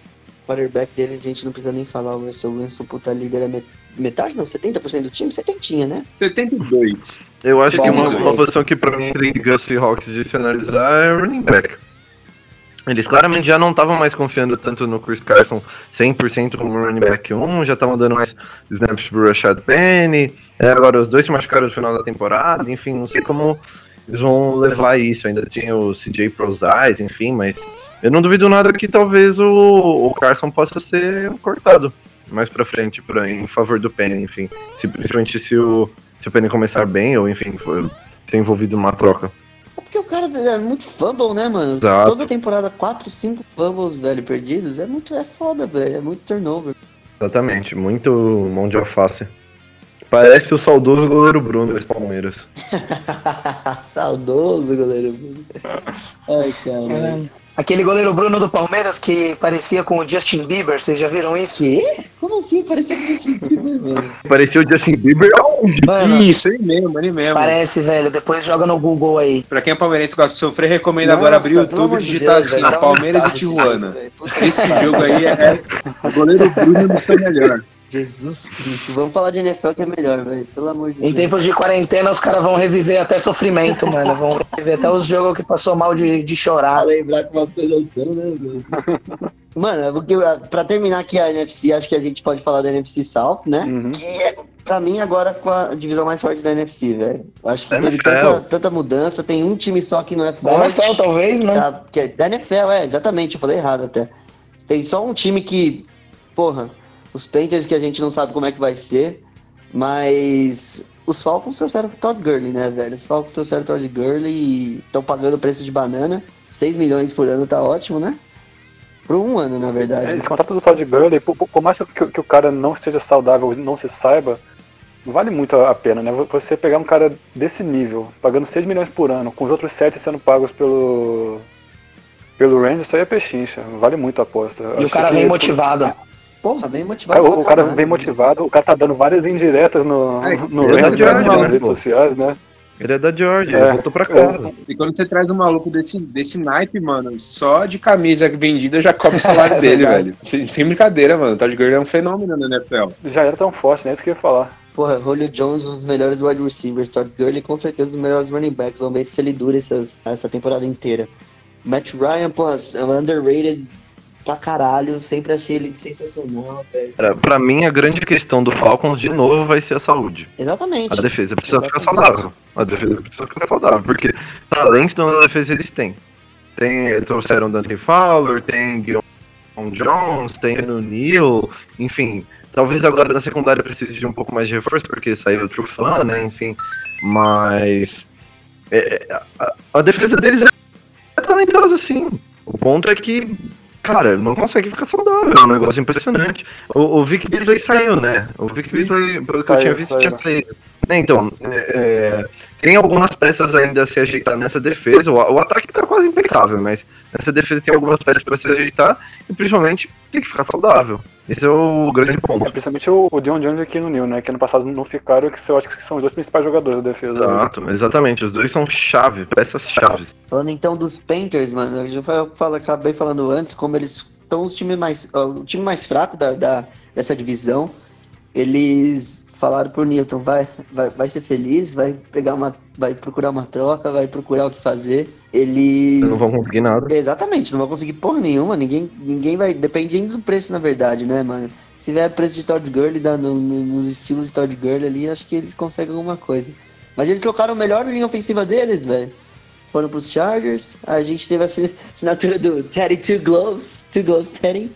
[SPEAKER 1] quarterback deles, a gente não precisa nem falar. O Russell Wilson, puta líder, é metade, não, 70% do time? 70 né?
[SPEAKER 2] 72.
[SPEAKER 4] Eu acho
[SPEAKER 1] Bom,
[SPEAKER 4] que uma, uma posição que pra mim intriga o Seahawks de se analisar é o running back. Eles claramente já não estavam mais confiando tanto no Chris Carson 100% como running back 1, já estavam dando mais snaps pro Rashad Penny. É, agora os dois se machucaram no final da temporada, enfim, não sei como eles vão levar isso. Ainda tinha o CJ Prozais, enfim, mas eu não duvido nada que talvez o, o Carson possa ser cortado mais pra frente pra, em favor do Penny, enfim. Se, principalmente se o, se o Penny começar bem, ou enfim, for ser envolvido numa troca.
[SPEAKER 1] É porque o cara é muito fumble, né, mano?
[SPEAKER 4] Exato.
[SPEAKER 1] Toda temporada, 4, 5 fumbles, velho, perdidos. É muito é foda, velho. É muito turnover.
[SPEAKER 4] Exatamente, muito mão de alface. Parece o saudoso goleiro Bruno dos Palmeiras.
[SPEAKER 1] Saudoso, goleiro. Ai, caralho.
[SPEAKER 3] Aquele goleiro Bruno do Palmeiras que parecia com o Justin Bieber, vocês já viram isso?
[SPEAKER 1] Quê? Como assim? Parecia que Justin Bieber, mano.
[SPEAKER 4] Parecia o Justin Bieber aonde?
[SPEAKER 3] Mano,
[SPEAKER 2] Isso, ele mesmo, ele mesmo.
[SPEAKER 3] parece, velho. Depois joga no Google aí.
[SPEAKER 2] Pra quem é palmeirense e gosta de sofrer, recomendo agora abrir o
[SPEAKER 1] Nossa,
[SPEAKER 2] YouTube e digitar
[SPEAKER 1] Deus,
[SPEAKER 2] assim,
[SPEAKER 1] velho, um
[SPEAKER 2] Palmeiras e Tijuana. Esse jogo aí é o goleiro Bruno do seu melhor.
[SPEAKER 1] Jesus Cristo. Vamos falar de NFL que é melhor, velho. Pelo amor de
[SPEAKER 3] Em
[SPEAKER 1] Deus.
[SPEAKER 3] tempos de quarentena, os caras vão reviver até sofrimento, mano. Vão reviver até os jogos que passou mal de, de
[SPEAKER 1] Pra
[SPEAKER 3] chorar.
[SPEAKER 1] lembrar como as coisas são, né, velho? Mano, porque, pra terminar aqui a NFC, acho que a gente pode falar da NFC South, né?
[SPEAKER 5] Uhum.
[SPEAKER 1] Que é, pra mim agora ficou a divisão mais forte da NFC, velho. Acho que
[SPEAKER 4] Da
[SPEAKER 1] teve tanta, tanta mudança, tem um time só que não é
[SPEAKER 3] Da
[SPEAKER 1] forte.
[SPEAKER 3] NFL, talvez, né?
[SPEAKER 1] Tá, porque da NFL, é, exatamente, eu falei errado até. Tem só um time que, porra, os Panthers que a gente não sabe como é que vai ser, mas os Falcons trouxeram o Todd Gurley, né, velho? Os Falcons trouxeram o Todd Gurley e estão pagando preço de banana. 6 milhões por ano tá ótimo, né? Por um ano, na verdade.
[SPEAKER 5] É, Esse contrato do Todd Gurley, por, por- mais que, que o cara não esteja saudável, não se saiba, vale muito a pena, né? Você pegar um cara desse nível, pagando 6 milhões por ano, com os outros 7 sendo pagos pelo pelo Rangers, isso aí é pechincha. Vale muito a aposta.
[SPEAKER 3] E o
[SPEAKER 5] Acho
[SPEAKER 3] cara
[SPEAKER 5] que-
[SPEAKER 3] vem motivado.
[SPEAKER 1] Porra, bem
[SPEAKER 5] É,
[SPEAKER 1] motivado.
[SPEAKER 5] o, cara
[SPEAKER 1] caralho.
[SPEAKER 5] vem motivado, o cara tá dando várias indiretas no,
[SPEAKER 2] É,
[SPEAKER 5] no
[SPEAKER 4] ele é
[SPEAKER 5] Rangers,
[SPEAKER 4] da Georgia,
[SPEAKER 5] nas
[SPEAKER 4] né,
[SPEAKER 5] redes
[SPEAKER 4] pô?
[SPEAKER 5] sociais, né?
[SPEAKER 4] Ele é da Georgia,
[SPEAKER 5] É.
[SPEAKER 4] ele voltou pra casa.
[SPEAKER 2] E quando você traz um maluco desse, desse naipe, mano, só de camisa vendida já cobre o salário dele,
[SPEAKER 3] verdade.
[SPEAKER 2] velho. Sem, sem brincadeira, mano. O Todd Gurley é um fenômeno na NFL.
[SPEAKER 5] Já era tão forte, né? Isso que eu ia falar.
[SPEAKER 1] Porra, Julio Jones, um dos melhores wide receivers. Todd Gurley, com certeza, um dos melhores running backs. Vamos ver se ele dura essas, essa temporada inteira. Matt Ryan, pô, é um underrated pra caralho. Sempre achei ele sensacional, velho.
[SPEAKER 4] Pra, pra mim, a grande questão do Falcons, de novo, vai ser a saúde.
[SPEAKER 1] Exatamente.
[SPEAKER 4] A defesa precisa ficar
[SPEAKER 1] Exatamente.
[SPEAKER 4] saudável. A defesa precisa ficar saudável, porque talento na defesa eles têm. Tem, eles trouxeram Dante Fowler, tem Dion Jones, tem no Neal, enfim. Talvez agora na secundária precise de um pouco mais de reforço, porque saiu o Trufan, né? Enfim. Mas. é, a, a defesa deles é talentosa, sim. O ponto é que, cara, não consegue ficar saudável. É um negócio impressionante. O, o Vic Beasley saiu, né? O Vic Beasley, pelo que eu
[SPEAKER 5] Saiu,
[SPEAKER 4] tinha visto,
[SPEAKER 5] saiu.
[SPEAKER 4] tinha saído. É, Então, é, é, tem algumas peças ainda a se ajeitar nessa defesa. O, o ataque tá quase impecável, mas nessa defesa tem algumas peças para se ajeitar e principalmente tem que ficar saudável. Esse é o grande
[SPEAKER 5] É,
[SPEAKER 4] ponto.
[SPEAKER 5] principalmente o, o Dion Jones aqui no Neil, né? Que ano passado não ficaram, que eu acho que são os dois principais jogadores da defesa.
[SPEAKER 4] Exato, exatamente. Os dois são chave, peças chaves.
[SPEAKER 1] Falando então dos Panthers, mano, eu já fa- fala- acabei falando antes como eles estão os times mais, o time mais fraco da, da- dessa divisão. Eles falaram pro Newton, vai, vai, vai ser feliz, vai pegar uma, vai procurar uma troca, vai procurar o que fazer. Eles
[SPEAKER 4] Não vão conseguir nada.
[SPEAKER 1] Exatamente, não vão conseguir porra nenhuma, ninguém, ninguém vai, dependendo do preço na verdade, né, mano? Se tiver preço de Todd Gurley, dá no- no- nos estilos de Todd Gurley ali, acho que eles conseguem alguma coisa. Mas eles trocaram a melhor linha ofensiva deles, velho. Foram pros Chargers, a gente teve a assi- assinatura do Teddy Two Gloves, Two Gloves Teddy,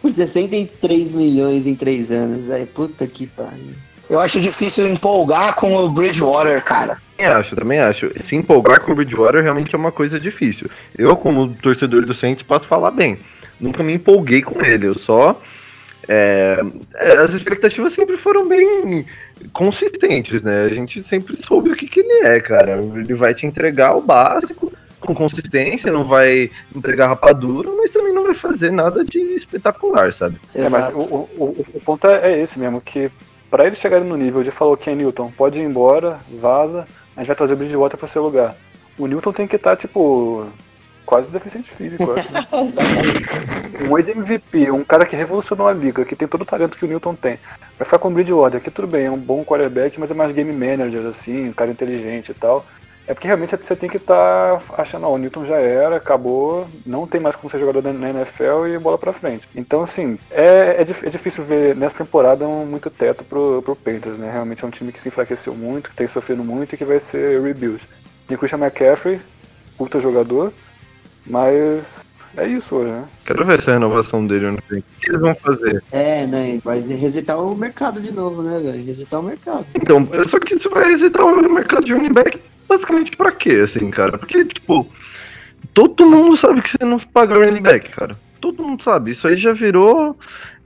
[SPEAKER 1] por 63 milhões em 3 anos, velho. Puta que pariu.
[SPEAKER 3] Eu acho difícil empolgar com o Bridgewater, cara.
[SPEAKER 4] Também acho, também acho. Se empolgar com o Bridgewater realmente é uma coisa difícil. Eu, como torcedor do Saints, posso falar bem. Nunca me empolguei com ele, eu só. é, é, as expectativas sempre foram bem consistentes, né? A gente sempre soube o que, que ele é, cara. Ele vai te entregar o básico com consistência, não vai entregar rapadura, mas também não vai fazer nada de espetacular, sabe?
[SPEAKER 5] É, mas o, o, o- ponto é, é esse mesmo, que pra eles chegarem no nível de falar, ok, Newton, pode ir embora, vaza, a gente vai trazer o Bridgewater pro seu lugar. O Newton tem que estar, tipo, quase deficiente físico, acho, né? Um ex-MVP, um cara que revolucionou a liga, que tem todo o talento que o Newton tem. Vai ficar com o Bridgewater, que tudo bem, é um bom quarterback, mas é mais game manager, assim, um cara inteligente e tal. É porque realmente você tem que estar achando, ó, o Newton já era, acabou, não tem mais como ser jogador na- NFL e bola pra frente. Então, assim, é, é, é difícil ver nessa temporada um muito teto pro, pro Panthers, né? Realmente é um time que se enfraqueceu muito, que tem sofrido muito e que vai ser rebuild. Tem Christian McCaffrey, puta jogador, mas é isso hoje, né?
[SPEAKER 4] Quero ver essa renovação dele ano que vem. O que eles vão fazer?
[SPEAKER 1] É, né? Vai resetar o mercado de novo, né, velho? Resetar o mercado.
[SPEAKER 4] Então, só que você vai resetar o mercado de running back basicamente pra quê, assim, cara? Porque, tipo, todo mundo sabe que você não paga running back, cara. Todo mundo sabe. Isso aí já virou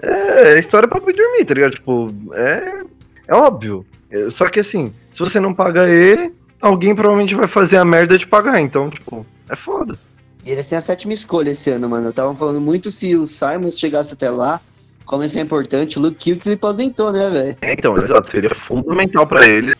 [SPEAKER 4] é, história pra dormir, tá ligado? Tipo, é, É óbvio. É, Só que assim, se você não paga ele, alguém provavelmente vai fazer a merda de pagar. Então, tipo, é foda.
[SPEAKER 1] E eles têm a sétima escolha esse ano, mano. Estavam falando muito se o Simons chegasse até lá, como isso é importante. O Luke Kuechly aposentou, né, velho?
[SPEAKER 4] É, Então, exato, seria fundamental pra ele.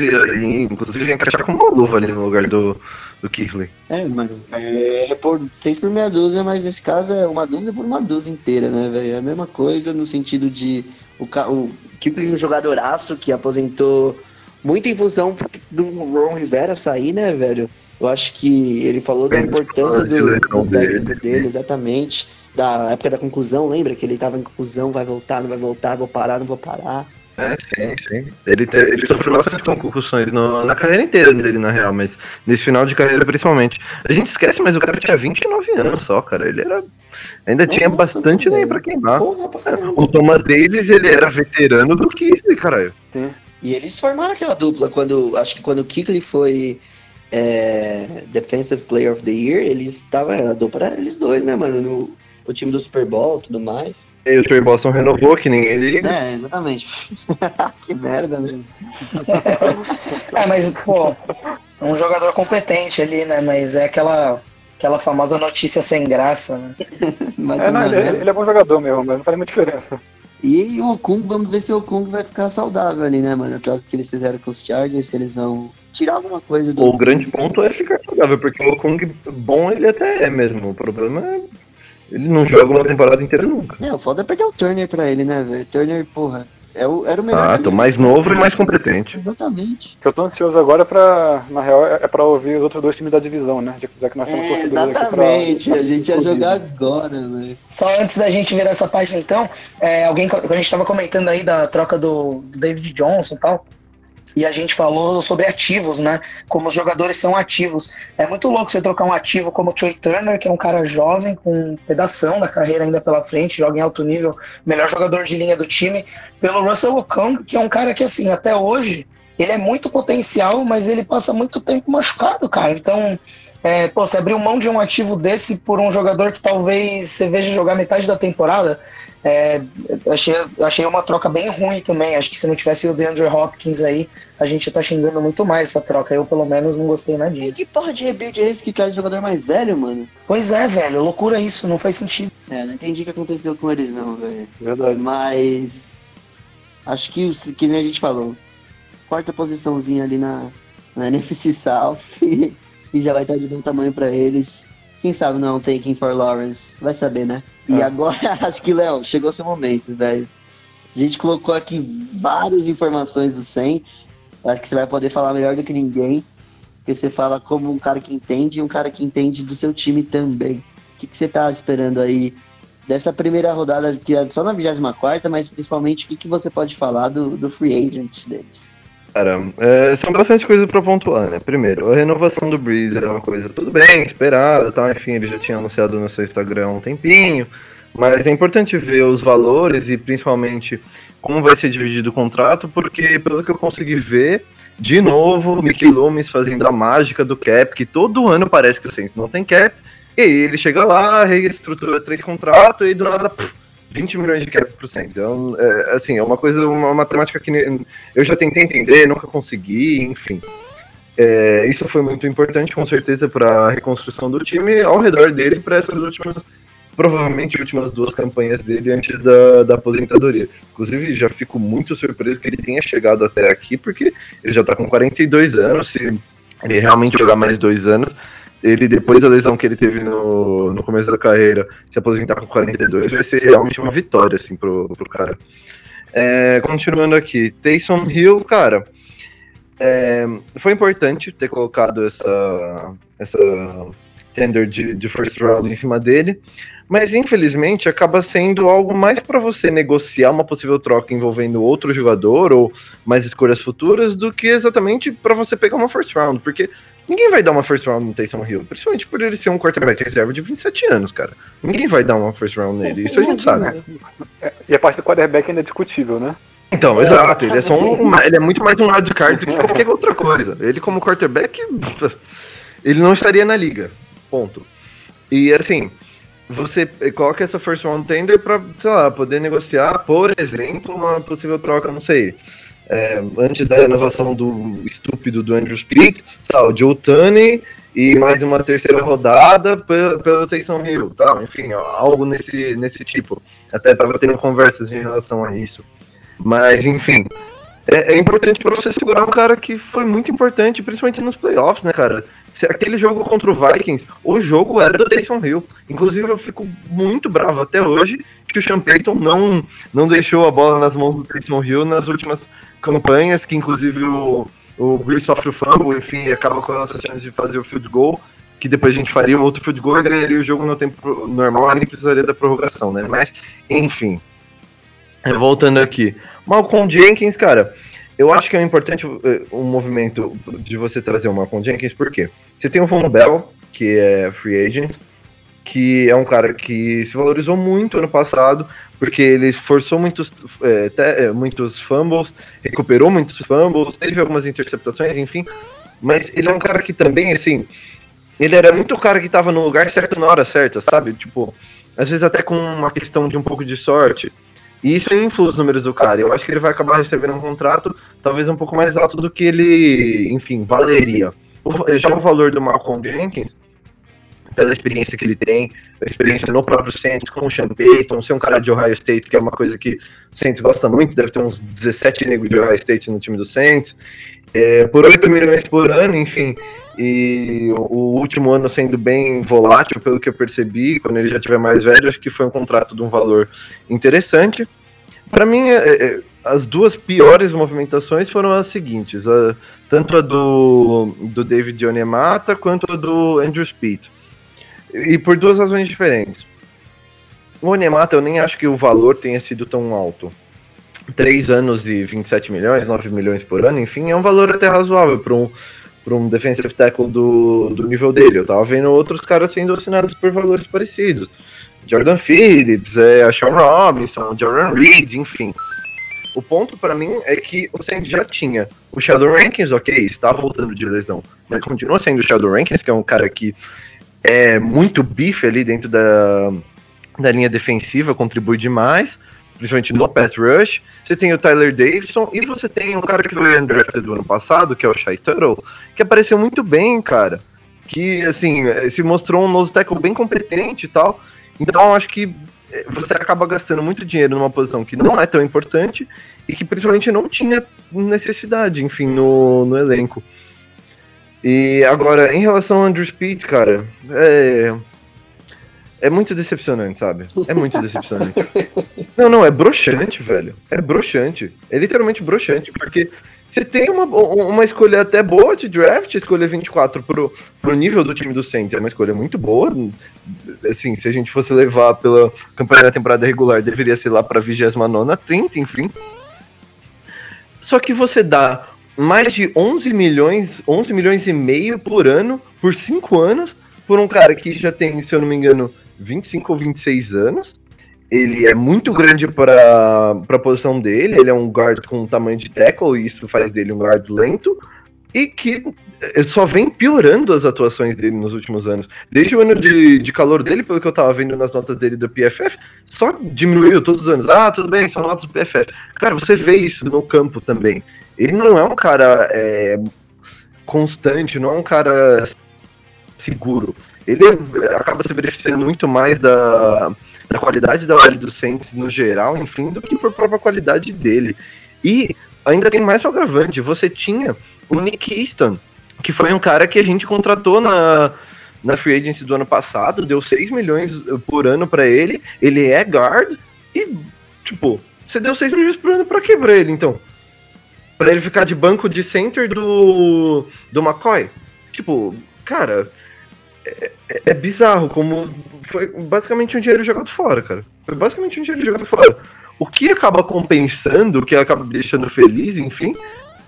[SPEAKER 4] E, inclusive encaixar com uma luva ali no lugar do, do Kifley.
[SPEAKER 1] É, mano. É por seis por meia dúzia, mas nesse caso é uma dúzia por uma dúzia inteira, né, velho? É a mesma coisa no sentido de o, o Kuechly é um jogadoraço que aposentou muito em função do Ron Rivera sair, né, velho? Eu acho que ele falou da importância do, do técnico
[SPEAKER 4] dele.
[SPEAKER 1] dele, exatamente. Da época da conclusão, lembra? Que ele tava em conclusão, vai voltar, não vai voltar, vou parar, não vou parar.
[SPEAKER 4] É, sim, sim. Ele, te- ele sofreu bastante concussões no- na carreira inteira dele, na real, mas nesse final de carreira principalmente. A gente esquece, mas o cara tinha 29 anos só, cara. Ele era. Ainda tinha
[SPEAKER 1] Nossa,
[SPEAKER 4] bastante
[SPEAKER 1] velho.
[SPEAKER 4] nem pra queimar.
[SPEAKER 1] Porra pra.
[SPEAKER 4] O Thomas Davis, ele era veterano do Kifley, caralho.
[SPEAKER 1] E eles formaram aquela dupla quando. Acho que quando o Kikli foi é, Defensive Player of the Year, eles estavam. Era a dupla era eles dois, né, mano? No, o time do Super Bowl e tudo mais.
[SPEAKER 4] E o Trey Boston renovou, que ninguém liga.
[SPEAKER 1] É, exatamente. que merda, né?
[SPEAKER 3] É, mas, pô, é um jogador competente ali, né? Mas é aquela, aquela famosa notícia sem graça, né?
[SPEAKER 1] Mas
[SPEAKER 5] É, não,
[SPEAKER 1] tudo
[SPEAKER 5] ele, ele é bom jogador mesmo, mas não faz muita diferença.
[SPEAKER 1] E o Okung, vamos ver se o Okung vai ficar saudável ali, né, mano? A troca que eles fizeram com os Chargers, se eles vão tirar alguma coisa do.
[SPEAKER 4] O grande ponto é ficar saudável, porque o Kung bom ele até é mesmo. O problema é. Ele não joga uma temporada inteira nunca.
[SPEAKER 1] É, o foda é perder o Turner pra ele, né, velho? Turner, porra, é o, era o melhor.
[SPEAKER 4] Ah, tô mais novo e mais competente.
[SPEAKER 1] Exatamente.
[SPEAKER 5] O que eu tô ansioso agora pra, na real, é é pra ouvir os outros dois times da divisão, né? Já- que nós somos
[SPEAKER 1] É,
[SPEAKER 5] aqui pra-
[SPEAKER 1] exatamente, a gente ia jogar agora, velho.
[SPEAKER 3] Só antes da gente ver essa página, então, é, alguém, quando a gente estava comentando aí da troca do, do David Johnson e tal, e a gente falou sobre ativos, né? Como os jogadores são ativos. É muito louco você trocar um ativo como o Trey Turner, que é um cara jovem, com pedação da carreira ainda pela frente, joga em alto nível, melhor jogador de linha do time, pelo Russell Okung, que é um cara que, assim, até hoje, ele é muito potencial, mas ele passa muito tempo machucado, cara. Então, é, pô, você abriu mão de um ativo desse por um jogador que talvez você veja jogar metade da temporada, é, achei, achei uma troca bem ruim também. Acho que se não tivesse o DeAndre Hopkins aí, a gente ia tá xingando muito mais essa troca. Eu, pelo menos, não gostei
[SPEAKER 1] E
[SPEAKER 3] nadinha.
[SPEAKER 1] que porra de rebuild é esse que traz jogador mais velho, mano?
[SPEAKER 3] Pois é, velho, loucura isso, não faz sentido.
[SPEAKER 1] É, não entendi o que aconteceu com eles não, velho.
[SPEAKER 5] Verdade.
[SPEAKER 1] Mas acho que, que nem a gente falou, quarta posiçãozinha ali na, na NFC South e, e já vai estar de bom tamanho pra eles. Quem sabe não é um taking for Lawrence, vai saber, né? E
[SPEAKER 5] É.
[SPEAKER 1] agora, acho que, Léo, chegou seu momento, velho. A gente colocou aqui várias informações do Saints. Acho que você vai poder falar melhor do que ninguém. Porque você fala como um cara que entende e um cara que entende do seu time também. O que, que você tá esperando aí dessa primeira rodada, que é só na 24, mas principalmente o que, que você pode falar do, do free agent deles?
[SPEAKER 4] Cara, é, são bastante coisas pra pontuar, né? Primeiro, a renovação do Breeze era uma coisa tudo bem, esperada, tal. Enfim, ele já tinha anunciado no seu Instagram há um tempinho. Mas é importante ver os valores e principalmente como vai ser dividido o contrato, porque pelo que eu consegui ver, de novo, o Mickey Loomis fazendo a mágica do cap, que todo ano parece que o Saints não tem cap, e aí ele chega lá, reestrutura três contratos e do nada, puf, 20 milhões de cap pro Saints. É, um- é, assim, é uma coisa, uma matemática que eu já tentei entender, nunca consegui, enfim. É, isso foi muito importante, com certeza, para a reconstrução do time ao redor dele para essas últimas, provavelmente últimas duas campanhas dele antes da, da aposentadoria. Inclusive, já fico muito surpreso que ele tenha chegado até aqui, porque ele já tá com 42 anos. Se ele realmente jogar mais dois anos, ele, depois da lesão que ele teve no, no começo da carreira, se aposentar com 42, vai ser realmente uma vitória, assim, pro, pro cara. É, continuando aqui, Taysom Hill, cara, é, foi importante ter colocado essa, essa tender de, de first round em cima dele, mas infelizmente acaba sendo algo mais para você negociar uma possível troca envolvendo outro jogador ou mais escolhas futuras do que exatamente para você pegar uma first round, porque ninguém vai dar uma first round no Taysom Hill, principalmente por ele ser um quarterback reserva de 27 anos, cara. Ninguém vai dar uma first round nele, isso a gente sabe.
[SPEAKER 5] E a parte do quarterback ainda é discutível, né?
[SPEAKER 4] Então, exato, ele é só um, ele é muito mais um lado de card do que qualquer outra coisa. Ele como quarterback, ele não estaria na liga. Ponto. E assim, você coloca essa first round tender pra, sei lá, poder negociar, por exemplo, uma possível troca, não sei. É, antes da renovação do estúpido do Andrew Speed, o Joe Tunney e mais uma terceira rodada pelo, pelo Taysom Hill, tá? Enfim, algo nesse, nesse tipo. Até tava tendo conversas em relação a isso. Mas, enfim, é, é importante para você segurar um cara que foi muito importante, principalmente nos playoffs, né, cara? Se aquele jogo contra o Vikings, o jogo era do Taysom Hill. Inclusive, eu fico muito bravo até hoje que o Sean Payton não, não deixou a bola nas mãos do Taysom Hill nas últimas campanhas, que inclusive o, o Grease sofre o fumble, enfim, acaba com a nossa chance de fazer o field goal, que depois a gente faria um outro field goal e ganharia o jogo no tempo normal, nem precisaria da prorrogação, né? Mas, enfim. Voltando aqui. Malcolm Jenkins, cara, eu acho que é importante eh, um movimento de você trazer o Malcolm Jenkins, por quê? Você tem o Von Bell, que é free agent, que é um cara que se valorizou muito ano passado, porque ele forçou muitos, é, te, muitos fumbles, recuperou muitos fumbles, teve algumas interceptações, enfim. Mas ele é um cara que também, assim, ele era muito o cara que estava no lugar certo na hora certa, sabe? Tipo, às vezes até com uma questão de um pouco de sorte. E isso influi os números do cara. Eu acho que ele vai acabar recebendo um contrato talvez um pouco mais alto do que ele, enfim, valeria. Já o valor do Malcolm Jenkins, pela experiência que ele tem, a experiência no próprio Saints, com o Sean Payton, ser um cara de Ohio State, que é uma coisa que o Saints gosta muito, deve ter uns 17 negros de Ohio State no time do Saints, é, por 8 milhões por ano, enfim, e o último ano sendo bem volátil, pelo que eu percebi, quando ele já tiver mais velho, acho que foi um contrato de um valor interessante. Para mim, é, é, as duas piores movimentações foram as seguintes, a, tanto a do, do David Onemata quanto a do Andrew Speed. E por duas razões diferentes. O Onemata, eu nem acho que o valor tenha sido tão alto. 3 anos e 27 milhões, 9 milhões por ano, enfim, é um valor até razoável para um, um defensive tackle do, do nível dele. Eu tava vendo outros caras sendo assinados por valores parecidos. Jordan Phillips, é, Sean Robinson, Jordan Reed, enfim. O ponto para mim é que o Saints já tinha o Shadow Rankins, ok, está voltando de lesão, mas continua sendo o Shadow Rankins, que é um cara que é muito bife ali dentro da, da linha defensiva, contribui demais, principalmente no pass rush. Você tem o Tyler Davidson e você tem um cara que foi undrafted do ano passado, que é o Shai Tuttle, que apareceu muito bem, cara. Que, assim, se mostrou um novo tackle bem competente e tal. Então, acho que é, você acaba gastando muito dinheiro numa posição que não é tão importante e que principalmente não tinha necessidade, enfim, no, no elenco. E agora, em relação ao Andrew Speed, cara, é. É muito decepcionante, sabe? É muito decepcionante. não, não, é broxante, velho. É broxante. É literalmente broxante, porque você tem uma, uma escolha até boa de draft, escolha 24 pro, pro nível do time do Saints. É uma escolha muito boa. Assim, se a gente fosse levar pela campanha da temporada regular, deveria ser lá pra 29 30, enfim. Só que você dá mais de 11 milhões, 11 milhões e meio por ano, por 5 anos, por um cara que já tem, se eu não me engano, 25 ou 26 anos. Ele é muito grande para a posição dele, ele é um guard com tamanho de tackle, e isso faz dele um guard lento, e que eh, só vem piorando as atuações dele nos últimos anos. Desde o ano de, de calor dele, pelo que eu tava vendo nas notas dele do PFF, só diminuiu todos os anos. Ah, tudo bem, são notas do PFF. Cara, você vê isso no campo também. Ele não é um cara é, constante, não é um cara seguro. Ele acaba se beneficiando muito mais da, da qualidade da OL do Saints no geral, enfim, do que por própria qualidade dele. E ainda tem mais um agravante, você tinha o Nick Easton, que foi um cara que a gente contratou na, na free agency do ano passado, deu 6 milhões por ano para ele, ele é guard, e, tipo, você deu 6 milhões por ano pra quebrar ele, então para ele ficar de banco de center do, do McCoy. Tipo, cara, é, é, é, bizarro como foi basicamente um dinheiro jogado fora, cara. Foi basicamente um dinheiro jogado fora. O que acaba compensando, o que acaba deixando feliz, enfim,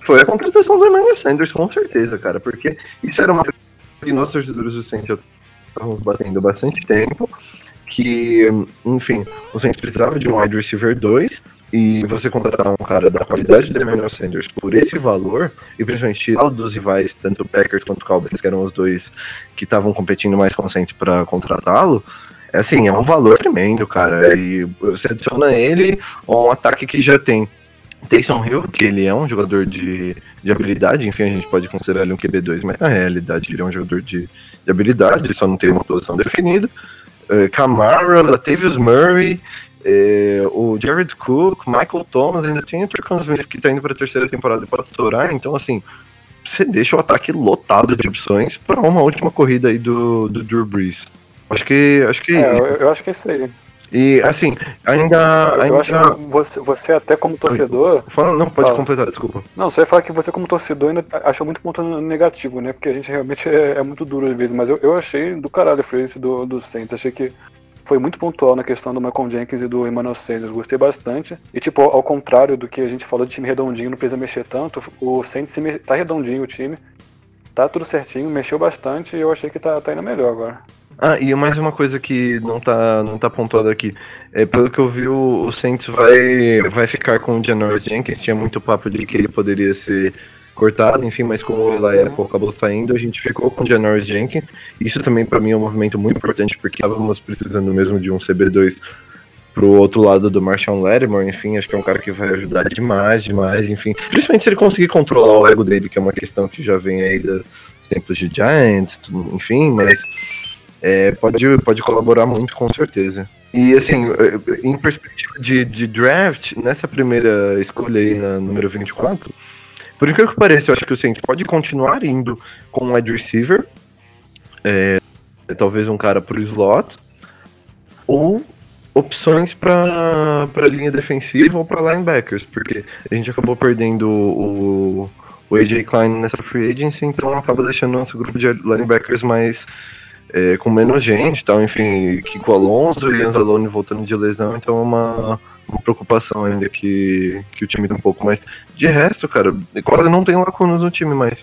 [SPEAKER 4] foi a contratação do Emmanuel Sanders, com certeza, cara. Porque isso era uma que nós torcedores do Saints estávamos batendo bastante tempo. Que, enfim, Saints precisava de um wide receiver 2 e você contratar um cara da qualidade do Emmanuel Sanders por esse valor, e principalmente tirar dos rivais, tanto Packers quanto Cowboys, que eram os dois que estavam competindo mais conscientes para contratá-lo, é assim, é um valor tremendo, cara. E você adiciona ele a um ataque que já tem Taysom Hill, que ele é um jogador de, de habilidade, enfim, a gente pode considerar ele um QB2, mas na realidade ele é um jogador de, de habilidade, só não tem uma posição definida. Uh, Camara, Latavius Murray, uh, o Jared Cook, Michael Thomas, ainda tem o Turcon Smith que tá indo pra terceira temporada pode estourar, então assim, você deixa o ataque lotado de opções para uma última corrida aí do, do Drew Brees. Acho que. Acho que.
[SPEAKER 5] É, eu, eu acho que é isso aí.
[SPEAKER 4] E assim, ainda.
[SPEAKER 5] Eu
[SPEAKER 4] ainda...
[SPEAKER 5] acho que você, você até como torcedor.
[SPEAKER 4] Fala, não, pode
[SPEAKER 5] Fala.
[SPEAKER 4] completar, desculpa.
[SPEAKER 5] Não, você vai falar que você como torcedor ainda achou muito ponto negativo, né? Porque a gente realmente é, é muito duro às vezes, mas eu, eu achei do caralho a agency do, do Saints. Achei que foi muito pontual na questão do Michael Jenkins e do Emmanuel Sanders. Gostei bastante. E, tipo, ao contrário do que a gente falou de time redondinho, não precisa mexer tanto, o Saints se me- tá redondinho o time. Tá tudo certinho, mexeu bastante e eu achei que tá, tá indo melhor agora.
[SPEAKER 4] Ah, e mais uma coisa que não tá, não tá pontuada aqui. É, pelo que eu vi, o, o Saints vai, vai ficar com o Janoris Jenkins. Tinha muito papo de que ele poderia ser cortado, enfim, mas como o Eli Apple acabou saindo, a gente ficou com o Janoris Jenkins. Isso também para mim é um movimento muito importante, porque estávamos precisando mesmo de um CB2 pro outro lado do Marshall Lattimore, enfim, acho que é um cara que vai ajudar demais, demais, enfim. Principalmente se ele conseguir controlar o ego dele, que é uma questão que já vem aí dos tempos de Giants, enfim, mas é, pode, pode colaborar muito, com certeza. E assim, eh, em perspectiva de, de draft, nessa primeira escolha aí, na número 24, por incrível que pareça, eu acho que o Saints pode continuar indo com um wide receiver, é, talvez um cara pro slot, ou opções para linha defensiva ou para linebackers, porque a gente acabou perdendo o, o AJ Klein nessa free agency, então acaba deixando nosso grupo de linebackers mais é, com menos gente e tal, enfim, Kiko Alonso e Anzalone voltando de lesão, então é uma, uma preocupação ainda que, que o time tem um pouco mais. De resto, cara, quase não tem lacunas no time mais.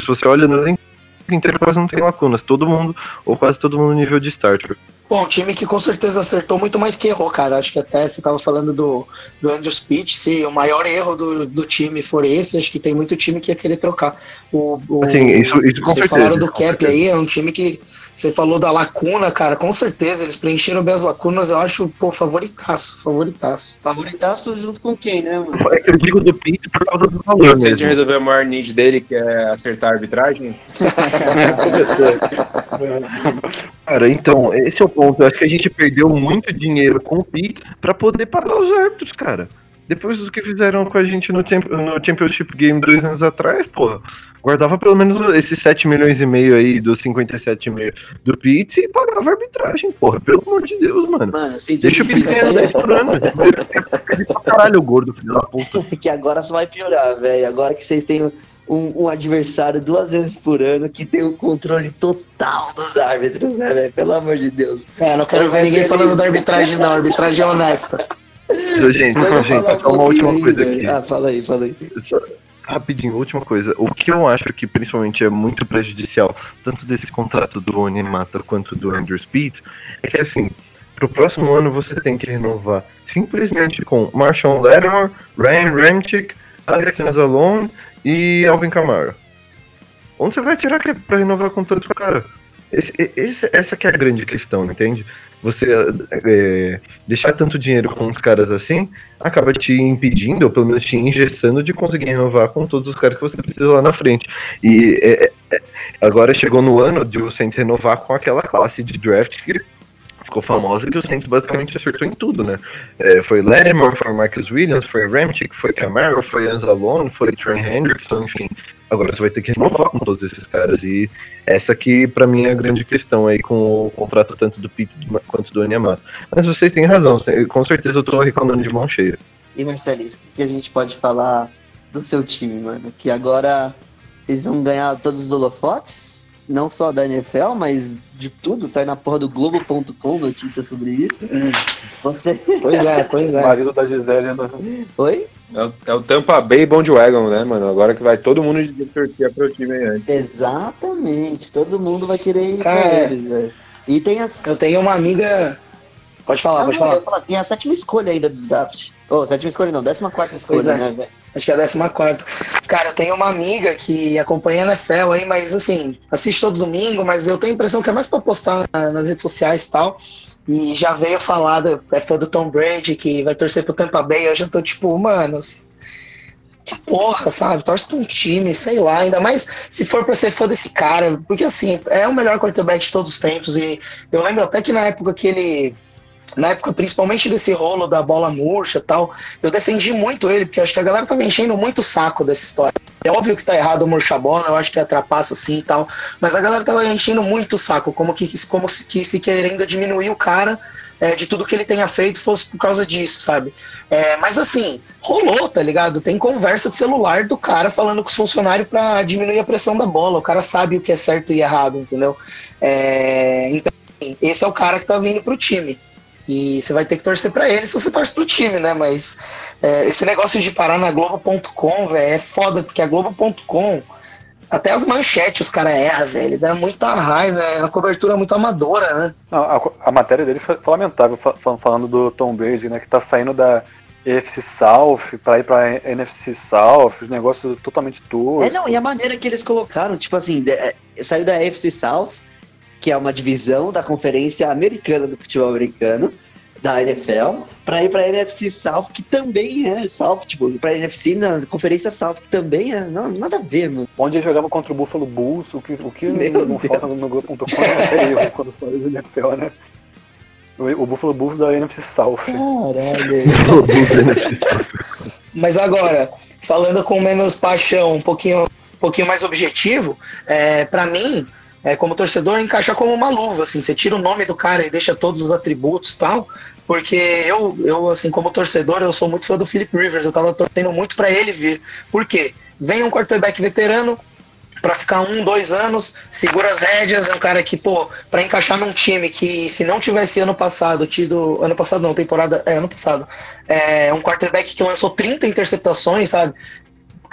[SPEAKER 4] Se você olha no elenco inteiro, quase não tem lacunas. Todo mundo, ou quase todo mundo, nível de starter.
[SPEAKER 3] Bom, time que com certeza acertou muito mais que errou, cara. Acho que até você estava falando do, do Andrew Pitt, se o maior erro do, do time for esse, acho que tem muito time que ia querer trocar. O, o-
[SPEAKER 4] Assim, isso, isso
[SPEAKER 3] vocês falaram do cap aí, é um time que você falou da lacuna, cara, com certeza eles preencheram bem as lacunas, eu acho, pô, favoritaço, favoritaço.
[SPEAKER 1] Favoritaço junto com quem, né, mano?
[SPEAKER 4] É que eu digo do Pete por causa do valor
[SPEAKER 2] o Saints
[SPEAKER 4] mesmo.
[SPEAKER 2] resolveu a maior need dele, que é acertar a arbitragem.
[SPEAKER 4] Cara, então, esse é o ponto. Eu acho que a gente perdeu muito dinheiro com o Pete pra poder pagar os árbitros, cara. Depois do que fizeram com a gente no, temp- no Championship Game dois anos atrás, porra. Guardava pelo menos esses 7 milhões e meio aí dos 57,5 do Pete e pagava a arbitragem, porra. Pelo amor de Deus, mano.
[SPEAKER 1] Mano, assim,
[SPEAKER 4] Deixa o Pete ganhar 10 por ano. Pra caralho, o gordo, filho da puta.
[SPEAKER 1] que agora só vai piorar, velho. Agora que vocês têm um, um adversário duas vezes por ano que tem o controle total dos árbitros, né, velho? Pelo amor de Deus.
[SPEAKER 3] É, não quero ver ninguém falando da arbitragem, não. A arbitragem é honesta.
[SPEAKER 4] Gente,
[SPEAKER 1] vou
[SPEAKER 4] gente,
[SPEAKER 1] falar um
[SPEAKER 4] só uma última coisa aqui.
[SPEAKER 1] Ah, fala aí, fala aí.
[SPEAKER 4] Só- rapidinho, última coisa. O que eu acho que principalmente é muito prejudicial, tanto desse contrato do Onimata quanto do Andrew Speed, é que assim, pro próximo ano você tem que renovar simplesmente com Marshall Lattimore, Ryan Ramchick, Alex Nazalone e Alvin Kamara. Onde você vai tirar é pra renovar com tanto cara? Esse, esse- essa que é a grande questão, entende? Você é, deixar tanto dinheiro com os caras assim acaba te impedindo, ou pelo menos te engessando de conseguir renovar com todos os caras que você precisa lá na frente. E é, é, agora chegou no ano de o Saints renovar com aquela classe de draft que ficou famosa que o Saints basicamente acertou em tudo, né? É, foi Lattimore, foi Marcus Williams, foi Ramchick, foi Camaro, foi Anzalone, foi Trey Hendrickson, enfim. Agora você vai ter que renovar com todos esses caras e essa aqui pra mim é a grande questão aí com o contrato tanto do Pete quanto do Anyamato. Mas vocês têm razão, com certeza eu tô reclamando de mão cheia.
[SPEAKER 1] E Marcelis, o que a gente pode falar do seu time, mano? Que agora vocês vão ganhar todos os holofotes, não só da NFL, mas de tudo. Sai na porra do Globo.com notícia sobre isso. Você.
[SPEAKER 3] Pois é, pois
[SPEAKER 5] O
[SPEAKER 3] é.
[SPEAKER 5] marido da Gisele. né?
[SPEAKER 1] Oi?
[SPEAKER 2] É o, é o Tampa Bay Bandwagon, né, mano? Agora que vai todo mundo de torcer pro time aí antes.
[SPEAKER 1] Exatamente. Todo mundo vai querer ir
[SPEAKER 3] Cara,
[SPEAKER 1] com eles, velho. E tem as.
[SPEAKER 3] Eu tenho uma amiga. Pode falar,
[SPEAKER 1] Não,
[SPEAKER 3] pode
[SPEAKER 1] não,
[SPEAKER 3] falar.
[SPEAKER 1] falar, tem a sétima escolha ainda do draft. Oh, sétima escolha não, décima quarta escolha,
[SPEAKER 3] Pois é.
[SPEAKER 1] né, velho?
[SPEAKER 3] Acho que é a 14. Cara, eu tenho uma amiga que acompanha a NFL aí, mas assim, assiste todo domingo, mas eu tenho a impressão que é mais pra postar na- nas redes sociais e tal. e já veio falar, do, é fã do Tom Brady, que vai torcer pro Tampa Bay, eu já tô tipo, mano, que porra, sabe? Torce pra um time, sei lá, ainda mais se for pra ser fã desse cara, porque assim, é o melhor quarterback de todos os tempos, e eu lembro até que na época que ele na época principalmente desse rolo da bola murcha e tal, eu defendi muito ele, porque acho que a galera tava enchendo muito o saco dessa história. É óbvio que tá errado murchar a bola, eu acho que atrapassa sim e tal, mas a galera tava enchendo muito o saco, como que, como se, que se querendo diminuir o cara é, de tudo que ele tenha feito fosse por causa disso, sabe? É, mas assim, rolou, tá ligado? Tem conversa de celular do cara falando com os funcionários para diminuir a pressão da bola. O cara sabe o que é certo e errado, entendeu? É, então, assim, esse é o cara que tá vindo pro time. E você vai ter que torcer para ele se você torce pro time, né? Mas é, esse negócio de parar na Globo.com, velho, é foda, porque a Globo.com, até as manchetes os caras erram, velho. Dá muita raiva, é uma cobertura muito amadora, né?
[SPEAKER 5] Não, a, a, matéria dele foi lamentável, falando do Tom Brady, né? Que tá saindo da EFC South para ir pra NFC South, os negócios totalmente todos.
[SPEAKER 1] É, não, e a maneira que eles colocaram, tipo assim, é, saiu da EFC South que é uma divisão da Conferência Americana do Futebol Americano, da NFL, para ir para a NFC South, que também é South, tipo, para a NFC na Conferência South, que também é, não, nada a ver, mano.
[SPEAKER 5] Onde ele jogava contra o Buffalo Bulls, o que, o que não Deus. falta no grupo.com é quando fala de NFL, né? O, o Buffalo Bulls da NFC South.
[SPEAKER 3] Caralho. Mas agora, falando com menos paixão, um pouquinho, um pouquinho mais objetivo, é, para mim, é, como torcedor, encaixa como uma luva, assim, você tira o nome do cara e deixa todos os atributos tal, porque eu, eu, assim, como torcedor, eu sou muito fã do Philip Rivers, eu tava torcendo muito para ele vir. Por quê? Vem um quarterback veterano para ficar um, dois anos, segura as rédeas, é um cara que, pô, para encaixar num time que se não tivesse ano passado tido, ano passado não, temporada, é, ano passado, é um quarterback que lançou 30 interceptações, sabe?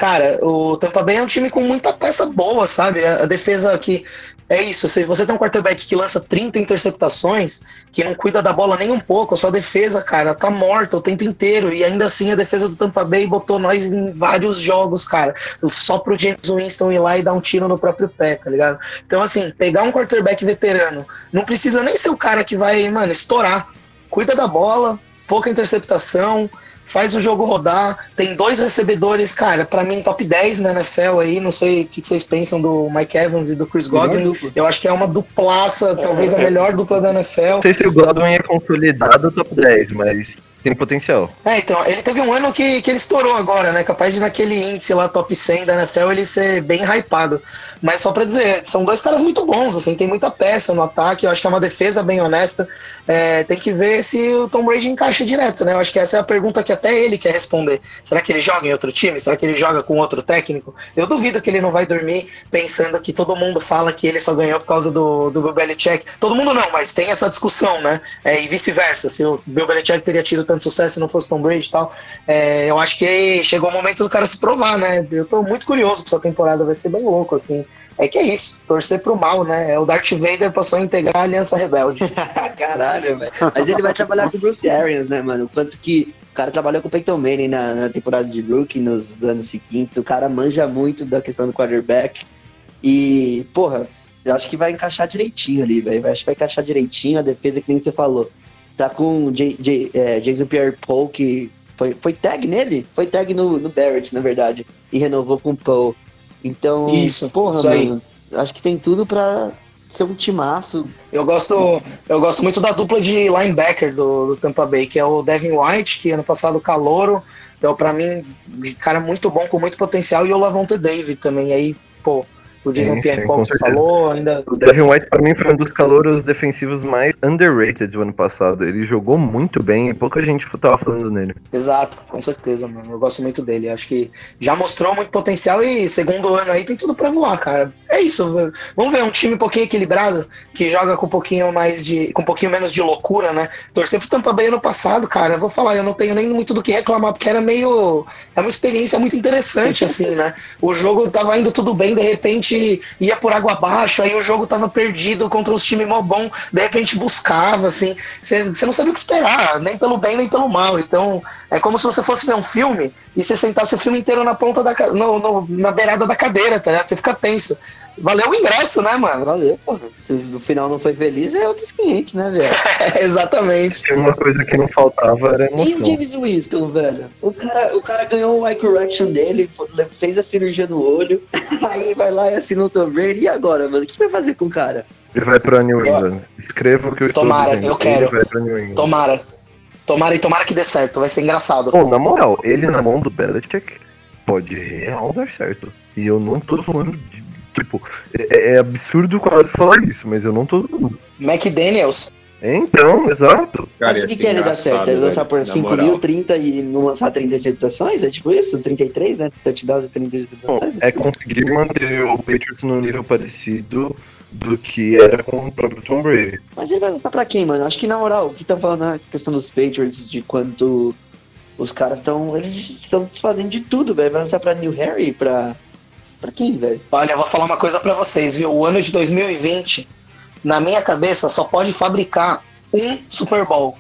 [SPEAKER 3] Cara, o Tampa Bay é um time com muita peça boa, sabe? A, defesa que é isso, se você tem um quarterback que lança 30 interceptações, que não cuida da bola nem um pouco, a sua defesa, cara, tá morta o tempo inteiro. E ainda assim a defesa do Tampa Bay botou nós em vários jogos, cara. Só pro James Winston ir lá e dar um tiro no próprio pé, tá ligado? Então, assim, pegar um quarterback veterano, não precisa nem ser o cara que vai, mano, estourar. Cuida da bola, pouca interceptação, faz o jogo rodar. Tem dois recebedores, cara, para mim top 10 na NFL aí. Não sei o que vocês pensam do Mike Evans e do Chris Godwin. Eu acho que é uma duplaça, talvez a melhor dupla da NFL.
[SPEAKER 4] Não sei se o Godwin é consolidado top 10, mas tem potencial.
[SPEAKER 3] É, então, ele teve um ano que, que ele estourou agora, né? Capaz de naquele índice lá, top 100 da NFL, ele ser bem hypado. Mas só pra dizer, são dois caras muito bons, assim, tem muita peça no ataque, eu acho que é uma defesa bem honesta. É, tem que ver se o Tom Brady encaixa direto, né? Eu acho que essa é a pergunta que até ele quer responder. Será que ele joga em outro time? Será que ele joga com outro técnico? Eu duvido que ele não vai dormir pensando que todo mundo fala que ele só ganhou por causa do, do Bill Belichick. Todo mundo não, mas tem essa discussão, né? É, e vice-versa, se o Bill Belichick teria tido tanto sucesso se não fosse Tom Brady e tal. É, eu acho que chegou o momento do cara se provar, né? Eu tô muito curioso pra essa temporada, vai ser bem louco, assim. É que é isso, torcer pro mal, né? É o Darth Vader passou a integrar a Aliança Rebelde.
[SPEAKER 1] Caralho, velho. Mas ele vai trabalhar com o Bruce Arians, né, mano? Quanto que o cara trabalhou com o Peyton Manning na, na temporada de rookie nos anos seguintes. O cara manja muito da questão do quarterback. E, porra, eu acho que vai encaixar direitinho ali, velho. Acho que vai encaixar direitinho a defesa que nem você falou. Tá com J, J, é, Jason Pierre-Paul, que foi, foi tag nele? Foi tag no, no Barrett, na verdade. E renovou com o Paul. Então,
[SPEAKER 3] isso,
[SPEAKER 1] porra,
[SPEAKER 3] isso
[SPEAKER 1] mano, acho que tem tudo pra ser um timaço.
[SPEAKER 3] Eu gosto, eu gosto muito da dupla de linebacker do, do Tampa Bay, que é o Devin White, que ano passado calouro, então para mim, cara muito bom, com muito potencial, e o Lavonte David também, aí, pô, o Jason Pierre Paul que falou, ainda.
[SPEAKER 4] O Devin White, para mim, foi um dos calouros defensivos mais underrated do ano passado. Ele jogou muito bem e pouca gente tava falando nele.
[SPEAKER 3] Exato, com certeza, mano. Eu gosto muito dele. Acho que já mostrou muito potencial e segundo ano aí tem tudo para voar, cara. É isso. Vamos ver um time um pouquinho equilibrado, que joga com um pouquinho mais de. com um pouquinho menos de loucura, né? Torcer pro Tampa Bay ano passado, cara. Eu vou falar, eu não tenho nem muito do que reclamar, porque era meio. É uma experiência muito interessante, assim, né? O jogo tava indo tudo bem, de repente repente ia por água abaixo, aí o jogo tava perdido contra uns times mó bom, de repente buscava, assim, você não sabia o que esperar, nem pelo bem nem pelo mal. Então, É como se você fosse ver um filme e você sentasse o filme inteiro na ponta da no, no- na beirada da cadeira, tá ligado? Você fica tenso. Valeu o ingresso, né, mano?
[SPEAKER 1] Valeu, porra. Se no final não foi feliz, é outros 500, né, velho?
[SPEAKER 3] exatamente.
[SPEAKER 4] Tinha uma coisa que não faltava era
[SPEAKER 1] E o
[SPEAKER 4] emoção.
[SPEAKER 1] James Winston, velho? O cara, o cara ganhou o eye correction dele, fez a cirurgia no olho, aí vai lá e assina o Tom Brady. E agora, mano? O que vai fazer com o cara?
[SPEAKER 4] Ele vai pra New England. Escreva o que eu estou
[SPEAKER 3] Tomara,
[SPEAKER 4] dizendo.
[SPEAKER 3] eu quero.
[SPEAKER 4] Ele vai pra New England.
[SPEAKER 3] Tomara. Tomara e tomara que dê certo, vai ser engraçado.
[SPEAKER 4] Pô, na moral, ele na mão do Belichick pode real dar certo. E eu não tô falando de. Tipo, é, é absurdo quase falar isso, mas eu não tô.
[SPEAKER 3] McDaniels.
[SPEAKER 4] Então, exato.
[SPEAKER 2] Cara,
[SPEAKER 1] Mas o que, que ele dá certo?
[SPEAKER 2] engraçado,
[SPEAKER 1] Ele lançar por
[SPEAKER 2] na
[SPEAKER 1] 5
[SPEAKER 2] moral.
[SPEAKER 1] mil, 30 e não lançar 30 receptações? É tipo isso? 33, né? Touchdowns e 30
[SPEAKER 4] Bom,
[SPEAKER 1] receptações?
[SPEAKER 4] é conseguir manter o Patriots no nível parecido do que era com o próprio Tom Brady.
[SPEAKER 1] Mas ele vai lançar pra quem, mano? Acho que na moral, o que estão falando na questão dos Patriots, de quanto os caras estão. Eles estão desfazendo de tudo, velho. Vai lançar pra New Harry, pra. Pra quem, velho?
[SPEAKER 3] Olha, eu vou falar uma coisa pra vocês, viu? O ano de 2020, na minha cabeça, só pode fabricar um Super Bowl.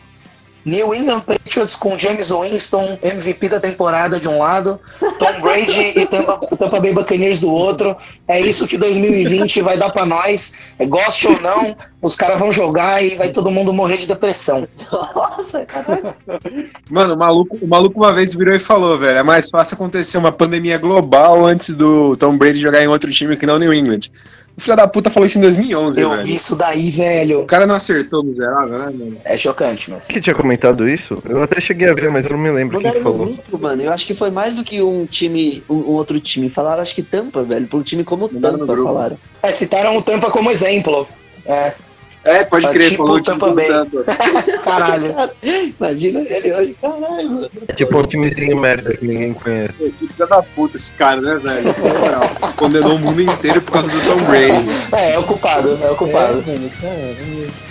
[SPEAKER 3] New England Patriots com James Winston, MVP da temporada de um lado, Tom Brady e Tampa, Tampa Bay Buccaneers do outro. É isso que 2020 vai dar pra nós. É, goste ou não, os caras vão jogar e vai todo mundo morrer de depressão.
[SPEAKER 1] Nossa, caralho.
[SPEAKER 2] Mano, o maluco, o maluco uma vez virou e falou, velho, é mais fácil acontecer uma pandemia global antes do Tom Brady jogar em outro time que não New England. O filho da puta falou isso em 2011,
[SPEAKER 3] Eu
[SPEAKER 2] velho.
[SPEAKER 3] vi isso daí, velho.
[SPEAKER 2] O cara não acertou miserável, né, mano?
[SPEAKER 3] É chocante, mas.
[SPEAKER 4] Quem tinha comentado isso? Eu até cheguei a ver, mas eu não me lembro quem
[SPEAKER 1] Mandaram
[SPEAKER 4] falou.
[SPEAKER 1] grupo, mano. Eu acho que foi mais do que um time, um, um outro time. Falaram, acho que Tampa, velho. Pra um time como
[SPEAKER 2] Mandaram
[SPEAKER 1] Tampa, falaram.
[SPEAKER 3] É, citaram o Tampa como exemplo. É,
[SPEAKER 2] É, pode
[SPEAKER 3] É
[SPEAKER 2] crer,
[SPEAKER 3] tipo
[SPEAKER 2] falou
[SPEAKER 3] o Tampa
[SPEAKER 2] do
[SPEAKER 3] Bay.
[SPEAKER 2] Tampa.
[SPEAKER 3] caralho.
[SPEAKER 1] Imagina ele hoje, caralho, mano.
[SPEAKER 4] É tipo um timezinho merda que ninguém conhece.
[SPEAKER 2] Pô, que filho da puta esse cara, né, velho? Na moral, Condenou o mundo inteiro por causa do Tom Brady.
[SPEAKER 3] É, é o culpado, é o culpado.
[SPEAKER 1] mano, caralho.